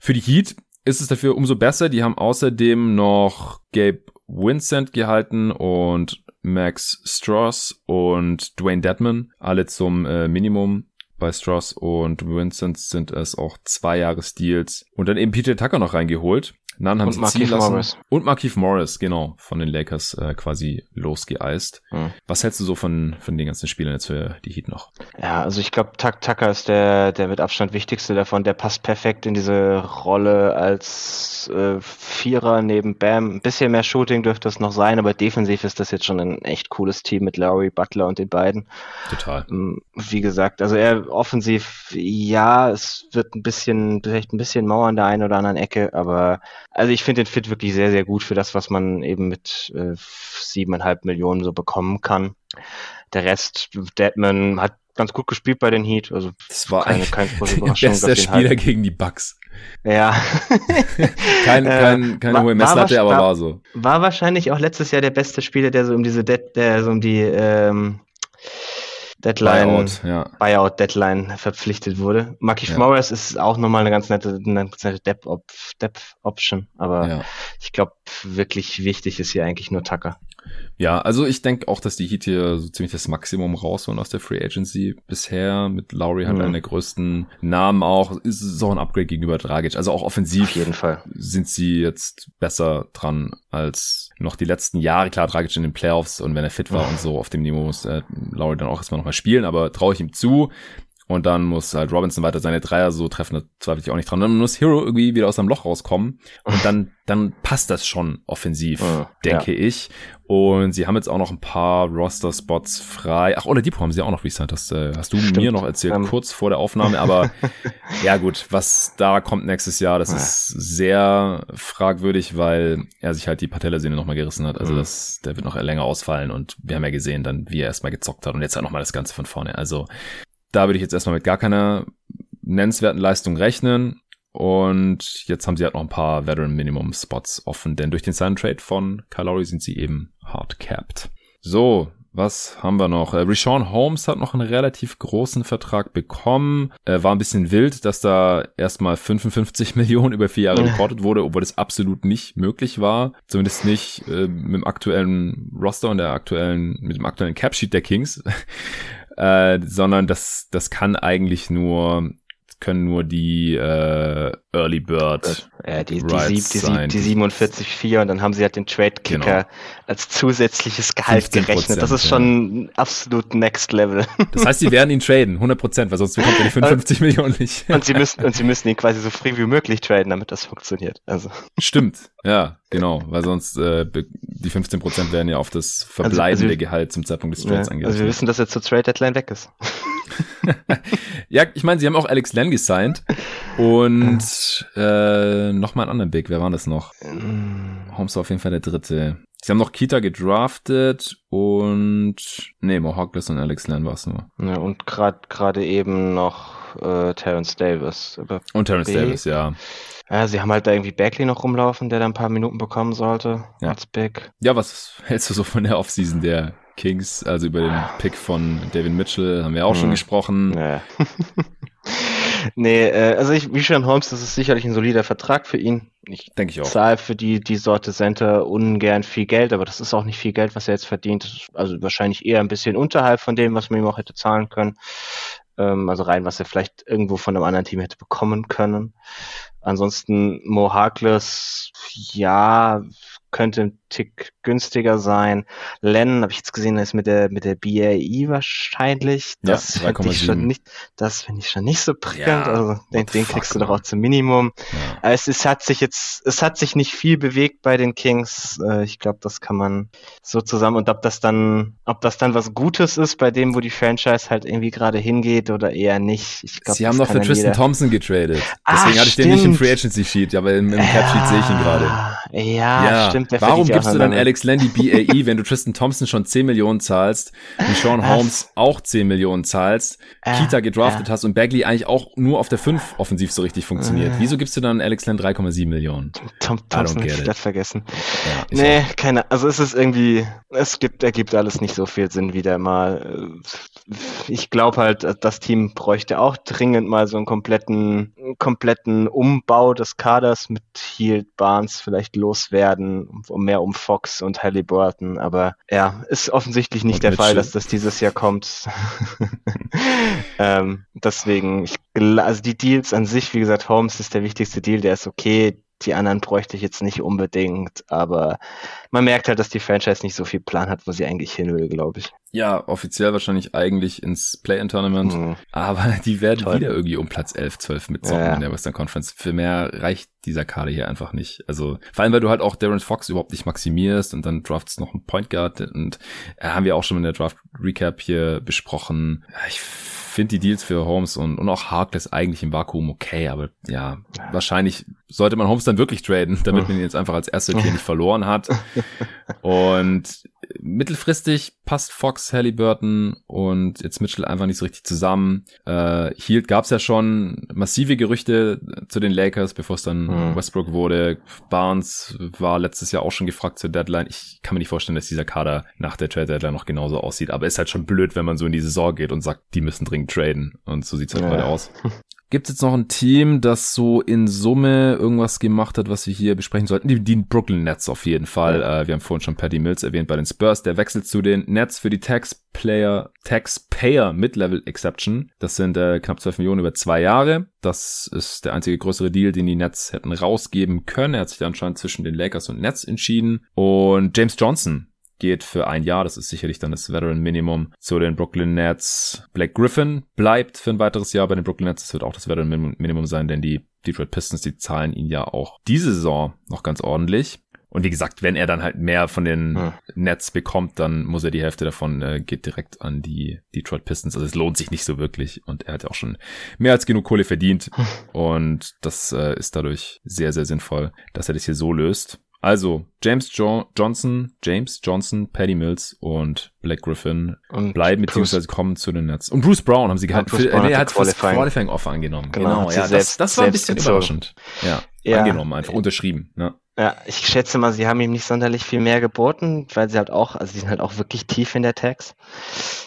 S1: für die Heat ist es dafür umso besser. Die haben außerdem noch Gabe Vincent gehalten und Max Stross und Dwayne Dedman, alle zum äh, Minimum. Bei Stross und Vincent sind es auch zwei Jahresdeals. Und dann eben Peter Tucker noch reingeholt. Nan haben und sie ziehen lassen. Morris. Und Markif Morris, genau, von den Lakers äh, quasi losgeeist. Mhm. Was hältst du so von, von den ganzen Spielern jetzt für die Heat noch?
S2: Ja, also ich glaube, Tuck Tucker ist der, der mit Abstand wichtigste davon. Der passt perfekt in diese Rolle als äh, Vierer neben Bam. Ein bisschen mehr Shooting dürfte es noch sein, aber defensiv ist das jetzt schon ein echt cooles Team mit Lowry, Butler und den beiden.
S1: Total.
S2: Ähm, wie gesagt, also er offensiv, ja, es wird ein bisschen, vielleicht ein bisschen Mauer an der einen oder anderen Ecke, aber also ich finde den Fit wirklich sehr, sehr gut für das, was man eben mit äh, siebeneinhalb Millionen so bekommen kann. Der Rest, Deadman hat ganz gut gespielt bei den Heat. Also
S1: das war keine, keine große Überraschung. Bester Spieler halt gegen die Bucks.
S2: Ja.
S1: kein, kein, keine hohe Messlatte, aber war, war so.
S2: War wahrscheinlich auch letztes Jahr der beste Spieler, der so um diese Dead, der so um die ähm, Deadline, Buyout, ja. Buyout Deadline verpflichtet wurde. Markif ja. Morris ist auch nochmal eine ganz nette, eine nette Depth, Op Option, aber ja. ich glaube, wirklich wichtig ist hier eigentlich nur Tucker.
S1: Ja, also ich denke auch, dass die Heat hier so ziemlich das Maximum rausholen aus der Free Agency bisher. Mit Lowry mhm. einer der größten Namen auch. Ist so ein Upgrade gegenüber Dragic. Also auch offensiv Auf
S2: jeden Fall.
S1: sind sie jetzt besser dran als noch die letzten Jahre. Klar, Dragic in den Playoffs und wenn er fit war und so auf dem Niveau muss äh, Lowry dann auch erstmal nochmal spielen, aber traue ich ihm zu. Und dann muss halt Robinson weiter seine Dreier so treffen, da zweifle ich auch nicht dran. Dann muss Hero irgendwie wieder aus seinem Loch rauskommen. Und dann, dann passt das schon offensiv, ja, denke ja. ich. Und sie haben jetzt auch noch ein paar Roster-Spots frei. Ach, Oladipo haben sie auch noch resigned. Das äh, hast du Stimmt. mir noch erzählt, um. kurz vor der Aufnahme. Aber ja gut, was da kommt nächstes Jahr, das ja. ist sehr fragwürdig, weil er sich halt die Patellasehne nochmal gerissen hat. Also mhm. das, der wird noch länger ausfallen. Und wir haben ja gesehen dann, wie er erstmal gezockt hat. Und jetzt halt nochmal das Ganze von vorne. Also da würde ich jetzt erstmal mit gar keiner nennenswerten Leistung rechnen. Und jetzt haben sie halt noch ein paar Veteran Minimum Spots offen, denn durch den Sign Trade von Lowry sind sie eben hard capped. So, was haben wir noch? Äh, Rashawn Holmes hat noch einen relativ großen Vertrag bekommen. Äh, war ein bisschen wild, dass da erstmal 55 Millionen über vier Jahre reportet wurde, obwohl das absolut nicht möglich war. Zumindest nicht äh, mit dem aktuellen Roster und der aktuellen, mit dem aktuellen Capsheet der Kings. Äh, sondern das, das kann eigentlich nur können nur die äh, Early Bird
S2: ja, die, die, die, die 47,4 und dann haben sie halt den Trade-Kicker genau. als zusätzliches Gehalt gerechnet. Das ist schon ja. absolut Next Level.
S1: Das heißt, sie werden ihn traden, 100 Prozent, weil sonst bekommt er die 55 Millionen nicht.
S2: Und sie müssen, und sie müssen ihn quasi so früh wie möglich traden, damit das funktioniert. Also.
S1: Stimmt, ja, genau, weil sonst äh, die 15 Prozent werden ja auf das verbleibende also, also, Gehalt zum Zeitpunkt des Trades ja,
S2: angerechnet. Also wir wissen, dass er zur Trade Deadline weg ist.
S1: ja, ich meine, sie haben auch Alex Len gesigned und äh, nochmal einen anderen Big. Wer war das noch? Holmes war auf jeden Fall der dritte. Sie haben noch Kita gedraftet und nee, Mohawkless und Alex Len war es nur.
S2: Ja, und gerade gerade eben noch äh, Terrence Davis.
S1: Und Terrence B. Davis, ja.
S2: Ja, sie haben halt da irgendwie Bagley noch rumlaufen, der da ein paar Minuten bekommen sollte
S1: ja.
S2: als Big.
S1: Ja, was hältst du so von der Offseason der Kings? Also über den Pick von David Mitchell haben wir auch hm. schon gesprochen.
S2: Ja. nee, äh, also ich, wie schon Holmes, das ist sicherlich ein solider Vertrag für ihn. Ich denke ich auch. zahle für die, die Sorte Center ungern viel Geld, aber das ist auch nicht viel Geld, was er jetzt verdient. Also wahrscheinlich eher ein bisschen unterhalb von dem, was man ihm auch hätte zahlen können. Ähm, also rein, was er vielleicht irgendwo von einem anderen Team hätte bekommen können. Ansonsten Mo Harkless, ja, könnte Tick günstiger sein. Len, habe ich jetzt gesehen, ist mit der mit der BAE wahrscheinlich. Das ja, finde ich schon nicht, das finde ich schon nicht so prickelnd. Ja, also den, den fuck, kriegst du doch auch zum Minimum. Ja. Es, es hat sich jetzt, es hat sich nicht viel bewegt bei den Kings. Äh, ich glaube, das kann man so zusammen und ob das dann, ob das dann was Gutes ist bei dem, wo die Franchise halt irgendwie gerade hingeht oder eher nicht. Ich
S1: glaub, Sie haben noch für Tristan jeder... Thompson getradet. Ah, Deswegen ah, hatte ich den nicht im Free Agency Sheet, aber im, im Cap Sheet sehe ich ihn gerade.
S2: Ja, ja, stimmt.
S1: Warum gibst du dann Alex Landy BAE, wenn du Tristan Thompson schon 10 Millionen zahlst, und Sean Holmes auch 10 Millionen zahlst, äh, Kita gedraftet hast und Bagley eigentlich auch nur auf der 5 offensiv so richtig funktioniert? Äh. Wieso gibst du dann Alex Land 3,7 Millionen?
S2: Tom Thompson ich das vergessen. Ja, nee, auch. keine, also es ist irgendwie, es gibt, ergibt alles nicht so viel Sinn wieder mal. Ich glaube halt, das Team bräuchte auch dringend mal so einen kompletten, kompletten Umbau des Kaders mit Hield, Barnes vielleicht loswerden, um mehr um Fox und Halliburton, aber ja, ist offensichtlich nicht und der Mitchell. Fall, dass das dieses Jahr kommt. ähm, deswegen, ich, also die Deals an sich, wie gesagt, Holmes ist der wichtigste Deal, der ist okay. Die anderen bräuchte ich jetzt nicht unbedingt, aber man merkt halt, dass die Franchise nicht so viel Plan hat, wo sie eigentlich hin will, glaube ich.
S1: Ja, offiziell wahrscheinlich eigentlich ins Play-In-Tournament, mhm. aber die werden Toll. wieder irgendwie um Platz 11, 12 mitzocken ja. in der Western Conference. Für mehr reicht dieser Kader hier einfach nicht. Also vor allem, weil du halt auch Darren Fox überhaupt nicht maximierst und dann draftst noch einen Point Guard und äh, haben wir auch schon in der Draft Recap hier besprochen. Ich finde die Deals für Holmes und, und auch Harkless eigentlich im Vakuum okay, aber ja, wahrscheinlich sollte man Holmes dann wirklich traden, damit man ihn jetzt einfach als erster hier nicht verloren hat. Und mittelfristig passt Fox, Halliburton und jetzt Mitchell einfach nicht so richtig zusammen. Äh, Hield gab es ja schon massive Gerüchte zu den Lakers, bevor es dann mhm. Westbrook wurde. Barnes war letztes Jahr auch schon gefragt zur Deadline. Ich kann mir nicht vorstellen, dass dieser Kader nach der Trade Deadline noch genauso aussieht. Aber ist halt schon blöd, wenn man so in die Saison geht und sagt, die müssen dringend traden. Und so sieht's halt ja. gerade aus. Gibt es jetzt noch ein Team, das so in Summe irgendwas gemacht hat, was wir hier besprechen sollten? Die, die Brooklyn Nets auf jeden Fall. Ja. Äh, wir haben vorhin schon Patty Mills erwähnt bei den Spurs. Der wechselt zu den Nets für die Taxplayer, Taxpayer Mid-Level Exception. Das sind äh, knapp 12 Millionen über zwei Jahre. Das ist der einzige größere Deal, den die Nets hätten rausgeben können. Er hat sich anscheinend zwischen den Lakers und Nets entschieden. Und James Johnson geht für ein Jahr. Das ist sicherlich dann das Veteran Minimum zu den Brooklyn Nets. Blake Griffin bleibt für ein weiteres Jahr bei den Brooklyn Nets. Das wird auch das Veteran Minimum sein, denn die Detroit Pistons, die zahlen ihn ja auch diese Saison noch ganz ordentlich. Und wie gesagt, wenn er dann halt mehr von den hm. Nets bekommt, dann muss er die Hälfte davon äh, geht direkt an die Detroit Pistons. Also es lohnt sich nicht so wirklich. Und er hat ja auch schon mehr als genug Kohle verdient. Und das äh, ist dadurch sehr, sehr sinnvoll, dass er das hier so löst. Also James jo Johnson, James Johnson, Paddy Mills und Black Griffin und bleiben beziehungsweise kommen zu den Nets. Und Bruce Brown haben sie gehabt. Ja, nee, er hat das Qualifying Offer angenommen. Genau, genau ja, selbst, das, das war ein bisschen überraschend. Ja, ja, angenommen, einfach unterschrieben. Ja.
S2: Ja, ich schätze mal, sie haben ihm nicht sonderlich viel mehr geboten, weil sie halt auch, also sie sind halt auch wirklich tief in der Tax.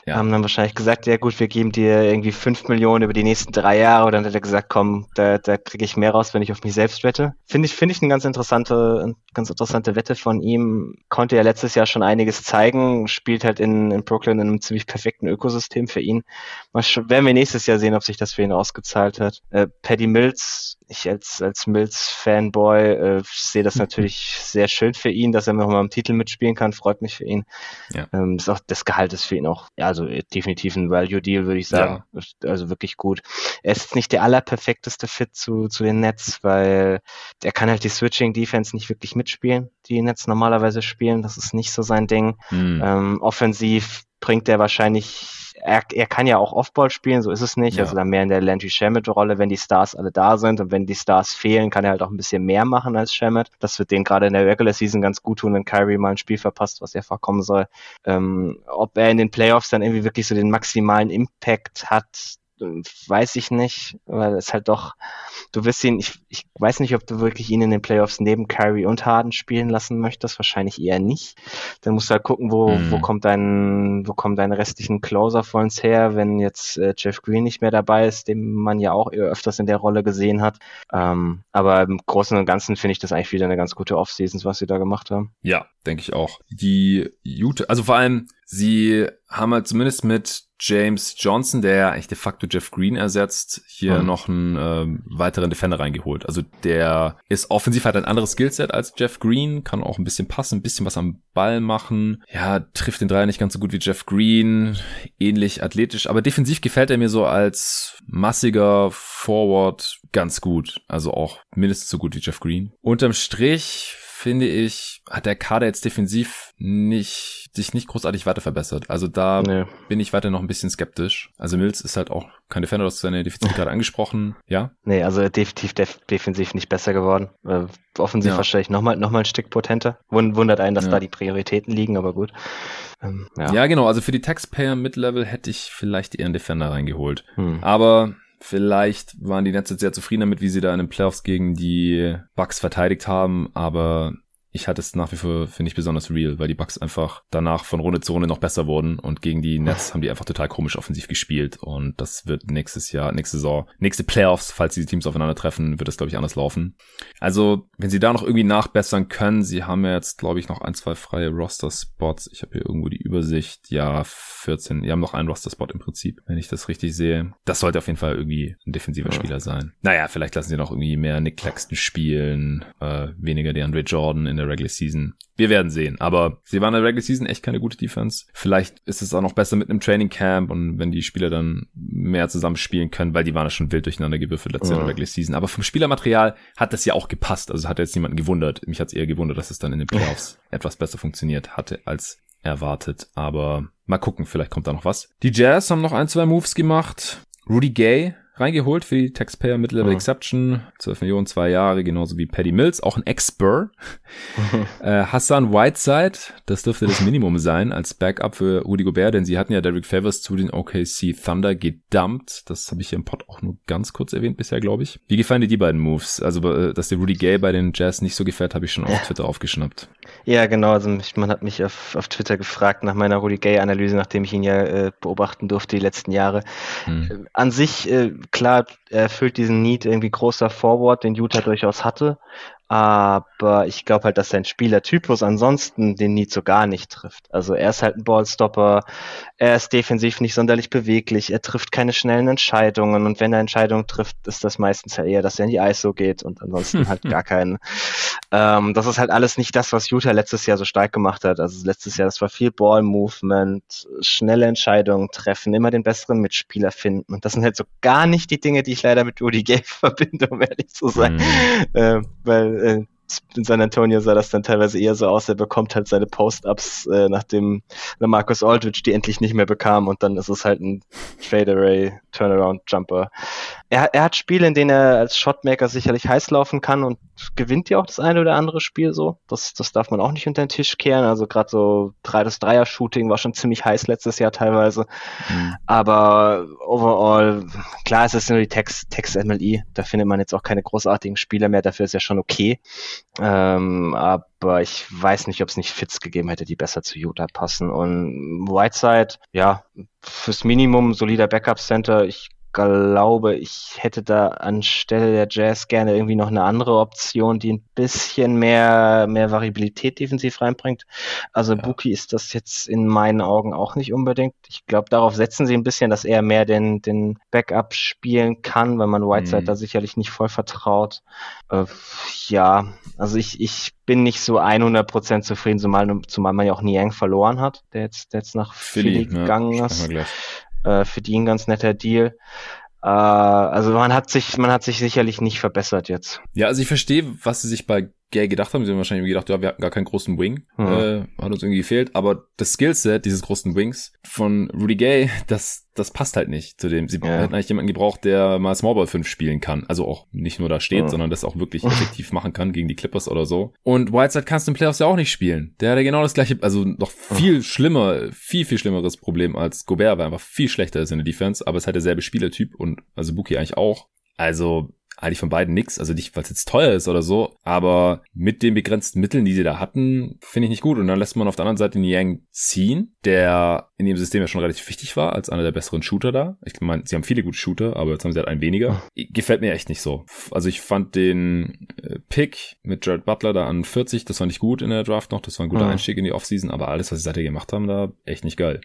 S2: Ja. Haben dann wahrscheinlich gesagt, ja gut, wir geben dir irgendwie fünf Millionen über die nächsten drei Jahre. Und dann hat er gesagt, komm, da, da kriege ich mehr raus, wenn ich auf mich selbst wette. Finde ich, finde ich eine ganz interessante, ganz interessante Wette von ihm. Konnte ja letztes Jahr schon einiges zeigen, spielt halt in, in Brooklyn in einem ziemlich perfekten Ökosystem für ihn. Mal werden wir nächstes Jahr sehen, ob sich das für ihn ausgezahlt hat. Äh, Paddy Mills, ich als, als Mills-Fanboy äh, sehe das natürlich sehr schön für ihn, dass er noch mal im Titel mitspielen kann, freut mich für ihn. Ja. Ähm, ist auch, das Gehalt ist für ihn auch, ja, also definitiv ein Value-Deal, würde ich sagen. Ja. Also wirklich gut. Er ist nicht der allerperfekteste Fit zu, zu den Nets, weil er kann halt die Switching-Defense nicht wirklich mitspielen, die Nets normalerweise spielen. Das ist nicht so sein Ding. Mhm. Ähm, offensiv bringt er wahrscheinlich er, er kann ja auch Offball spielen, so ist es nicht. Ja. Also dann mehr in der Landry Shamet-Rolle, wenn die Stars alle da sind und wenn die Stars fehlen, kann er halt auch ein bisschen mehr machen als Shamet. Das wird den gerade in der Regular Season ganz gut tun, wenn Kyrie mal ein Spiel verpasst, was er vorkommen soll. Ähm, ob er in den Playoffs dann irgendwie wirklich so den maximalen Impact hat, weiß ich nicht, weil es halt doch, du wirst ihn, ich, ich weiß nicht, ob du wirklich ihn in den Playoffs neben Kyrie und Harden spielen lassen möchtest, wahrscheinlich eher nicht. Dann musst du halt gucken, wo, mhm. wo kommt dein, wo kommen deine restlichen Closer vor uns her, wenn jetzt äh, Jeff Green nicht mehr dabei ist, den man ja auch öfters in der Rolle gesehen hat. Ähm, aber im Großen und Ganzen finde ich das eigentlich wieder eine ganz gute Offseason, was sie da gemacht haben.
S1: Ja, denke ich auch. Die Utah, also vor allem, sie haben halt zumindest mit James Johnson, der eigentlich de facto Jeff Green ersetzt, hier mhm. noch einen äh, weiteren Defender reingeholt. Also der ist offensiv hat ein anderes Skillset als Jeff Green, kann auch ein bisschen passen, ein bisschen was am Ball machen. Ja, trifft den Dreier nicht ganz so gut wie Jeff Green, ähnlich athletisch, aber defensiv gefällt er mir so als massiger Forward ganz gut. Also auch mindestens so gut wie Jeff Green. Unterm Strich finde ich, hat der Kader jetzt defensiv nicht, sich nicht großartig weiter verbessert. Also da nee. bin ich weiter noch ein bisschen skeptisch. Also Mills ist halt auch kein Defender, das seine Defizite gerade angesprochen, ja?
S2: Nee, also definitiv def defensiv nicht besser geworden. Äh, offensiv ja. wahrscheinlich nochmal noch mal ein Stück potenter. Wundert einen, dass ja. da die Prioritäten liegen, aber gut.
S1: Ähm, ja. ja. genau. Also für die Taxpayer Mid-Level hätte ich vielleicht eher einen Defender reingeholt. Hm. Aber Vielleicht waren die Nets jetzt sehr zufrieden damit, wie sie da in den Playoffs gegen die Bucks verteidigt haben, aber ich hatte es nach wie vor, finde ich, besonders real, weil die Bucks einfach danach von Runde zu Runde noch besser wurden und gegen die Nets haben die einfach total komisch offensiv gespielt und das wird nächstes Jahr, nächste Saison, nächste Playoffs, falls diese Teams aufeinandertreffen, wird das, glaube ich, anders laufen. Also, wenn sie da noch irgendwie nachbessern können, sie haben ja jetzt, glaube ich, noch ein, zwei freie Roster-Spots. Ich habe hier irgendwo die Übersicht. Ja, 14. Die haben noch einen Roster-Spot im Prinzip, wenn ich das richtig sehe. Das sollte auf jeden Fall irgendwie ein defensiver. Spieler sein. Naja, vielleicht lassen sie noch irgendwie mehr Nick Claxton spielen, äh, weniger DeAndre Jordan in der Regular Season. Wir werden sehen. Aber sie waren in der Regular Season echt keine gute Defense. Vielleicht ist es auch noch besser mit einem Training Camp und wenn die Spieler dann mehr zusammen spielen können, weil die waren ja schon wild durcheinander gewürfelt letztes Jahr in der Regular Season. Aber vom Spielermaterial hat das ja auch gepasst. Also hat jetzt niemanden gewundert. Mich hat es eher gewundert, dass es dann in den Playoffs etwas besser funktioniert hatte als erwartet. Aber mal gucken, vielleicht kommt da noch was. Die Jazz haben noch ein, zwei Moves gemacht. Rudy Gay reingeholt für die Taxpayer Mid-Level mhm. Exception. 12 Millionen, zwei Jahre, genauso wie Paddy Mills, auch ein Ex-Spur. äh, Hassan Whiteside, das dürfte das Minimum sein als Backup für Rudy Gobert, denn sie hatten ja Derek Favors zu den OKC Thunder gedumpt. Das habe ich hier im Pod auch nur ganz kurz erwähnt bisher, glaube ich. Wie gefallen dir die beiden Moves? Also, äh, dass der Rudy Gay bei den Jazz nicht so gefällt, habe ich schon auf Twitter aufgeschnappt.
S2: Ja, genau. Also man hat mich auf, auf Twitter gefragt nach meiner Rudy Gay-Analyse, nachdem ich ihn ja äh, beobachten durfte die letzten Jahre. Hm. An sich, äh, klar, er erfüllt diesen Need irgendwie großer Forward, den Utah durchaus hatte. Aber ich glaube halt, dass sein Spielertypus ansonsten den so gar nicht trifft. Also er ist halt ein Ballstopper, er ist defensiv nicht sonderlich beweglich, er trifft keine schnellen Entscheidungen und wenn er Entscheidungen trifft, ist das meistens ja eher, dass er in die ISO geht und ansonsten halt gar keinen. Ähm, das ist halt alles nicht das, was Utah letztes Jahr so stark gemacht hat. Also letztes Jahr, das war viel Ball-Movement, schnelle Entscheidungen treffen, immer den besseren Mitspieler finden und das sind halt so gar nicht die Dinge, die ich leider mit Rudy Gay verbinde, um ehrlich zu sein. Mhm. Äh, weil äh, in San Antonio sah das dann teilweise eher so aus, er bekommt halt seine Post-Ups, äh, nachdem Marcus Aldridge die endlich nicht mehr bekam und dann ist es halt ein Fade-Array, Turnaround-Jumper. Er, er hat Spiele, in denen er als Shotmaker sicherlich heiß laufen kann und gewinnt ja auch das eine oder andere Spiel so. Das, das darf man auch nicht unter den Tisch kehren. Also gerade so 3 das Dreier-Shooting war schon ziemlich heiß letztes Jahr teilweise. Mhm. Aber overall, klar, es ist nur die Text, Text MLI. Da findet man jetzt auch keine großartigen Spieler mehr. Dafür ist ja schon okay. Ähm, aber ich weiß nicht, ob es nicht Fits gegeben hätte, die besser zu Utah passen. Und Whiteside, ja, fürs Minimum solider Backup-Center. Ich glaube, ich hätte da anstelle der Jazz gerne irgendwie noch eine andere Option, die ein bisschen mehr, mehr Variabilität defensiv reinbringt. Also ja. Buki ist das jetzt in meinen Augen auch nicht unbedingt. Ich glaube, darauf setzen sie ein bisschen, dass er mehr den, den Backup spielen kann, weil man Whiteside mhm. da sicherlich nicht voll vertraut. Äh, ja, also ich, ich bin nicht so 100% zufrieden, zumal, zumal man ja auch Niang verloren hat, der jetzt, der jetzt nach Philly, Philly gegangen ja, ist äh, für die ein ganz netter Deal. Äh, also man hat sich, man hat sich sicherlich nicht verbessert jetzt.
S1: Ja, also ich verstehe, was sie sich bei gedacht haben. Sie haben wahrscheinlich gedacht, ja, wir hatten gar keinen großen Wing. Mhm. Äh, hat uns irgendwie gefehlt. Aber das Skillset dieses großen Wings von Rudy Gay, das, das passt halt nicht zu dem. Sie ja. hätten eigentlich jemanden gebraucht, der mal Smallball 5 spielen kann. Also auch nicht nur da steht, mhm. sondern das auch wirklich effektiv machen kann gegen die Clippers oder so. Und Whiteside kannst du im Playoffs ja auch nicht spielen. Der hatte genau das gleiche, also noch viel mhm. schlimmer, viel, viel schlimmeres Problem als Gobert, weil er einfach viel schlechter ist in der Defense, aber es hat derselbe Spielertyp und also Buki eigentlich auch. Also eigentlich von beiden nix. Also nicht, weil es jetzt teuer ist oder so, aber mit den begrenzten Mitteln, die sie da hatten, finde ich nicht gut. Und dann lässt man auf der anderen Seite Niang ziehen, der in dem System ja schon relativ wichtig war, als einer der besseren Shooter da. Ich meine, sie haben viele gute Shooter, aber jetzt haben sie halt einen weniger. Gefällt mir echt nicht so. Also ich fand den äh, Pick mit Jared Butler da an 40, das fand ich gut in der Draft noch. Das war ein guter ja. Einstieg in die Offseason, aber alles, was sie seitdem gemacht haben, da echt nicht geil.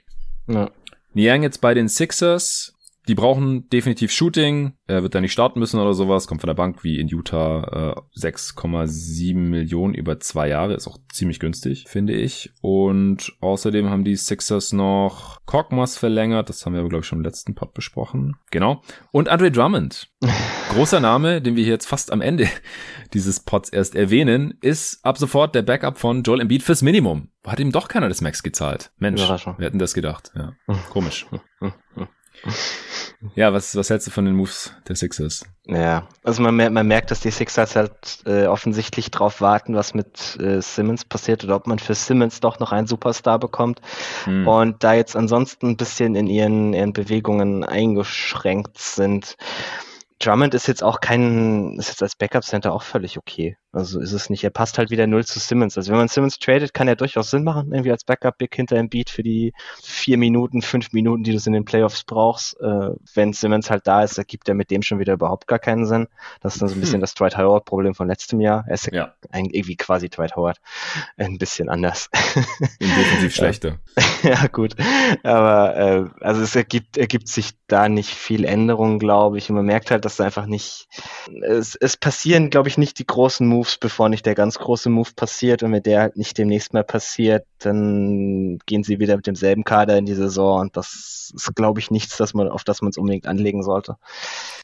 S1: Ja. Niang jetzt bei den Sixers die brauchen definitiv Shooting. Er wird da nicht starten müssen oder sowas. Kommt von der Bank wie in Utah äh, 6,7 Millionen über zwei Jahre. Ist auch ziemlich günstig, finde ich. Und außerdem haben die Sixers noch Cockmas verlängert. Das haben wir, glaube ich, schon im letzten Pod besprochen. Genau. Und Andre Drummond. Großer Name, den wir hier jetzt fast am Ende dieses Pods erst erwähnen, ist ab sofort der Backup von Joel Embiid fürs Minimum. Hat ihm doch keiner das Max gezahlt. Mensch, wir hätten das gedacht. Ja, komisch. Ja, was, was hältst du von den Moves der Sixers?
S2: Ja, also man, man merkt, dass die Sixers halt äh, offensichtlich drauf warten, was mit äh, Simmons passiert oder ob man für Simmons doch noch einen Superstar bekommt. Hm. Und da jetzt ansonsten ein bisschen in ihren, ihren Bewegungen eingeschränkt sind, Drummond ist jetzt auch kein, ist jetzt als Backup-Center auch völlig okay. Also ist es nicht. Er passt halt wieder null zu Simmons. Also wenn man Simmons tradet, kann er durchaus Sinn machen, irgendwie als Backup-Big hinter dem Beat für die vier Minuten, fünf Minuten, die du in den Playoffs brauchst. Äh, wenn Simmons halt da ist, ergibt er mit dem schon wieder überhaupt gar keinen Sinn. Das ist dann so ein bisschen hm. das Dwight Howard-Problem von letztem Jahr. Er ist ja. irgendwie quasi Dwight Howard. Ein bisschen anders.
S1: Definitiv schlechter.
S2: ja, gut. Aber äh, also es ergibt, ergibt sich da nicht viel Änderung, glaube ich. Und man merkt halt, dass da einfach nicht, es, es passieren, glaube ich, nicht die großen Moves, bevor nicht der ganz große Move passiert. Und wenn der halt nicht demnächst mehr passiert, dann gehen sie wieder mit demselben Kader in die Saison. Und das ist, glaube ich, nichts, dass man, auf das man es unbedingt anlegen sollte.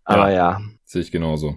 S2: Aber ja. ja.
S1: Sehe ich genauso.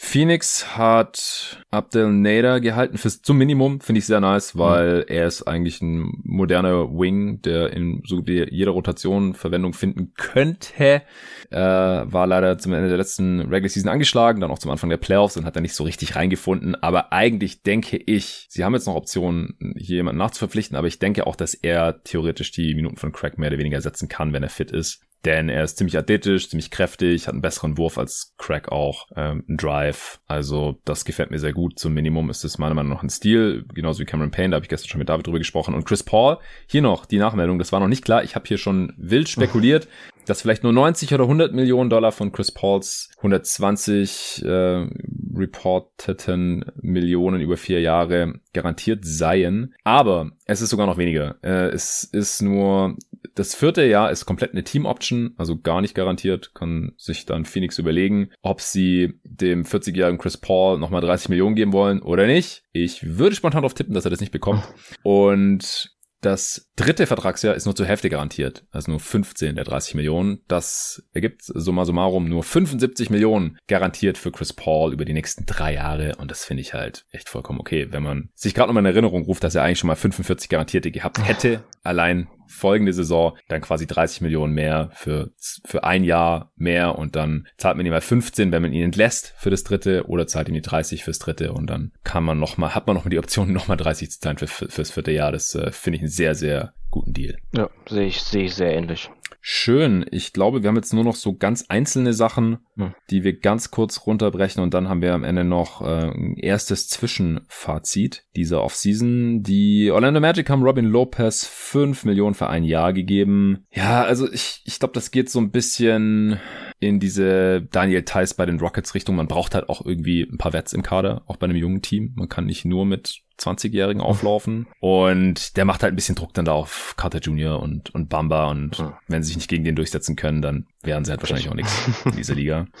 S1: Phoenix hat Abdel Nader gehalten fürs zum Minimum, finde ich sehr nice, mhm. weil mhm. er ist eigentlich ein moderner Wing, der in so jeder Rotation Verwendung finden könnte. Äh, war leider zum Ende der letzten Regular Season angeschlagen, dann auch zum Anfang der Playoffs und hat da nicht so richtig reingefunden. Aber eigentlich denke ich, sie haben jetzt noch Optionen, hier jemanden nachzuverpflichten, aber ich denke auch, dass er theoretisch die Minuten von Craig mehr oder weniger setzen kann, wenn er fit ist. Denn er ist ziemlich athletisch, ziemlich kräftig, hat einen besseren Wurf als Craig auch, ähm, einen Drive. Also das gefällt mir sehr gut. Zum Minimum ist es meiner Meinung nach ein Stil, genauso wie Cameron Payne, da habe ich gestern schon mit David drüber gesprochen. Und Chris Paul, hier noch die Nachmeldung, das war noch nicht klar. Ich habe hier schon wild spekuliert, dass vielleicht nur 90 oder 100 Millionen Dollar von Chris Pauls 120 äh, reporteten Millionen über vier Jahre garantiert seien. Aber es ist sogar noch weniger. Äh, es ist nur, das vierte Jahr ist komplett eine Team-Option, also gar nicht garantiert. Kann sich dann Phoenix überlegen, ob sie dem 40-jährigen Chris Paul nochmal 30 Millionen geben wollen oder nicht. Ich würde spontan darauf tippen, dass er das nicht bekommt. Und das dritte Vertragsjahr ist nur zur Hälfte garantiert, also nur 15 der 30 Millionen. Das ergibt summa summarum nur 75 Millionen garantiert für Chris Paul über die nächsten drei Jahre. Und das finde ich halt echt vollkommen okay, wenn man sich gerade nochmal in Erinnerung ruft, dass er eigentlich schon mal 45 garantierte gehabt hätte, allein folgende Saison dann quasi 30 Millionen mehr für, für ein Jahr mehr und dann zahlt man ihm mal 15, wenn man ihn entlässt für das dritte oder zahlt ihm die 30 fürs dritte und dann kann man noch mal, hat man noch mal die Option, noch mal 30 zu zahlen für, für, fürs vierte Jahr. Das äh, finde ich einen sehr, sehr guten Deal.
S2: Ja, sehe ich, sehe ich sehr ähnlich.
S1: Schön. Ich glaube, wir haben jetzt nur noch so ganz einzelne Sachen, hm. die wir ganz kurz runterbrechen und dann haben wir am Ende noch äh, ein erstes Zwischenfazit dieser Offseason. Die Orlando Magic haben Robin Lopez 5 Millionen für ein Jahr gegeben. Ja, also ich, ich glaube, das geht so ein bisschen in diese Daniel Theiss bei den Rockets Richtung. Man braucht halt auch irgendwie ein paar Wets im Kader, auch bei einem jungen Team. Man kann nicht nur mit 20-Jährigen auflaufen. Und der macht halt ein bisschen Druck dann da auf Carter Jr. und, und Bamba. Und ja. wenn sie sich nicht gegen den durchsetzen können, dann wären sie halt wahrscheinlich auch nichts in dieser Liga.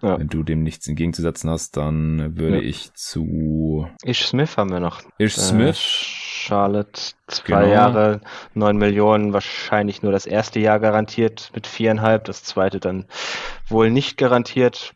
S1: Ja. Wenn du dem nichts entgegenzusetzen hast, dann würde ja. ich zu
S2: Ish Smith haben wir noch.
S1: Ish äh, Smith.
S2: Charlotte, zwei genau. Jahre, neun Millionen, wahrscheinlich nur das erste Jahr garantiert mit viereinhalb, das zweite dann wohl nicht garantiert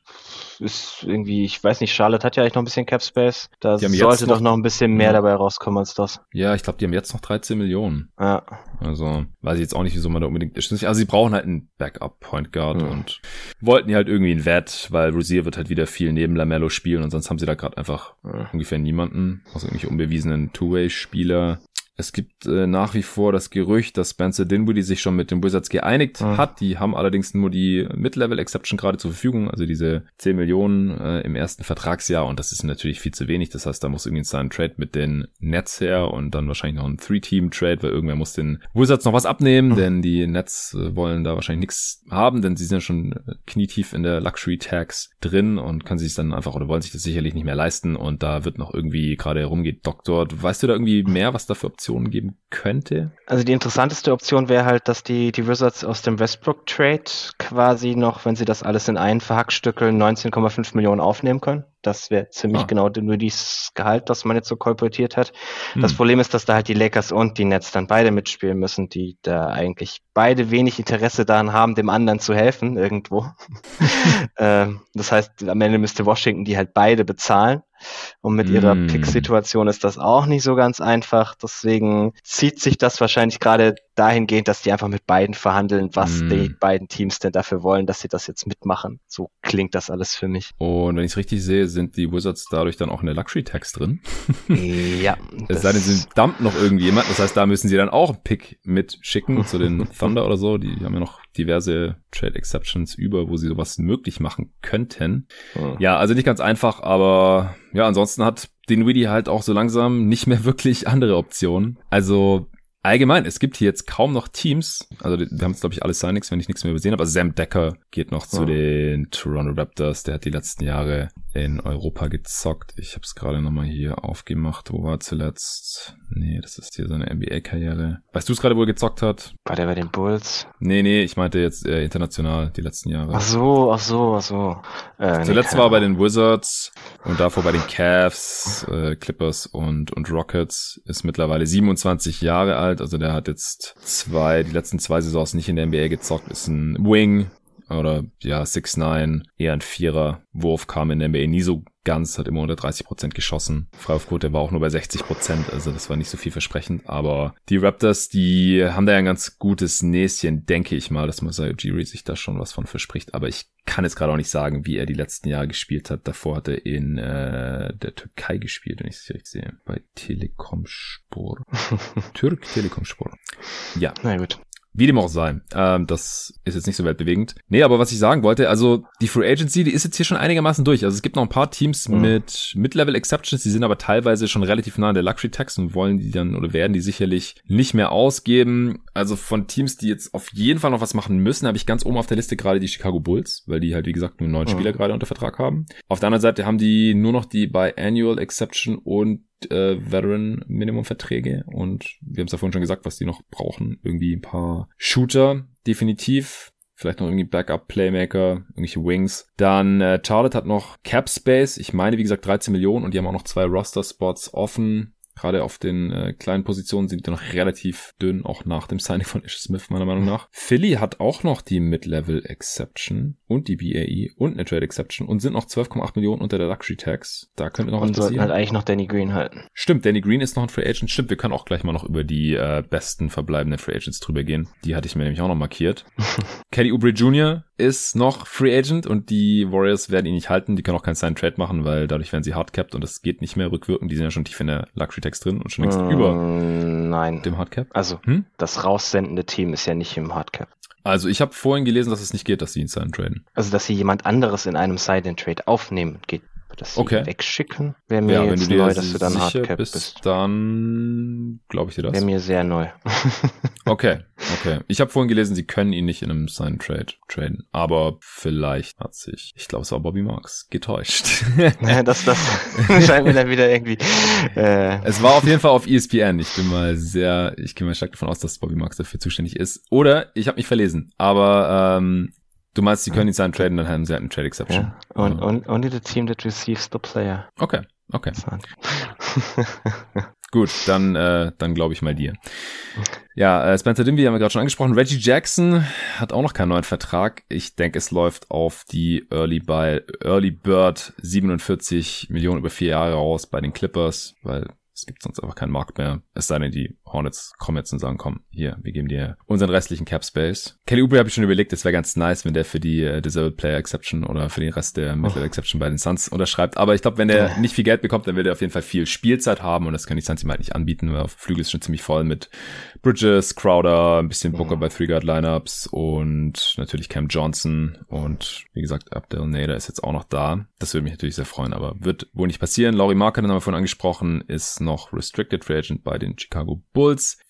S2: ist irgendwie, ich weiß nicht, Charlotte hat ja eigentlich noch ein bisschen Cap Space. Da sollte doch noch ein bisschen mehr dabei rauskommen als das.
S1: Ja, ich glaube, die haben jetzt noch 13 Millionen.
S2: Ja.
S1: Also, weiß ich jetzt auch nicht, wieso man da unbedingt ist. Also, sie brauchen halt einen Backup Point Guard mhm. und wollten ja halt irgendwie einen Wett, weil Rosier wird halt wieder viel neben Lamello spielen und sonst haben sie da gerade einfach mhm. ungefähr niemanden, also irgendwelche unbewiesenen Two-Way-Spieler. Es gibt äh, nach wie vor das Gerücht, dass Spencer Dinwiddie sich schon mit den Wizards geeinigt mhm. hat. Die haben allerdings nur die Mid-Level-Exception gerade zur Verfügung, also diese 10 Millionen äh, im ersten Vertragsjahr und das ist natürlich viel zu wenig. Das heißt, da muss irgendwie ein Trade mit den Nets her und dann wahrscheinlich noch ein Three-Team-Trade, weil irgendwer muss den Wizards noch was abnehmen, mhm. denn die Nets äh, wollen da wahrscheinlich nichts haben, denn sie sind ja schon äh, knietief in der Luxury-Tax drin und können sich dann einfach oder wollen sich das sicherlich nicht mehr leisten und da wird noch irgendwie gerade rumgedoktort. Weißt du da irgendwie mehr, was da für Optionen geben könnte?
S2: Also die interessanteste Option wäre halt, dass die, die Wizards aus dem Westbrook Trade quasi noch, wenn sie das alles in einen verhackstückeln, 19,5 Millionen aufnehmen können. Das wäre ziemlich ah. genau nur dieses Gehalt, das man jetzt so kolportiert hat. Hm. Das Problem ist, dass da halt die Lakers und die Nets dann beide mitspielen müssen, die da eigentlich beide wenig Interesse daran haben, dem anderen zu helfen irgendwo. ähm, das heißt, am Ende müsste Washington die halt beide bezahlen. Und mit ihrer mm. Pick-Situation ist das auch nicht so ganz einfach. Deswegen zieht sich das wahrscheinlich gerade dahingehend, dass die einfach mit beiden verhandeln, was mm. die beiden Teams denn dafür wollen, dass sie das jetzt mitmachen. So klingt das alles für mich.
S1: Und wenn ich es richtig sehe, sind die Wizards dadurch dann auch in der Luxury-Tax drin.
S2: ja.
S1: Es sei denn, sie dumpt noch irgendjemand. Das heißt, da müssen sie dann auch einen Pick mitschicken zu den Thunder oder so. Die haben ja noch diverse Trade Exceptions über, wo sie sowas möglich machen könnten. Oh. Ja, also nicht ganz einfach, aber ja, ansonsten hat Dinwiddie halt auch so langsam nicht mehr wirklich andere Optionen. Also allgemein, es gibt hier jetzt kaum noch Teams. Also wir haben jetzt, glaube ich, alle Signings, wenn ich nichts mehr übersehen habe. Also Sam Decker geht noch zu oh. den Toronto Raptors. Der hat die letzten Jahre in Europa gezockt. Ich habe es gerade nochmal hier aufgemacht. Wo war zuletzt? Nee, das ist hier seine NBA-Karriere. Weißt du es gerade, wo er gezockt hat?
S2: War der bei den Bulls?
S1: Nee, nee, ich meinte jetzt äh, international die letzten Jahre.
S2: Ach so, ach so, ach so.
S1: Äh, zuletzt nee, war er bei den Wizards und davor bei den Cavs, äh, Clippers und, und Rockets. Ist mittlerweile 27 Jahre alt. Also der hat jetzt zwei, die letzten zwei Saisons nicht in der NBA gezockt. Ist ein Wing, oder ja, 6'9, eher ein Vierer. Wurf kam in der NBA nie so ganz, hat immer unter 30 Prozent geschossen. Freiwurfquote war auch nur bei 60%, Prozent, also das war nicht so vielversprechend. Aber die Raptors, die haben da ja ein ganz gutes Näschen, denke ich mal, dass Masai Ujiri sich da schon was von verspricht. Aber ich kann jetzt gerade auch nicht sagen, wie er die letzten Jahre gespielt hat. Davor hat er in äh, der Türkei gespielt, wenn ich es richtig sehe. Bei Telekom Sport. Türk Telekom Sport. Ja.
S2: Na gut.
S1: Wie dem auch sei. Ähm, das ist jetzt nicht so weltbewegend. Nee, aber was ich sagen wollte, also die Free Agency, die ist jetzt hier schon einigermaßen durch. Also es gibt noch ein paar Teams mhm. mit Mid-Level Exceptions, die sind aber teilweise schon relativ nah an der Luxury Tax und wollen die dann oder werden die sicherlich nicht mehr ausgeben. Also von Teams, die jetzt auf jeden Fall noch was machen müssen, habe ich ganz oben auf der Liste gerade die Chicago Bulls, weil die halt wie gesagt nur neun mhm. Spieler gerade unter Vertrag haben. Auf der anderen Seite haben die nur noch die bei Annual Exception und äh, Veteran Minimum Verträge und wir haben es ja vorhin schon gesagt, was die noch brauchen. Irgendwie ein paar Shooter, definitiv. Vielleicht noch irgendwie Backup Playmaker, irgendwelche Wings. Dann äh, Charlotte hat noch Cap Space. Ich meine, wie gesagt, 13 Millionen und die haben auch noch zwei Roster Spots offen. Gerade auf den äh, kleinen Positionen sind die noch relativ dünn, auch nach dem Signing von Ish Smith, meiner Meinung nach. Philly hat auch noch die Mid-Level Exception und die BAE und eine Trade Exception und sind noch 12,8 Millionen unter der Luxury Tax. Da könnte noch
S2: und was passieren. halt eigentlich noch Danny Green halten.
S1: Stimmt, Danny Green ist noch ein Free Agent. Stimmt, wir können auch gleich mal noch über die äh, besten verbleibenden Free Agents drüber gehen. Die hatte ich mir nämlich auch noch markiert. Kelly Oubre Jr. ist noch Free Agent und die Warriors werden ihn nicht halten. Die können auch keinen Sign Trade machen, weil dadurch werden sie hardcapped und das geht nicht mehr rückwirkend. Die sind ja schon tief in der Luxury Tax drin und schon längst mm, über
S2: nein.
S1: dem Hardcap.
S2: Also hm? das raussendende Team ist ja nicht im Hardcap.
S1: Also ich habe vorhin gelesen, dass es nicht geht, dass sie ihn sign traden.
S2: Also dass sie jemand anderes in einem Sign Trade aufnehmen, geht das
S1: okay.
S2: wegschicken, wäre mir ja, jetzt neu, dass du dann Hardcap
S1: bist, bist. Dann glaube ich dir das.
S2: Wäre mir sehr neu.
S1: okay, okay. Ich habe vorhin gelesen, sie können ihn nicht in einem Sign Trade traden, aber vielleicht hat sich, ich glaube, es war Bobby Marks getäuscht.
S2: ja, das, das scheint mir dann wieder irgendwie.
S1: Äh. Es war auf jeden Fall auf ESPN. Ich bin mal sehr, ich gehe mal stark davon aus, dass Bobby Marks dafür zuständig ist. Oder ich habe mich verlesen, aber ähm, Du meinst, sie können ihn sein traden, dann haben sie halt einen Trade Exception.
S2: Ja. Und, und only the team that receives the player.
S1: Okay, okay. Gut, dann, äh, dann glaube ich mal dir. Ja, äh, Spencer Dinwiddie haben wir gerade schon angesprochen. Reggie Jackson hat auch noch keinen neuen Vertrag. Ich denke, es läuft auf die Early, by, Early Bird 47 Millionen über vier Jahre raus bei den Clippers, weil es gibt sonst einfach keinen Markt mehr. Es sei denn, die Hornets kommen jetzt und sagen, komm, hier, wir geben dir unseren restlichen Cap Space. Kelly Oubre habe ich schon überlegt, es wäre ganz nice, wenn der für die äh, Disabled Player Exception oder für den Rest der Middle oh. Exception bei den Suns unterschreibt. Aber ich glaube, wenn der oh. nicht viel Geld bekommt, dann will er auf jeden Fall viel Spielzeit haben und das können die Suns ihm halt nicht anbieten, weil auf Flügel ist schon ziemlich voll mit Bridges, Crowder, ein bisschen Booker oh. bei Three Guard Lineups und natürlich Cam Johnson und wie gesagt, Abdel Nader ist jetzt auch noch da. Das würde mich natürlich sehr freuen, aber wird wohl nicht passieren. Laurie Marker, den haben wir vorhin angesprochen, ist noch Restricted Free Agent bei den Chicago Bulls.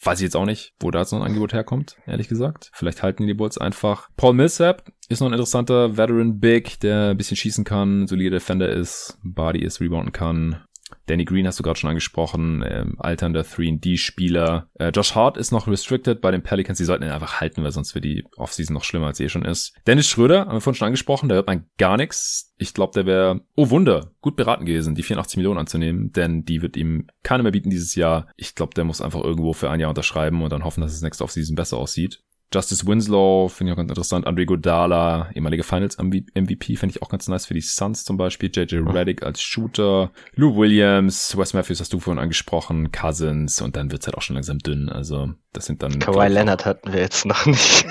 S1: Weiß ich jetzt auch nicht, wo da jetzt ein Angebot herkommt, ehrlich gesagt. Vielleicht halten die Bulls einfach. Paul Millsap ist noch ein interessanter Veteran Big, der ein bisschen schießen kann, solider Defender ist, Body ist, rebounden kann. Danny Green hast du gerade schon angesprochen, ähm, alternder 3D-Spieler. Äh, Josh Hart ist noch restricted bei den Pelicans. Die sollten ihn einfach halten, weil sonst wird die Offseason noch schlimmer, als sie eh schon ist. Dennis Schröder, haben wir vorhin schon angesprochen, da hört man gar nichts. Ich glaube, der wäre, oh Wunder, gut beraten gewesen, die 84 Millionen anzunehmen, denn die wird ihm keiner mehr bieten dieses Jahr. Ich glaube, der muss einfach irgendwo für ein Jahr unterschreiben und dann hoffen, dass es nächste Offseason besser aussieht. Justice Winslow finde ich auch ganz interessant. Andre Godala, ehemaliger Finals-MVP, finde ich auch ganz nice für die Suns zum Beispiel. JJ Reddick als Shooter. Lou Williams, Wes Matthews hast du vorhin angesprochen. Cousins und dann wird's halt auch schon langsam dünn. Also das sind dann...
S2: Kawhi Leonard hatten wir jetzt noch nicht.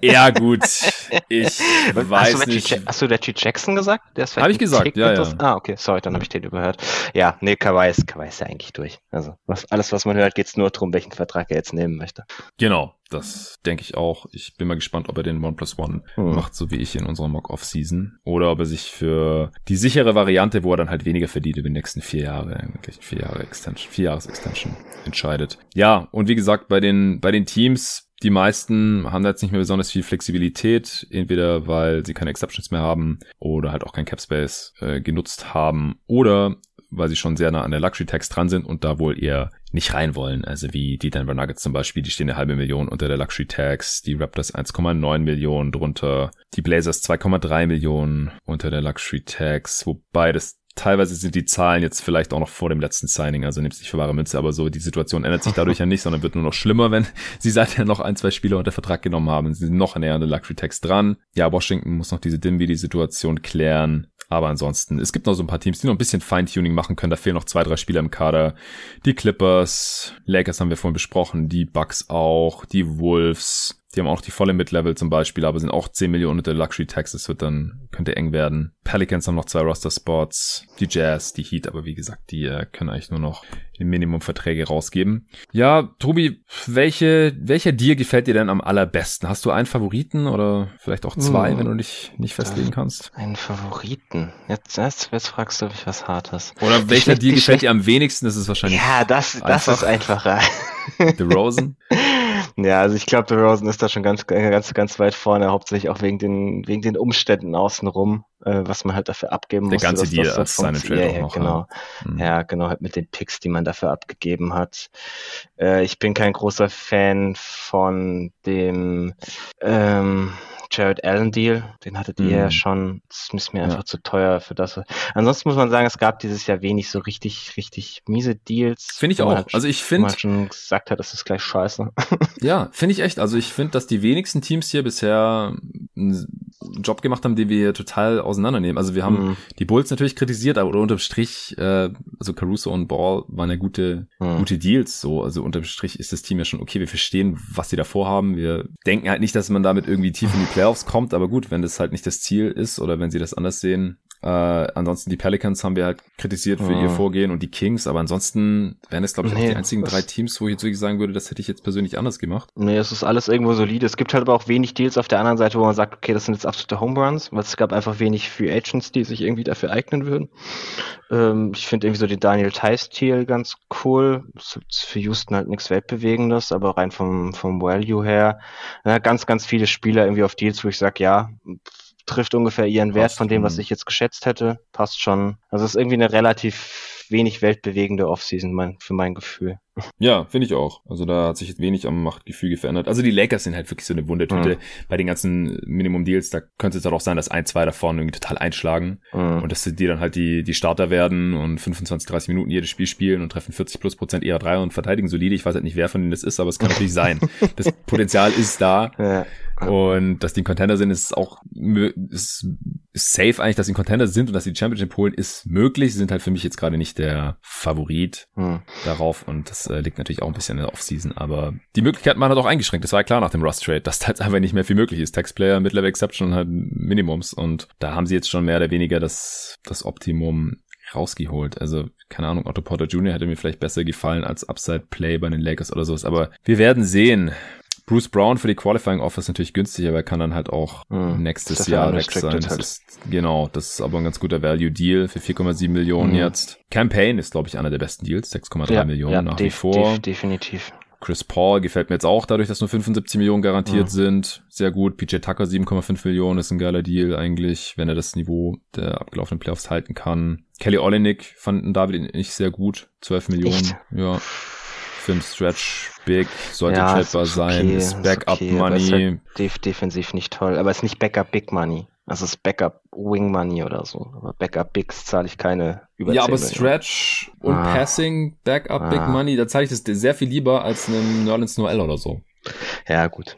S1: Ja gut, ich weiß hast nicht.
S2: hast du Reggie Jackson gesagt?
S1: Habe ich gesagt, ja, ja.
S2: Ah, okay, sorry, dann habe ich den überhört. Ja, nee, Kawhi ist, Kawhi ist ja eigentlich durch. Also was, alles, was man hört, geht's nur darum, welchen Vertrag er jetzt nehmen möchte.
S1: Genau, das denke ich auch. Ich bin mal gespannt, ob er den OnePlus One hm. macht, so wie ich in unserer Mock-Off-Season. Oder ob er sich für die sichere Variante, wo er dann halt weniger verdient über die nächsten vier Jahre, vier Jahre Extension, vier Jahres Extension entscheidet. Ja, und wie gesagt, bei den, bei den Teams, die meisten haben da jetzt nicht mehr besonders viel Flexibilität, entweder weil sie keine Exceptions mehr haben oder halt auch kein Cap Space äh, genutzt haben oder weil sie schon sehr nah an der Luxury Tax dran sind und da wohl eher nicht rein wollen. Also wie die Denver Nuggets zum Beispiel, die stehen eine halbe Million unter der Luxury Tax, die Raptors 1,9 Millionen drunter, die Blazers 2,3 Millionen unter der Luxury Tax, wobei das teilweise sind die Zahlen jetzt vielleicht auch noch vor dem letzten Signing, also nimmst nicht für wahre Münze, aber so die Situation ändert sich dadurch ja nicht, sondern wird nur noch schlimmer, wenn sie seither noch ein, zwei Spieler unter Vertrag genommen haben. Sie sind noch näher an der Luxury Tax dran. Ja, Washington muss noch diese Dinwiddie-Situation klären. Aber ansonsten, es gibt noch so ein paar Teams, die noch ein bisschen Feintuning machen können. Da fehlen noch zwei, drei Spieler im Kader. Die Clippers, Lakers haben wir vorhin besprochen, die Bucks auch, die Wolves. Die haben auch die volle Mid-Level zum Beispiel, aber sind auch 10 Millionen unter Luxury Tax. Das wird dann, könnte eng werden. Pelicans haben noch zwei Roster-Spots. Die Jazz, die Heat, aber wie gesagt, die äh, können eigentlich nur noch die Minimumverträge rausgeben. Ja, Tobi, welche, welcher Deal gefällt dir denn am allerbesten? Hast du einen Favoriten oder vielleicht auch zwei, hm. wenn du dich nicht festlegen kannst?
S2: Einen Favoriten? Jetzt, jetzt, jetzt fragst du mich was Hartes.
S1: Oder welcher Deal gefällt dir am wenigsten? Das ist wahrscheinlich.
S2: Ja, das, das ist einfacher.
S1: The Rosen?
S2: Ja, also ich glaube, Rosen ist da schon ganz, ganz, ganz weit vorne, hauptsächlich auch wegen den, wegen den Umständen außenrum, äh, was man halt dafür abgeben
S1: muss. Der ganze Deal als seine Trade
S2: ja, ja, noch, genau. Ja. Mhm. ja, genau, halt mit den Picks, die man dafür abgegeben hat. Äh, ich bin kein großer Fan von dem, ähm, Jared Allen Deal, den hattet ihr ja mhm. schon. Das ist mir einfach ja. zu teuer für das. Ansonsten muss man sagen, es gab dieses Jahr wenig so richtig, richtig miese Deals.
S1: Finde ich auch.
S2: Halt,
S1: also ich finde.
S2: Man schon gesagt hat, das ist gleich scheiße.
S1: ja, finde ich echt. Also ich finde, dass die wenigsten Teams hier bisher einen Job gemacht haben, den wir total auseinandernehmen. Also wir haben mhm. die Bulls natürlich kritisiert, aber unterm Strich, äh, also Caruso und Ball waren ja gute, mhm. gute Deals. So, also unterm Strich ist das Team ja schon okay. Wir verstehen, was sie davor haben. Wir denken halt nicht, dass man damit irgendwie tief in die Playoffs kommt, aber gut, wenn das halt nicht das Ziel ist oder wenn sie das anders sehen, äh, ansonsten die Pelicans haben wir halt kritisiert für oh. ihr Vorgehen und die Kings, aber ansonsten wären es, glaube ich, nee, auch die einzigen drei Teams, wo ich jetzt wirklich sagen würde, das hätte ich jetzt persönlich anders gemacht.
S2: Nee, es ist alles irgendwo solide. Es gibt halt aber auch wenig Deals auf der anderen Seite, wo man sagt, okay, das sind jetzt absolute Homeruns, weil es gab einfach wenig Free Agents, die sich irgendwie dafür eignen würden. Ähm, ich finde irgendwie so den Daniel Tice-Deal ganz cool. Das ist für Houston halt nichts Weltbewegendes, aber rein vom, vom Value her, ja, ganz, ganz viele Spieler irgendwie auf Deals, wo ich sage, ja, trifft ungefähr ihren Wert von dem, was ich jetzt geschätzt hätte. Passt schon. Also es ist irgendwie eine relativ wenig weltbewegende Offseason mein, für mein Gefühl.
S1: Ja, finde ich auch. Also da hat sich jetzt wenig am Machtgefüge verändert. Also die Lakers sind halt wirklich so eine Wundertüte. Mhm. Bei den ganzen Minimum-Deals, da könnte es halt auch sein, dass ein, zwei davon irgendwie total einschlagen mhm. und dass die dann halt die, die Starter werden und 25, 30 Minuten jedes Spiel spielen und treffen 40 plus Prozent eher drei und verteidigen solide. Ich weiß halt nicht, wer von denen das ist, aber es kann natürlich sein. Das Potenzial ist da. Ja. Und dass die ein Contender sind, ist auch ist, safe eigentlich, dass sie ein Contender sind und dass sie die Championship holen, ist möglich. Sie sind halt für mich jetzt gerade nicht der Favorit mhm. darauf und das äh, liegt natürlich auch ein bisschen in der Offseason, aber die Möglichkeiten waren halt auch eingeschränkt. Das war ja klar nach dem Rust Trade, dass da jetzt einfach nicht mehr viel möglich ist. Taxplayer, Mid-Level Exception und halt Minimums und da haben sie jetzt schon mehr oder weniger das, das Optimum rausgeholt. Also, keine Ahnung, Otto Porter Jr. hätte mir vielleicht besser gefallen als Upside Play bei den Lakers oder sowas, aber wir werden sehen. Bruce Brown für die Qualifying Offer ist natürlich günstig, aber er kann dann halt auch mm, nächstes Jahr weg sein. Das halt. ist, genau, das ist aber ein ganz guter Value Deal für 4,7 Millionen mm. jetzt. Campaign ist, glaube ich, einer der besten Deals, 6,3 ja, Millionen ja, nach wie vor. Def
S2: definitiv.
S1: Chris Paul gefällt mir jetzt auch dadurch, dass nur 75 Millionen garantiert mm. sind. Sehr gut. PJ Tucker 7,5 Millionen ist ein geiler Deal eigentlich, wenn er das Niveau der abgelaufenen Playoffs halten kann. Kelly Olenek fanden David nicht sehr gut. 12 Millionen. Echt? Ja finde Stretch big, sollte ja, trapper sein, okay, ist Backup okay, Money. Ist halt
S2: def defensiv nicht toll, aber es ist nicht Backup Big Money. Also es ist Backup Wing Money oder so. Aber Backup Bigs zahle ich keine
S1: über Ja, aber Stretch und ah. Passing, Backup ah. Big Money, da zahle ich das sehr viel lieber als einem Nerlens Noel oder so.
S2: Ja, gut.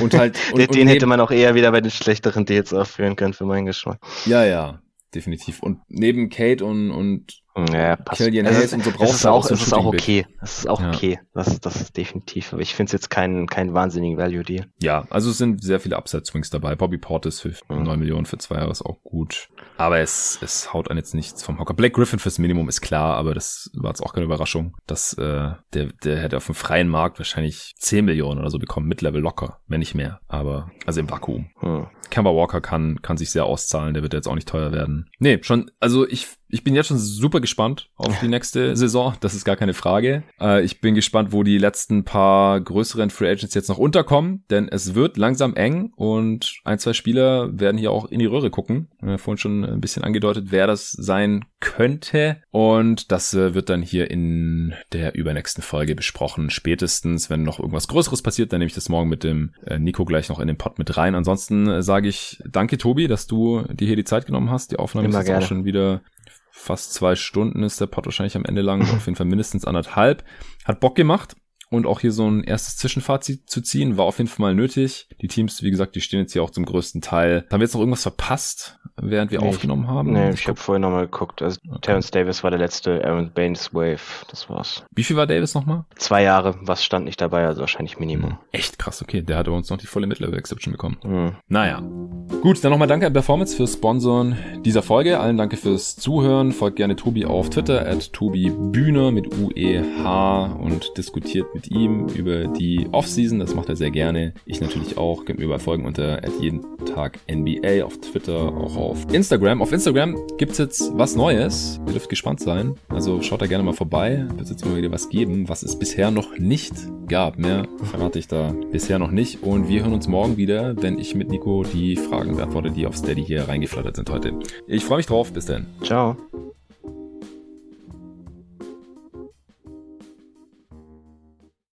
S1: Und halt.
S2: Und, den, und hätte man auch eher wieder bei den schlechteren Deals aufführen können für meinen Geschmack.
S1: Ja, ja, definitiv. Und neben Kate und, und
S2: ja, passt.
S1: Killian Hayes und so brauchst
S2: es ist auch, es ist auch okay. Es ist auch ja. okay. Das, das ist definitiv. Aber ich finde es jetzt keinen kein wahnsinnigen Value-Deal.
S1: Ja, also es sind sehr viele Upside-Swings dabei. Bobby Portis für mhm. 9 Millionen für zwei Jahre ist auch gut. Aber es, es haut einen jetzt nichts vom Hocker. Blake Griffin fürs Minimum ist klar, aber das war jetzt auch keine Überraschung. Dass, äh, der, der hätte auf dem freien Markt wahrscheinlich 10 Millionen oder so bekommen. Mid-Level locker, wenn nicht mehr. Aber, also im Vakuum. Mhm. Kemba Walker kann, kann sich sehr auszahlen. Der wird jetzt auch nicht teuer werden. Nee, schon, also ich ich bin jetzt schon super gespannt auf die nächste Saison. Das ist gar keine Frage. Äh, ich bin gespannt, wo die letzten paar größeren Free Agents jetzt noch unterkommen, denn es wird langsam eng und ein, zwei Spieler werden hier auch in die Röhre gucken. Haben vorhin schon ein bisschen angedeutet, wer das sein könnte. Und das äh, wird dann hier in der übernächsten Folge besprochen. Spätestens, wenn noch irgendwas Größeres passiert, dann nehme ich das morgen mit dem äh, Nico gleich noch in den Pod mit rein. Ansonsten sage ich danke, Tobi, dass du dir hier die Zeit genommen hast. Die Aufnahme Immer ist jetzt auch schon wieder fast zwei Stunden ist der Pod wahrscheinlich am Ende lang, auf jeden Fall mindestens anderthalb. Hat Bock gemacht. Und auch hier so ein erstes Zwischenfazit zu ziehen. War auf jeden Fall mal nötig. Die Teams, wie gesagt, die stehen jetzt hier auch zum größten Teil. Haben wir jetzt noch irgendwas verpasst, während wir nee, aufgenommen haben?
S2: Nee, ich, habe vorhin nochmal geguckt. Also okay. Terrence Davis war der letzte, Aaron Baines Wave. Das war's.
S1: Wie viel war Davis nochmal?
S2: Zwei Jahre. Was stand nicht dabei? Also wahrscheinlich Minimum. Hm.
S1: Echt krass, okay. Der hat uns noch die volle Mid-Level-Exception bekommen. Hm. Naja. Gut, dann nochmal danke an Performance fürs Sponsoren dieser Folge. Allen danke fürs Zuhören. Folgt gerne Tobi auf Twitter, at Tobi Bühne mit UEH und diskutiert mit ihm über die Offseason. Das macht er sehr gerne. Ich natürlich auch. Gebt mir über Folgen unter jeden Tag NBA auf Twitter, auch auf Instagram. Auf Instagram gibt's jetzt was Neues. Ihr dürft gespannt sein. Also schaut da gerne mal vorbei. Wird jetzt mal wieder was geben, was es bisher noch nicht gab. Mehr verrate ich da bisher noch nicht. Und wir hören uns morgen wieder, wenn ich mit Nico die Fragen beantworte, die auf Steady hier reingeflattert sind heute. Ich freue mich drauf. Bis dann.
S2: Ciao.